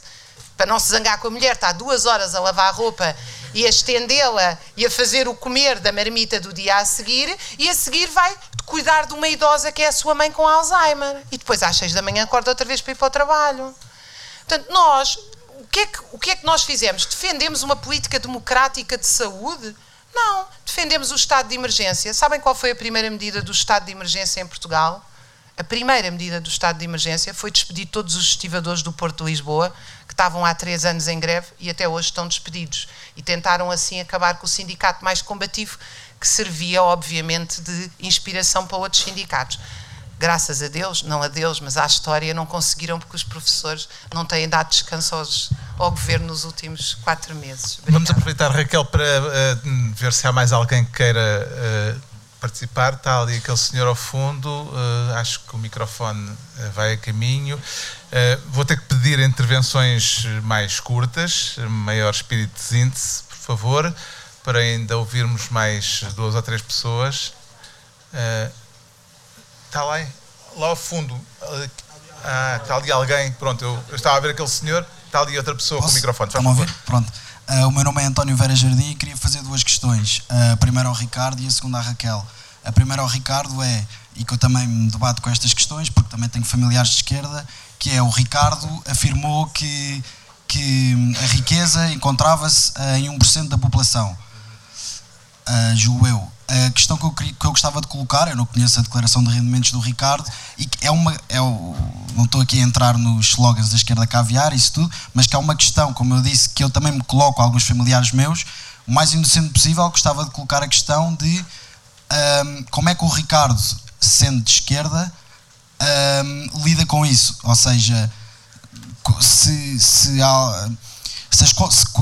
para não se zangar com a mulher, está duas horas a lavar a roupa e a estendê-la e a fazer o comer da marmita do dia a seguir, e a seguir vai cuidar de uma idosa que é a sua mãe com Alzheimer. E depois às seis da manhã acorda outra vez para ir para o trabalho. Portanto, nós, que, é que, o que é que nós fizemos? Defendemos uma política democrática de saúde? Não. Defendemos o estado de emergência. Sabem qual foi a primeira medida do estado de emergência em Portugal? A primeira medida do estado de emergência foi despedir todos os estivadores do Porto de Lisboa que estavam há três anos em greve e até hoje estão despedidos. E tentaram assim acabar com o sindicato mais combativo, que servia, obviamente, de inspiração para outros sindicatos. Graças a Deus, não a Deus, mas à história, não conseguiram porque os professores não têm dado descanso aos, ao governo nos últimos quatro meses. Obrigada. Vamos aproveitar, Raquel, para uh, ver se há mais alguém que queira. Uh, participar. Está ali aquele senhor ao fundo, uh, acho que o microfone uh, vai a caminho. Uh, vou ter que pedir intervenções mais curtas, maior espírito de síntese, por favor, para ainda ouvirmos mais duas ou três pessoas. Está lá, lá ao fundo. Ah, está ali alguém. Pronto, eu, eu, estava a ver aquele senhor, está ali outra pessoa Posso? com o microfone. Estão a ouvir? Pronto. Uh, o meu nome é António Vera Jardim e queria fazer duas questões. Uh, a primeira ao Ricardo e a segunda à Raquel. A primeira ao Ricardo é, e que eu também me debato com estas questões, porque também tenho familiares de esquerda, que é o Ricardo afirmou que, que a riqueza encontrava-se uh, em 1% da população. Uh, julgo eu. A questão que eu, que eu gostava de colocar, eu não conheço a declaração de rendimentos do Ricardo, e que é uma. É o, não estou aqui a entrar nos slogans da esquerda caviar, isso tudo, mas que é uma questão, como eu disse, que eu também me coloco a alguns familiares meus, o mais inocente possível, gostava de colocar a questão de um, como é que o Ricardo sendo de esquerda, hum, lida com isso. Ou seja, se, se, há- se as,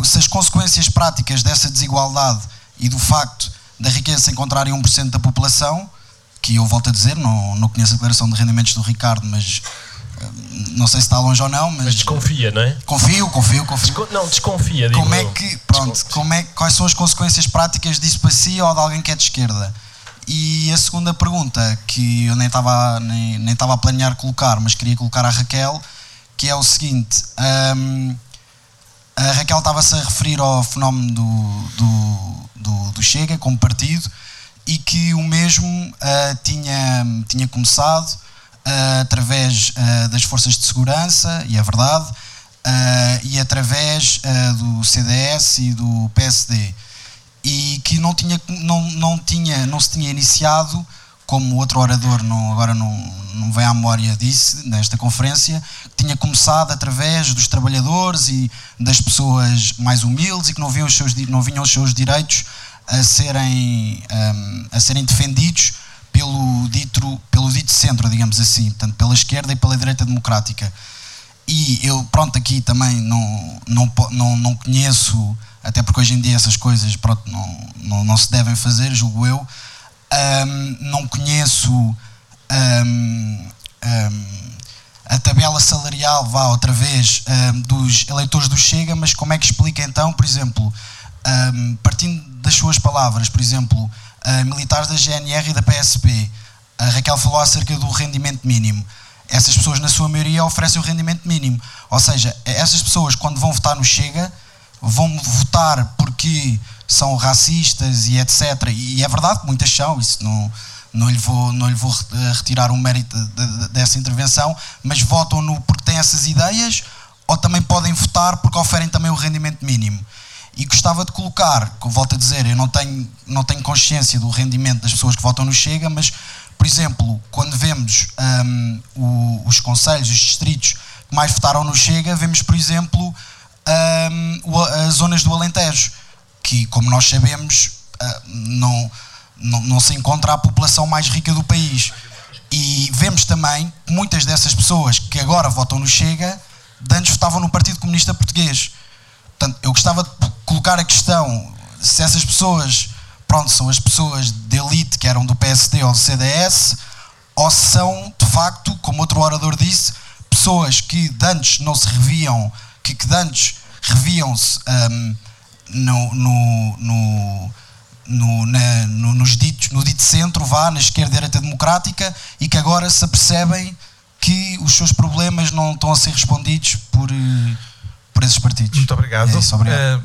se as consequências práticas dessa desigualdade e do facto da riqueza se encontrar em 1% da população, que eu volto a dizer, não, não conheço a declaração de rendimentos do Ricardo, mas hum, não sei se está longe ou não, mas, Mas desconfia, não é? Confio, confio, confio. Desco- não, desconfia, Como é que, pronto, como é, quais são as consequências práticas disso para si ou de alguém que é de esquerda? E a segunda pergunta, que eu nem estava nem, nem estava a planear colocar, mas queria colocar à Raquel, que é o seguinte: hum, a Raquel estava-se a referir ao fenómeno do, do, do, do Chega como partido e que o mesmo ah, tinha, tinha começado ah, através ah, das forças de segurança, e é verdade, e através do CDS e do PSD e que não tinha não, não tinha não se tinha iniciado como outro orador agora não, não vem à memória disse nesta conferência que tinha começado através dos trabalhadores e das pessoas mais humildes e que não vinham os seus não vinham os seus direitos a serem hum, a serem defendidos pelo dito pelo dito centro digamos assim portanto pela esquerda e pela direita democrática e eu, pronto, aqui também não, não, não, não conheço, até porque hoje em dia essas coisas pronto, não, não, não se devem fazer, julgo eu. Ahm, não conheço ahm, a tabela salarial, vá outra vez, dos eleitores do Chega, mas como é que explica então, por exemplo, partindo das suas palavras, por exemplo, militares da GNR e da PSP, a Raquel falou acerca do rendimento mínimo essas pessoas, na sua maioria, oferecem o rendimento mínimo. Ou seja, essas pessoas, quando vão votar no Chega, vão votar porque são racistas e etc. E é verdade que muitas são, isso não, não, lhe vou, não lhe vou retirar o mérito de- de- dessa intervenção, mas votam no porque têm essas ideias ou também podem votar porque oferem também o rendimento mínimo. E gostava de colocar, que volto a dizer, eu não tenho, não tenho consciência do rendimento das pessoas que votam no Chega, mas, por exemplo, quando vemos hum, o- os conselhos, os distritos que mais votaram no Chega, vemos, por exemplo, hum, o- as zonas do Alentejo, que, como nós sabemos, ah, não, não, não se encontra a população mais rica do país. E vemos também que muitas dessas pessoas que agora votam no Chega, de antes votavam no Partido Comunista Português. Portanto, eu gostava de colocar a questão se essas pessoas, pronto, são as pessoas de elite que eram do PSD ou do CDS, ou são, de facto, como outro orador disse, pessoas que de antes não se reviam, que, que de antes reviam-se hum, no, no, no, no, na- no- nos ditos, no dito centro, vá, na esquerda e direita democrática, e que agora se apercebem que os seus problemas não estão a ser respondidos por, eh, por esses partidos. Muito obrigado. É isso, obrigado.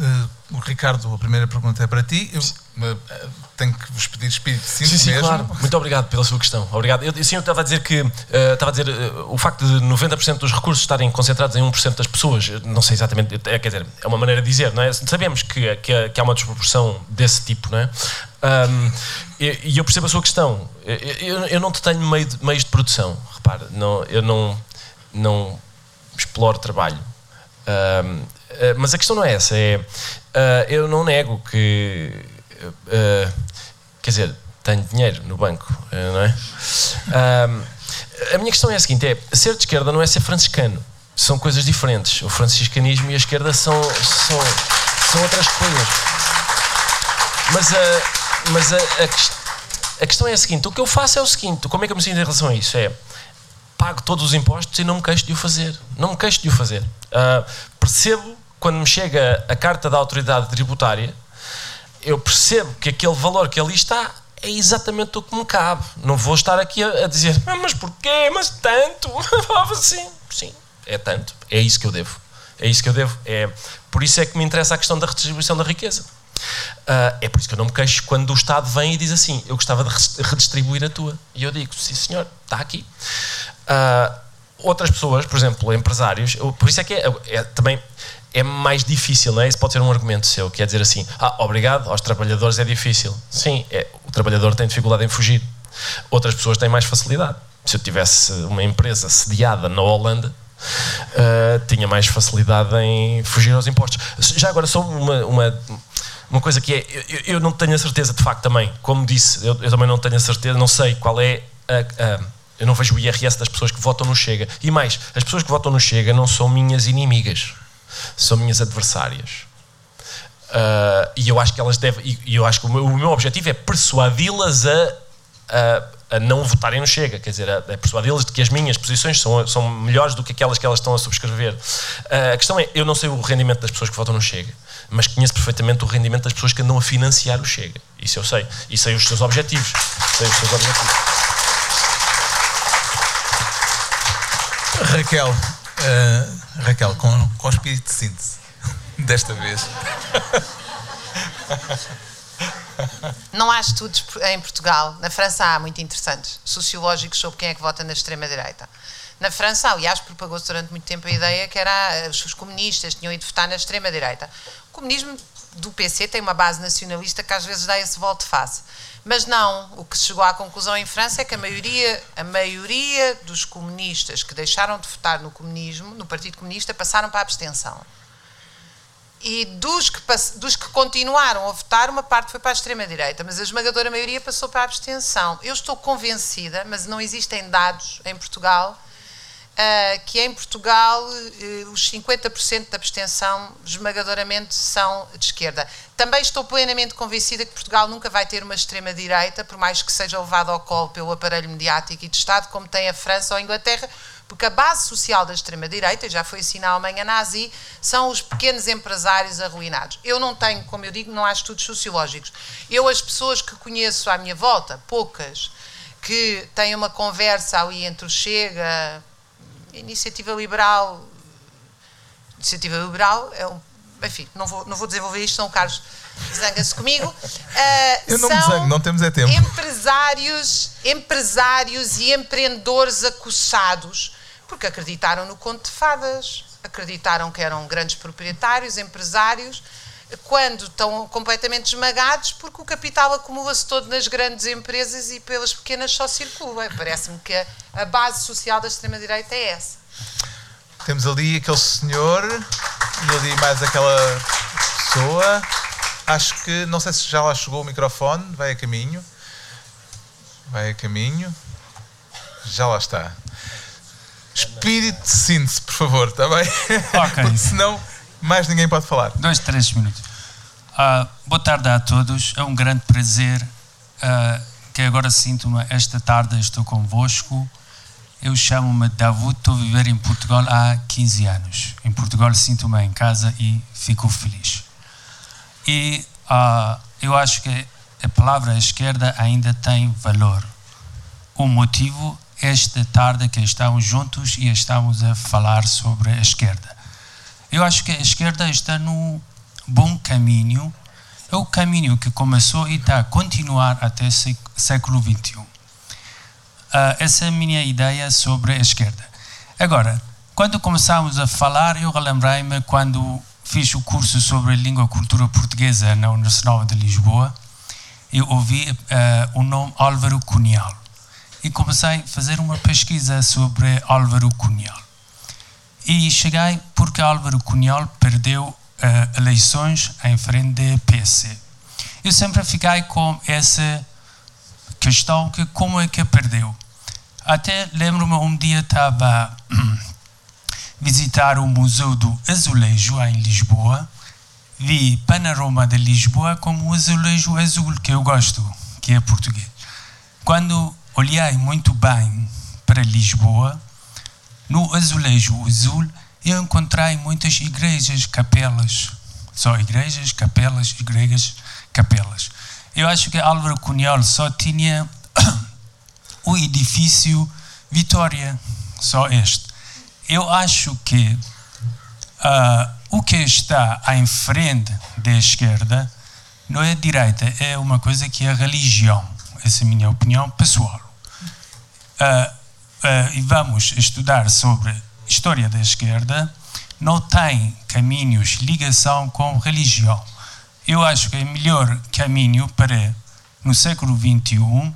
Eh, o Ricardo, a primeira pergunta é para ti. Eu eh, tenho que vos pedir espírito de Sim, sim, mesmo. claro. Muito obrigado pela sua questão. Obrigado. Eu, sim, eu estava a dizer que eh, estava a dizer eh, o facto de 90% dos recursos estarem concentrados em 1% das pessoas, não sei exatamente, é, quer dizer, é uma maneira de dizer, não é? Sabemos que, que, há- que há uma desproporção desse tipo, não é? Ahm, e, eu percebo a sua questão. Eu, eu, não tenho meio de, meios de produção, repare, não, eu não, não exploro trabalho. Eh, mas a questão não é essa, é ah, eu não nego que ah, quer dizer, tenho dinheiro no banco, eh, não é? A minha questão é a seguinte: é ser de esquerda não é ser franciscano. São coisas diferentes. O franciscanismo e a esquerda são, são, são outras coisas. Mas, a, mas a, a, a questão é a seguinte: o que eu faço é o seguinte: como é que eu me sinto em relação a isso? É pago todos os impostos e não me queixo de o fazer. Não me queixo de o fazer. Ah, percebo quando me chega a carta da autoridade tributária, eu percebo que aquele valor que ali está é exatamente o que me cabe. Não vou estar aqui a, dizer, "Ah, mas porquê? Mas tanto? sim, sim, é tanto. É isso que eu devo. É isso que eu devo. É, por isso é que me interessa a questão da redistribuição da riqueza. Ah, é por isso que eu não me queixo quando o Estado vem e diz assim: eu gostava de redistribuir a tua. E eu digo: sim, senhor, está aqui. Ah, outras pessoas, por exemplo, empresários, por isso é que é, é também é mais difícil, não é? Isso pode ser um argumento seu, que é dizer assim: ah, obrigado, aos trabalhadores é difícil. Sim, é, o trabalhador tem dificuldade em fugir. Outras pessoas têm mais facilidade. Se eu tivesse uma empresa sediada na Holanda, ah, tinha mais facilidade em fugir aos impostos. Já agora, só uma, uma uma coisa que é, eu, eu, não tenho a certeza de facto também, como disse, eu, eu também não tenho a certeza, não sei qual é a, a, eu não vejo o IRS das pessoas que votam no Chega. E mais, as pessoas que votam no Chega não são minhas inimigas, são minhas adversárias. Uh, e eu acho que elas devem, e eu acho que o meu, o meu objetivo é persuadi-las a, a, a, não votarem no Chega, quer dizer, a, a persuadi-las de que as minhas posições são, são melhores do que aquelas que elas estão a subscrever. Uh, a questão é, eu não sei o rendimento das pessoas que votam no Chega mas conheço perfeitamente o rendimento das pessoas que andam a financiar o Chega. Isso eu sei. E sei os seus objetivos. Sei os seus objetivos. Raquel, uh, Raquel, com, com espírito de síntese, desta vez. Não há estudos em Portugal, na França há muito interessantes, sociológicos sobre quem é que vota na extrema-direita. Na França, aliás, propagou-se durante muito tempo a ideia que era os comunistas tinham ido votar na extrema-direita comunismo do PC tem uma base nacionalista que às vezes dá esse volte face. Mas não, o que se chegou à conclusão em França é que a maioria, a maioria dos comunistas que deixaram de votar no comunismo, no Partido Comunista, passaram para a abstenção. E dos que, dos que continuaram a votar, uma parte foi para a extrema-direita, mas a esmagadora maioria passou para a abstenção. Eu estou convencida, mas não existem dados em Portugal, uh, que em Portugal uh, os 50% da abstenção esmagadoramente são de esquerda. Também estou plenamente convencida que Portugal nunca vai ter uma extrema-direita, por mais que seja levado ao colo pelo aparelho mediático e de Estado, como tem a França ou a Inglaterra, porque a base social da extrema-direita, já foi assim na Alemanha nazi, são os pequenos empresários arruinados. Eu não tenho, como eu digo, não há estudos sociológicos. Eu, as pessoas que conheço à minha volta, poucas, que têm uma conversa ali entre o Chega, iniciativa liberal. Iniciativa liberal é um. Enfim, não vou, não vou desenvolver isto, são Carlos zanga-se comigo. Uh, Eu não me zango, não temos é tempo. Empresários, empresários e empreendedores acossados porque acreditaram no conto de fadas, acreditaram que eram grandes proprietários, empresários, quando estão completamente esmagados porque o capital acumula-se todo nas grandes empresas e pelas pequenas só circula. Parece-me que a, base social da extrema-direita é essa. Temos ali aquele senhor e ali mais aquela pessoa. Acho que, não sei se já lá chegou o microfone, vai a caminho. Vai a caminho. Já lá está. Espírito de síntese, por favor, está bem? Ok. Porque senão mais ninguém pode falar. Dois, três minutos. Uh, boa tarde a todos. É um grande prazer uh, que agora sinto-me esta tarde estou convosco. Eu chamo-me David, estou a viver em Portugal há 15 anos. Em Portugal sinto-me em casa e fico feliz. E uh, eu acho que a palavra esquerda ainda tem valor. O motivo esta tarde que estamos juntos e estamos a falar sobre a esquerda. Eu acho que a esquerda está no bom caminho. É o caminho que começou e está a continuar até século XXI. Uh, ah, essa é a minha ideia sobre a esquerda. Agora, quando começamos a falar, eu relembrei-me quando fiz o curso sobre língua e cultura portuguesa na Universidade de Lisboa, eu ouvi uh, o nome Álvaro Cunhal e comecei a fazer uma pesquisa sobre Álvaro Cunhal. E cheguei porque Álvaro Cunhal perdeu uh, eleições em frente do PC. Eu sempre fiquei com essa questão que como é que perdeu. Até lembro-me um dia estava visitar o Museu do Azulejo em Lisboa, vi panorama de Lisboa como o azulejo azul que eu gosto, que é português. Quando olhei muito bem para Lisboa, no azulejo azul, eu encontrei muitas igrejas, capelas. Só igrejas, capelas, igrejas, capelas. Eu acho que Álvaro Cunhal só tinha o edifício Vitória, só este. Eu acho que uh, o que está em frente da esquerda não é direita, é uma coisa que é religião. Essa é a minha opinião pessoal. Uh, uh, e vamos estudar sobre história da esquerda, não tem caminhos, ligação com religião. Eu acho que é melhor caminho para, no século XXI,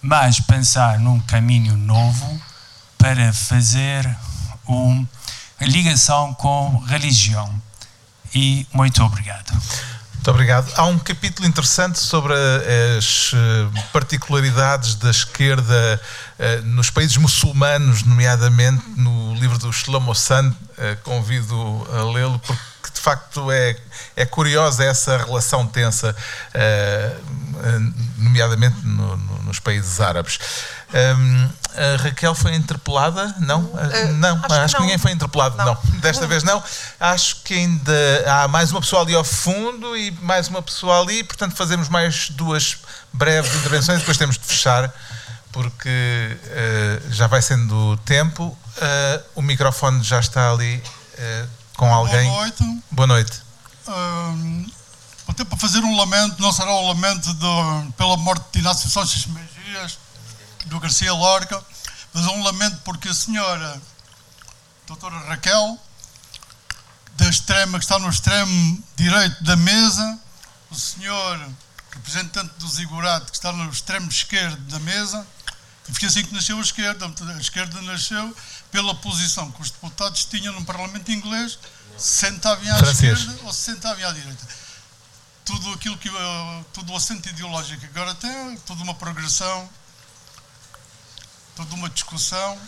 mais pensar num caminho novo para fazer uma ligação com religião. E muito obrigado. Muito obrigado. Há um capítulo interessante sobre as eh, particularidades da esquerda eh, nos países muçulmanos, nomeadamente no livro do Shlomo Sand. Eh, convido a lê-lo porque de facto é, é curiosa essa relação tensa, nomeadamente no, no, nos países árabes. Um, a Raquel foi interpelada? Não? Uh, não, acho, acho que, que, ninguém foi interpelado. Não. não. Desta vez não. Acho que ainda há mais uma pessoa ali ao fundo e mais uma pessoa ali, portanto fazemos mais duas breves intervenções e depois temos de fechar porque uh, já vai sendo tempo. Uh, o microfone já está ali com alguém. Boa noite. Boa noite. até para fazer um lamento, não será um lamento de, pela morte de Inácio Sanches Mejias, do Garcia Lorca, mas é um lamento porque a senhora doutora Raquel, da extrema, que está no extremo direito da mesa, o senhor representante do Zigurate, que está no extremo esquerdo da mesa, e foi assim que nasceu a esquerda. A esquerda nasceu pela posição que os deputados tinham no Parlamento inglês, se sentavam à Francês. esquerda ou se sentavam à direita. Tudo aquilo que, todo o assento ideológico que agora tem, toda uma progressão toda uma discussão.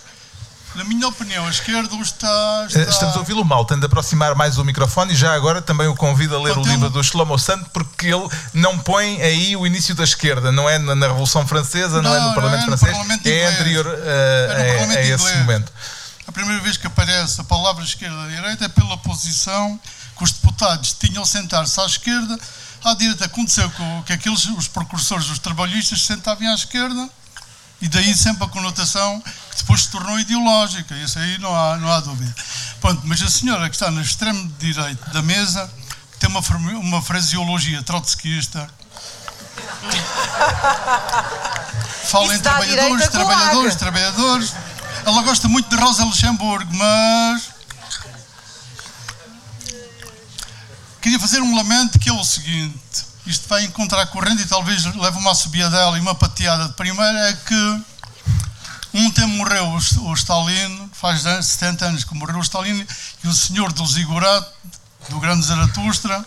Na minha opinião, a esquerda está. está... Eh, estamos a ouvi-lo mal, tem de aproximar mais o microfone e já agora também o convido a ler o livro do Shlomo Santo, porque ele não põe aí o início da esquerda, não é na, Revolução Francesa, não, não é no Parlamento é no Francês, Parlamento é anterior uh, a, a, esse momento. A primeira vez que aparece a palavra esquerda-direita é pela posição que os deputados tinham sentar-se à esquerda, à direita. Aconteceu que aqueles, os precursores dos trabalhistas se sentavam à esquerda e daí sempre a conotação que depois se tornou ideológica, isso aí não há, não há dúvida. Pronto, mas a senhora que está no extremo direito da mesa tem uma, uma fraseologia trotskista. Fala em trabalhadores, trabalhadores, trabalhadores. Ela gosta muito de Rosa Luxemburgo, mas queria fazer um lamento que é o seguinte isto vai encontrar corrente e talvez leve uma dela e uma pateada de primeira, é que um tempo morreu o Stalin, faz 70 anos que morreu o Stalin, e o senhor do Ziggurat, do grande Zaratustra,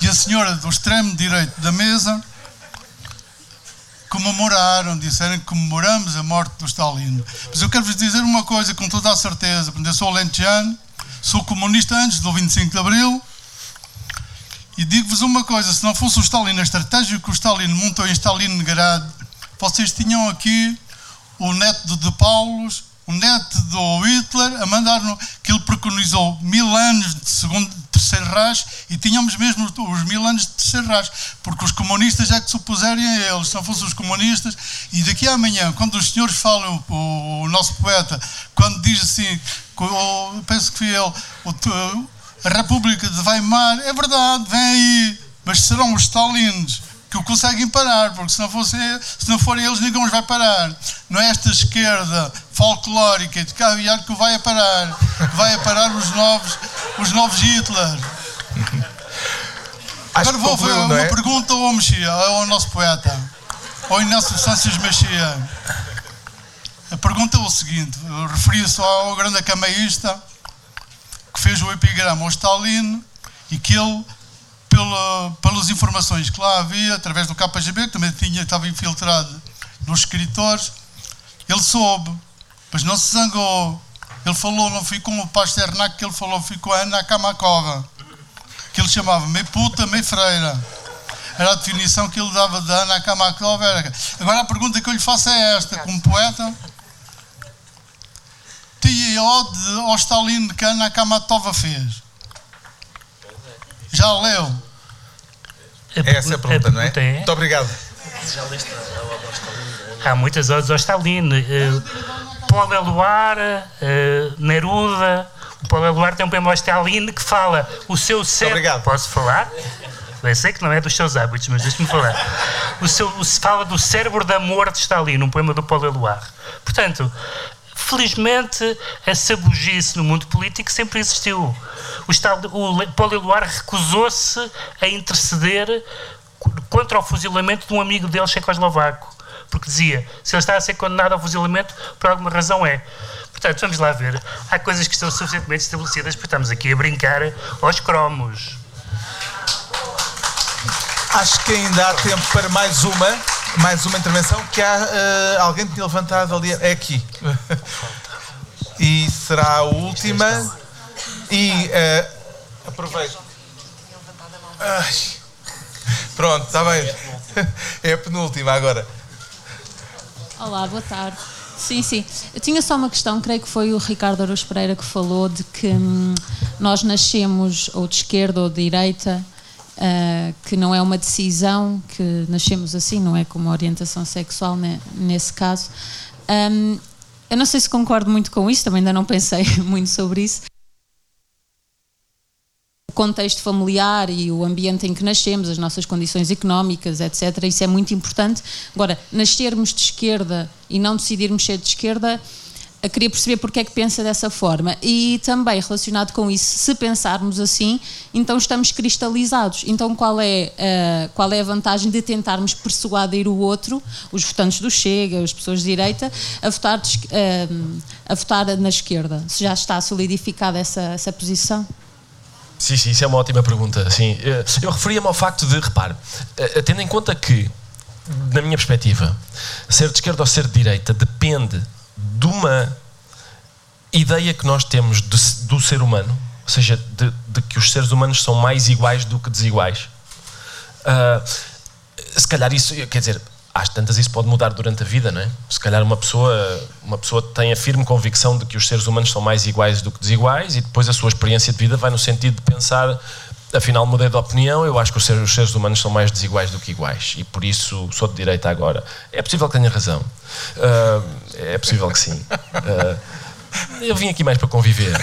e a senhora do extremo direito da mesa, comemoraram, disseram que comemoramos a morte do Stalin. Mas eu quero-vos dizer uma coisa com toda a certeza, porque eu sou lentejano, sou comunista antes do 25 de Abril, e digo-vos uma coisa: se não fosse o Stalin, a estratégia que o Stalin montou em Stalingrad, vocês tinham aqui o neto de, Paulos, o neto do Hitler, a mandar no, que ele preconizou mil anos de segundo, terceiro rás e tínhamos mesmo os mil anos de terceiro rás, porque os comunistas é que se opuserem a eles, se não fossem os comunistas. E daqui a amanhã, quando os senhores falam, o, o nosso poeta, quando diz assim, penso que foi ele, o, a República de Weimar, é verdade, vem aí, mas serão os Stalins que o conseguem parar, porque se não, fosse, se não forem eles, ninguém os vai parar. Não é esta esquerda folclórica de caviar que vai a parar, que vai a parar os novos, os novos Hitler. Agora vou fazer uma é? pergunta ao Mexia, ao nosso poeta, ao Inácio Sanches Mexia. A pergunta é o seguinte: referia-se ao grande acamaísta que fez o epigrama ao Stalin e que ele, pela, pelas informações que lá havia, através do KGB, que também tinha, estava infiltrado nos escritores, ele soube, mas não se zangou. Ele falou, não fui com o Pasternak, que ele falou, fui com a Ana Kamakova, que ele chamava meio puta, meio freira. Era a definição que ele dava da Ana Kamakova. Agora a pergunta que eu lhe faço é esta, como poeta, ode ao Stalin que a Ana Kamatova fez? Já leu? Essa é a pergunta, não é? é? Muito obrigado. Há muitas odes ao Stalin. Uh, Paul Eluard, uh, Neruda. O Paul Eluard tem um poema ao Stalin que fala o seu cérebro. Obrigado. Posso falar? Eu sei que não é dos seus hábitos, mas deixe-me falar. O seu, o, fala do cérebro de amor de Stalin, um poema do Paul Eluard. Portanto, Felizmente, essa bugice no mundo político sempre existiu. O, Estado, o Poliluar recusou-se a interceder contra o fuzilamento de um amigo dele, checoslovaco. Porque dizia, se ele está a ser condenado ao fuzilamento, por alguma razão é. Portanto, vamos lá ver. Há coisas que estão suficientemente estabelecidas, porque estamos aqui a brincar aos cromos. Acho que ainda há tempo para mais uma, mais uma intervenção, que há uh, alguém que tinha levantado ali. É aqui. e será a última. E uh, aproveito. Ai. Pronto, está bem. É a penúltima agora. Olá, boa tarde. Sim, sim. Eu tinha só uma questão, creio que foi o Ricardo Aruz Pereira que falou de que hum, nós nascemos ou de esquerda ou de direita, uh, que não é uma decisão, que nascemos assim, não é como orientação sexual né, nesse caso. Um, eu não sei se concordo muito com isso, também ainda não pensei muito sobre isso o contexto familiar e o ambiente em que nascemos, as nossas condições económicas, etc. Isso é muito importante. Agora, nascermos de esquerda e não decidirmos ser de esquerda, eu queria perceber porque é que pensa dessa forma. E também relacionado com isso, se pensarmos assim, então estamos cristalizados. Então qual é, uh, qual é a vantagem de tentarmos persuadir o outro, os votantes do Chega, as pessoas de direita, a votar, de, uh, a votar na esquerda? Se já está solidificada essa, essa posição? Sim, sim, isso é uma ótima pergunta. Sim, eh, eu referia-me ao facto de, repare, tendo em conta que, na minha perspectiva, ser de esquerda ou ser de direita depende de uma ideia que nós temos de, do ser humano, ou seja, de, de, que os seres humanos são mais iguais do que desiguais. Uh, se calhar isso, quer dizer, às tantas isso pode mudar durante a vida, não é? Se calhar uma pessoa, uma pessoa tem a firme convicção de que os seres humanos são mais iguais do que desiguais e depois a sua experiência de vida vai no sentido de pensar, afinal mudei de opinião, eu acho que os seres, os seres humanos são mais desiguais do que iguais e por isso sou de direita agora. É possível que tenha razão. Uh, é possível que sim. Uh, eu vim aqui mais para conviver.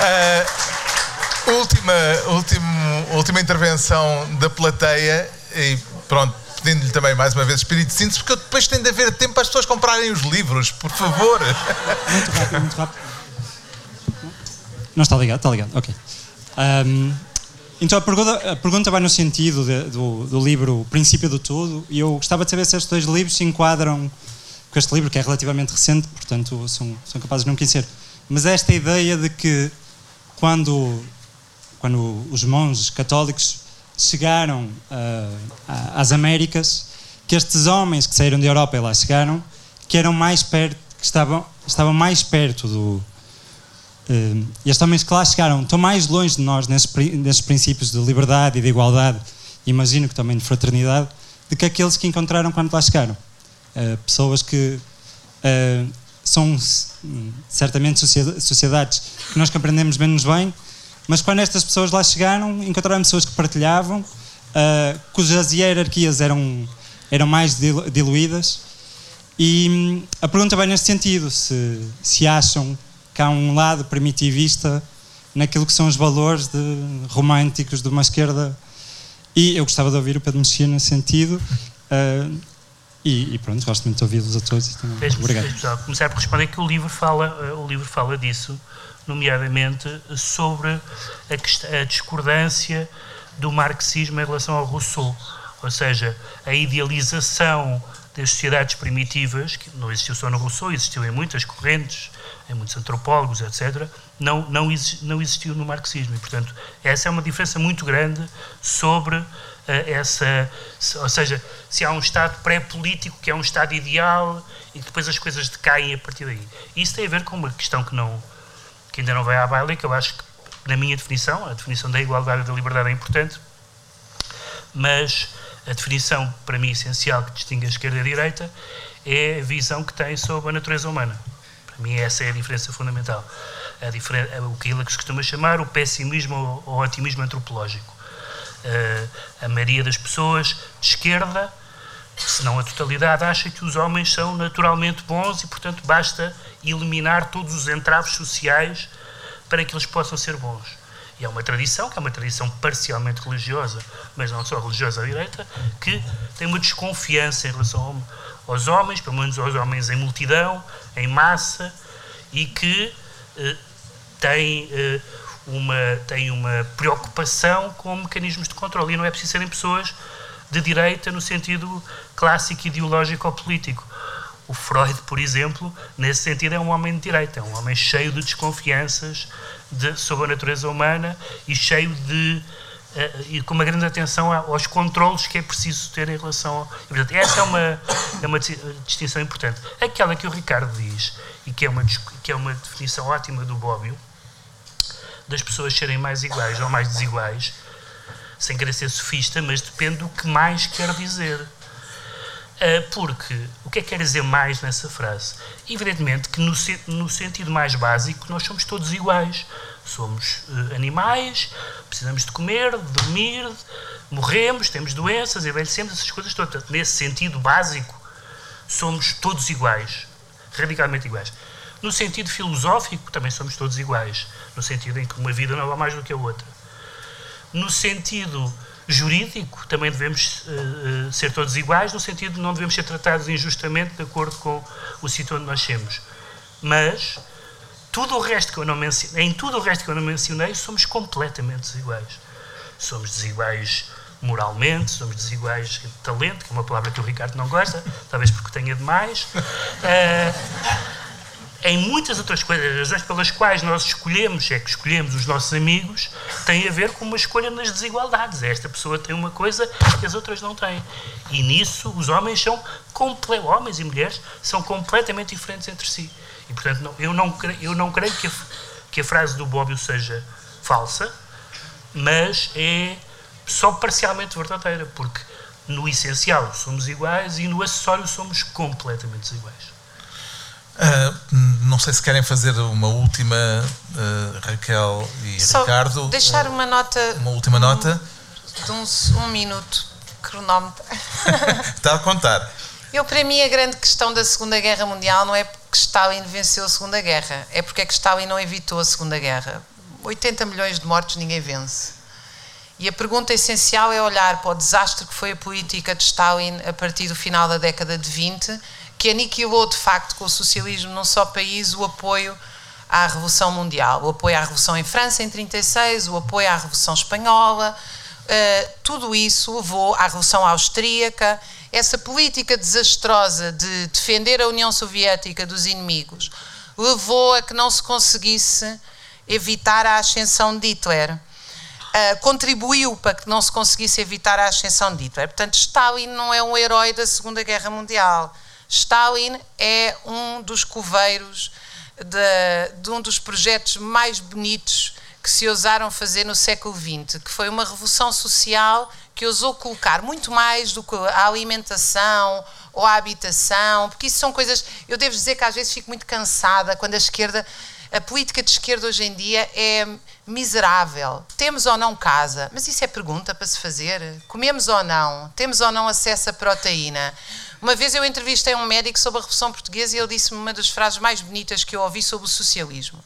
Uh, última, última, última intervenção da plateia e pronto, pedindo-lhe também mais uma vez espírito de síntese, porque depois tem de haver tempo para as pessoas comprarem os livros, por favor. Muito rápido, muito rápido. Não está ligado? Está ligado, ok. Um, então a pergunta, a pergunta vai no sentido de, do, do livro O Princípio do Tudo e eu gostava de saber se estes dois livros se enquadram com este livro, que é relativamente recente, portanto são, são capazes de não conhecer. Mas esta ideia de que quando quando os monges católicos chegaram uh, às Américas, que estes homens que saíram da Europa e lá chegaram, que eram mais perto, que estavam, estavam mais perto do. E estes homens que lá chegaram estão mais longe de nós nesses, nesses princípios de liberdade e de igualdade, imagino que também de fraternidade, do que aqueles que encontraram quando lá chegaram. Uh, pessoas que uh, são certamente sociedades que nós compreendemos menos bem, mas quando estas pessoas lá chegaram, encontraram pessoas que partilhavam, uh, cujas hierarquias eram, eram mais diluídas. E hum, a pergunta vai neste sentido: se, se acham que há um lado primitivista naquilo que são os valores de, românticos de uma esquerda. E eu gostava de ouvir o Pedro Mexia nesse sentido. Uh, e, e, pronto, gosto muito de ouvi-los a todos. Obrigado. Deixa-me começar por responder que o livro fala, o livro fala disso nomeadamente sobre a, a discordância do marxismo em relação ao Rousseau, ou seja, a idealização das sociedades primitivas, que não existiu só no Rousseau, existiu em muitas correntes, em muitos antropólogos, etc., não, não, não existiu no marxismo. E, portanto, essa é uma diferença muito grande sobre uh, essa. Ou seja, se há um Estado pré-político, que é um Estado ideal, e depois as coisas decaem a partir daí. Isso tem a ver com uma questão que não que ainda não vai à baila, que eu acho que, na minha definição, a definição da igualdade e da liberdade é importante, mas a definição, para mim, essencial que distingue a esquerda e a direita é a visão que tem sobre a natureza humana. Para mim, essa é a diferença fundamental. A diferen o que ele costuma chamar o pessimismo ou, otimismo antropológico. Uh, a maioria das pessoas de esquerda, se não a totalidade, acha que os homens são naturalmente bons e, portanto, basta eliminar todos os entraves sociais para que eles possam ser bons. E é uma tradição, que é uma tradição parcialmente religiosa, mas não só religiosa à direita, que tem uma desconfiança em relação aos homens, pelo menos aos homens em multidão, em massa, e que eh, tem, eh, uma, tem uma preocupação com mecanismos de controle. E não é preciso serem pessoas de direita no sentido clássico ideológico ou político. O Freud, por exemplo, nesse sentido, é um homem de direita, é um homem cheio de desconfianças de, sobre a natureza humana e cheio de e com uma grande atenção aos controlos que é preciso ter em relação ao, portanto, essa é uma, é uma distinção importante aquela que o Ricardo diz e que é uma, que é uma definição ótima do Bobbio das pessoas serem mais iguais ou mais desiguais sem querer ser sofista, mas depende do que mais quer dizer. Uh, porque o que é que quer dizer mais nessa frase? Evidentemente que no, no sentido mais básico nós somos todos iguais. Somos uh, animais, precisamos de comer, de dormir, morremos, temos doenças, envelhecemos, essas coisas todas. Nesse sentido básico, somos todos iguais, radicalmente iguais. No sentido filosófico, também somos todos iguais, no sentido em que uma vida não vale mais do que a outra. No sentido jurídico, também devemos uh, ser todos iguais, no sentido de não devemos ser tratados injustamente de acordo com o sítio onde nascemos. Mas tudo o resto que eu não mencionei, em tudo o resto que eu não mencionei, somos completamente desiguais. Somos desiguais moralmente, somos desiguais em talento, que é uma palavra que o Ricardo não gosta, talvez porque tenha demais. Uh, em muitas outras coisas, as razões pelas quais nós escolhemos, é que escolhemos os nossos amigos, tem a ver com uma escolha nas desigualdades. Esta pessoa tem uma coisa que as outras não têm. E nisso os homens são, homens e mulheres, são completamente diferentes entre si. E portanto, não, eu, não, eu não creio que a, que a frase do Bobbio seja falsa, mas é só parcialmente verdadeira, porque no essencial somos iguais e no acessório somos completamente desiguais. Uh, não sei se querem fazer uma última, uh, Raquel e Só Ricardo. Deixar uma nota. Uma última um, nota. De um, um minuto, cronómetro. Está a contar. Eu, para mim, a grande questão da Segunda Guerra Mundial não é porque Stalin venceu a Segunda Guerra, é porque é que Stalin não evitou a Segunda Guerra. 80 milhões de mortos ninguém vence. E a pergunta essencial é olhar para o desastre que foi a política de Stalin a partir do final da década de 20 que aniquilou de facto com o socialismo num só país o apoio à Revolução Mundial, o apoio à Revolução em França em 36, o apoio à Revolução Espanhola, uh, tudo isso levou à Revolução Austríaca, essa política desastrosa de defender a União Soviética dos inimigos levou a que não se conseguisse evitar a ascensão de Hitler. Uh, contribuiu para que não se conseguisse evitar a ascensão de Hitler. Portanto, Stalin não é um herói da Segunda Guerra Mundial. Stalin é um dos coveiros de, de, um dos projetos mais bonitos que se ousaram fazer no século XX, que foi uma revolução social que ousou colocar muito mais do que a alimentação ou a habitação, porque isso são coisas. Eu devo dizer que às vezes fico muito cansada quando a esquerda. A política de esquerda hoje em dia é miserável. Temos ou não casa? Mas isso é pergunta para se fazer. Comemos ou não? Temos ou não acesso à proteína? Uma vez eu entrevistei um médico sobre a Revolução Portuguesa e ele disse-me uma das frases mais bonitas que eu ouvi sobre o socialismo.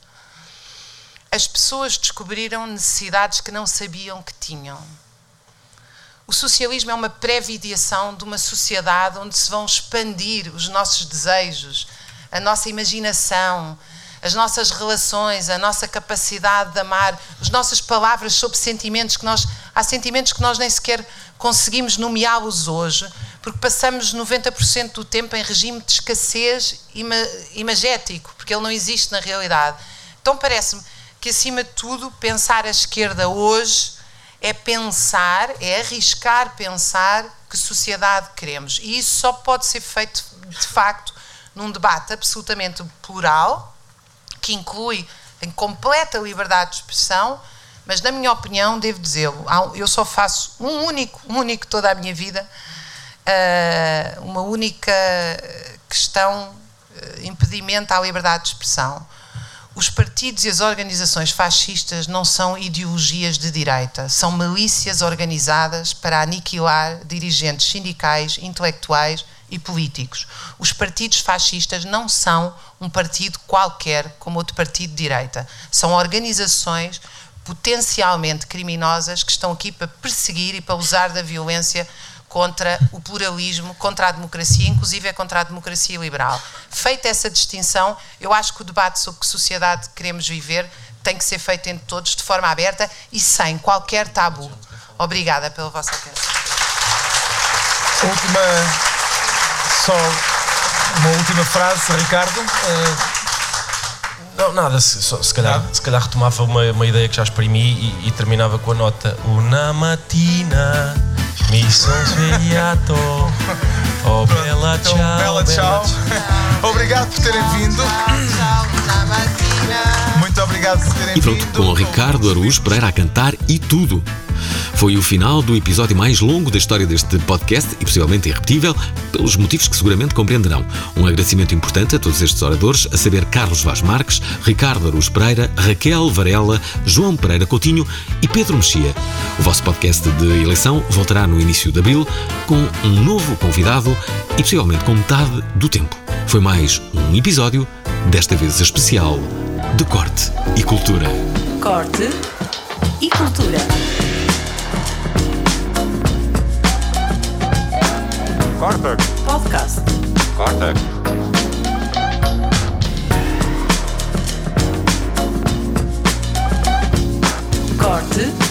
As pessoas descobriram necessidades que não sabiam que tinham. O socialismo é uma previdiação de uma sociedade onde se vão expandir os nossos desejos, a nossa imaginação, as nossas relações, a nossa capacidade de amar, as nossas palavras sobre sentimentos que nós. Há sentimentos que nós nem sequer conseguimos nomeá-los hoje, porque passamos 90% do tempo em regime de escassez imagético, porque ele não existe na realidade. Então parece-me que, acima de tudo, pensar a esquerda hoje é pensar, é arriscar pensar que sociedade queremos. E isso só pode ser feito, de facto, num debate absolutamente plural, que inclui em completa liberdade de expressão, mas, na minha opinião, devo dizê-lo, eu só faço um único, um único toda a minha vida, uh, uma única questão, uh, impedimento à liberdade de expressão. Os partidos e as organizações fascistas não são ideologias de direita, são milícias organizadas para aniquilar dirigentes sindicais, intelectuais e políticos. Os partidos fascistas não são um partido qualquer como outro partido de direita. São organizações potencialmente criminosas que estão aqui para perseguir e para usar da violência contra o pluralismo, contra a democracia, inclusive é contra a democracia liberal. Feita essa distinção, eu acho que o debate sobre que sociedade queremos viver tem que ser feito entre todos de forma aberta e sem qualquer tabu. Obrigada pela vossa atenção. Última, só uma última frase, Ricardo. Uh, Não, nada, se, só- se calhar, se calhar retomava uma, uma ideia que já exprimi e, e terminava com a nota Una mattina mi son svegliato Oh bella Então, ciao, bela tchau. Obrigado por terem vindo. Muito obrigado por terem E pronto, com o Ricardo Aruz Pereira a cantar e tudo. Foi o final do episódio mais longo da história deste podcast e possivelmente irrepetível, pelos motivos que seguramente compreenderão. Um agradecimento importante a todos estes oradores, a saber Carlos Vaz Marques, Ricardo Aruz Pereira, Raquel Varela, João Pereira Coutinho e Pedro Mexia. O vosso podcast de eleição voltará no início de abril com um novo convidado e possivelmente com metade do tempo. Foi mais um episódio, desta vez especial de Corte e Cultura. Corte e Cultura. Corte. Podcast. Corte. Corte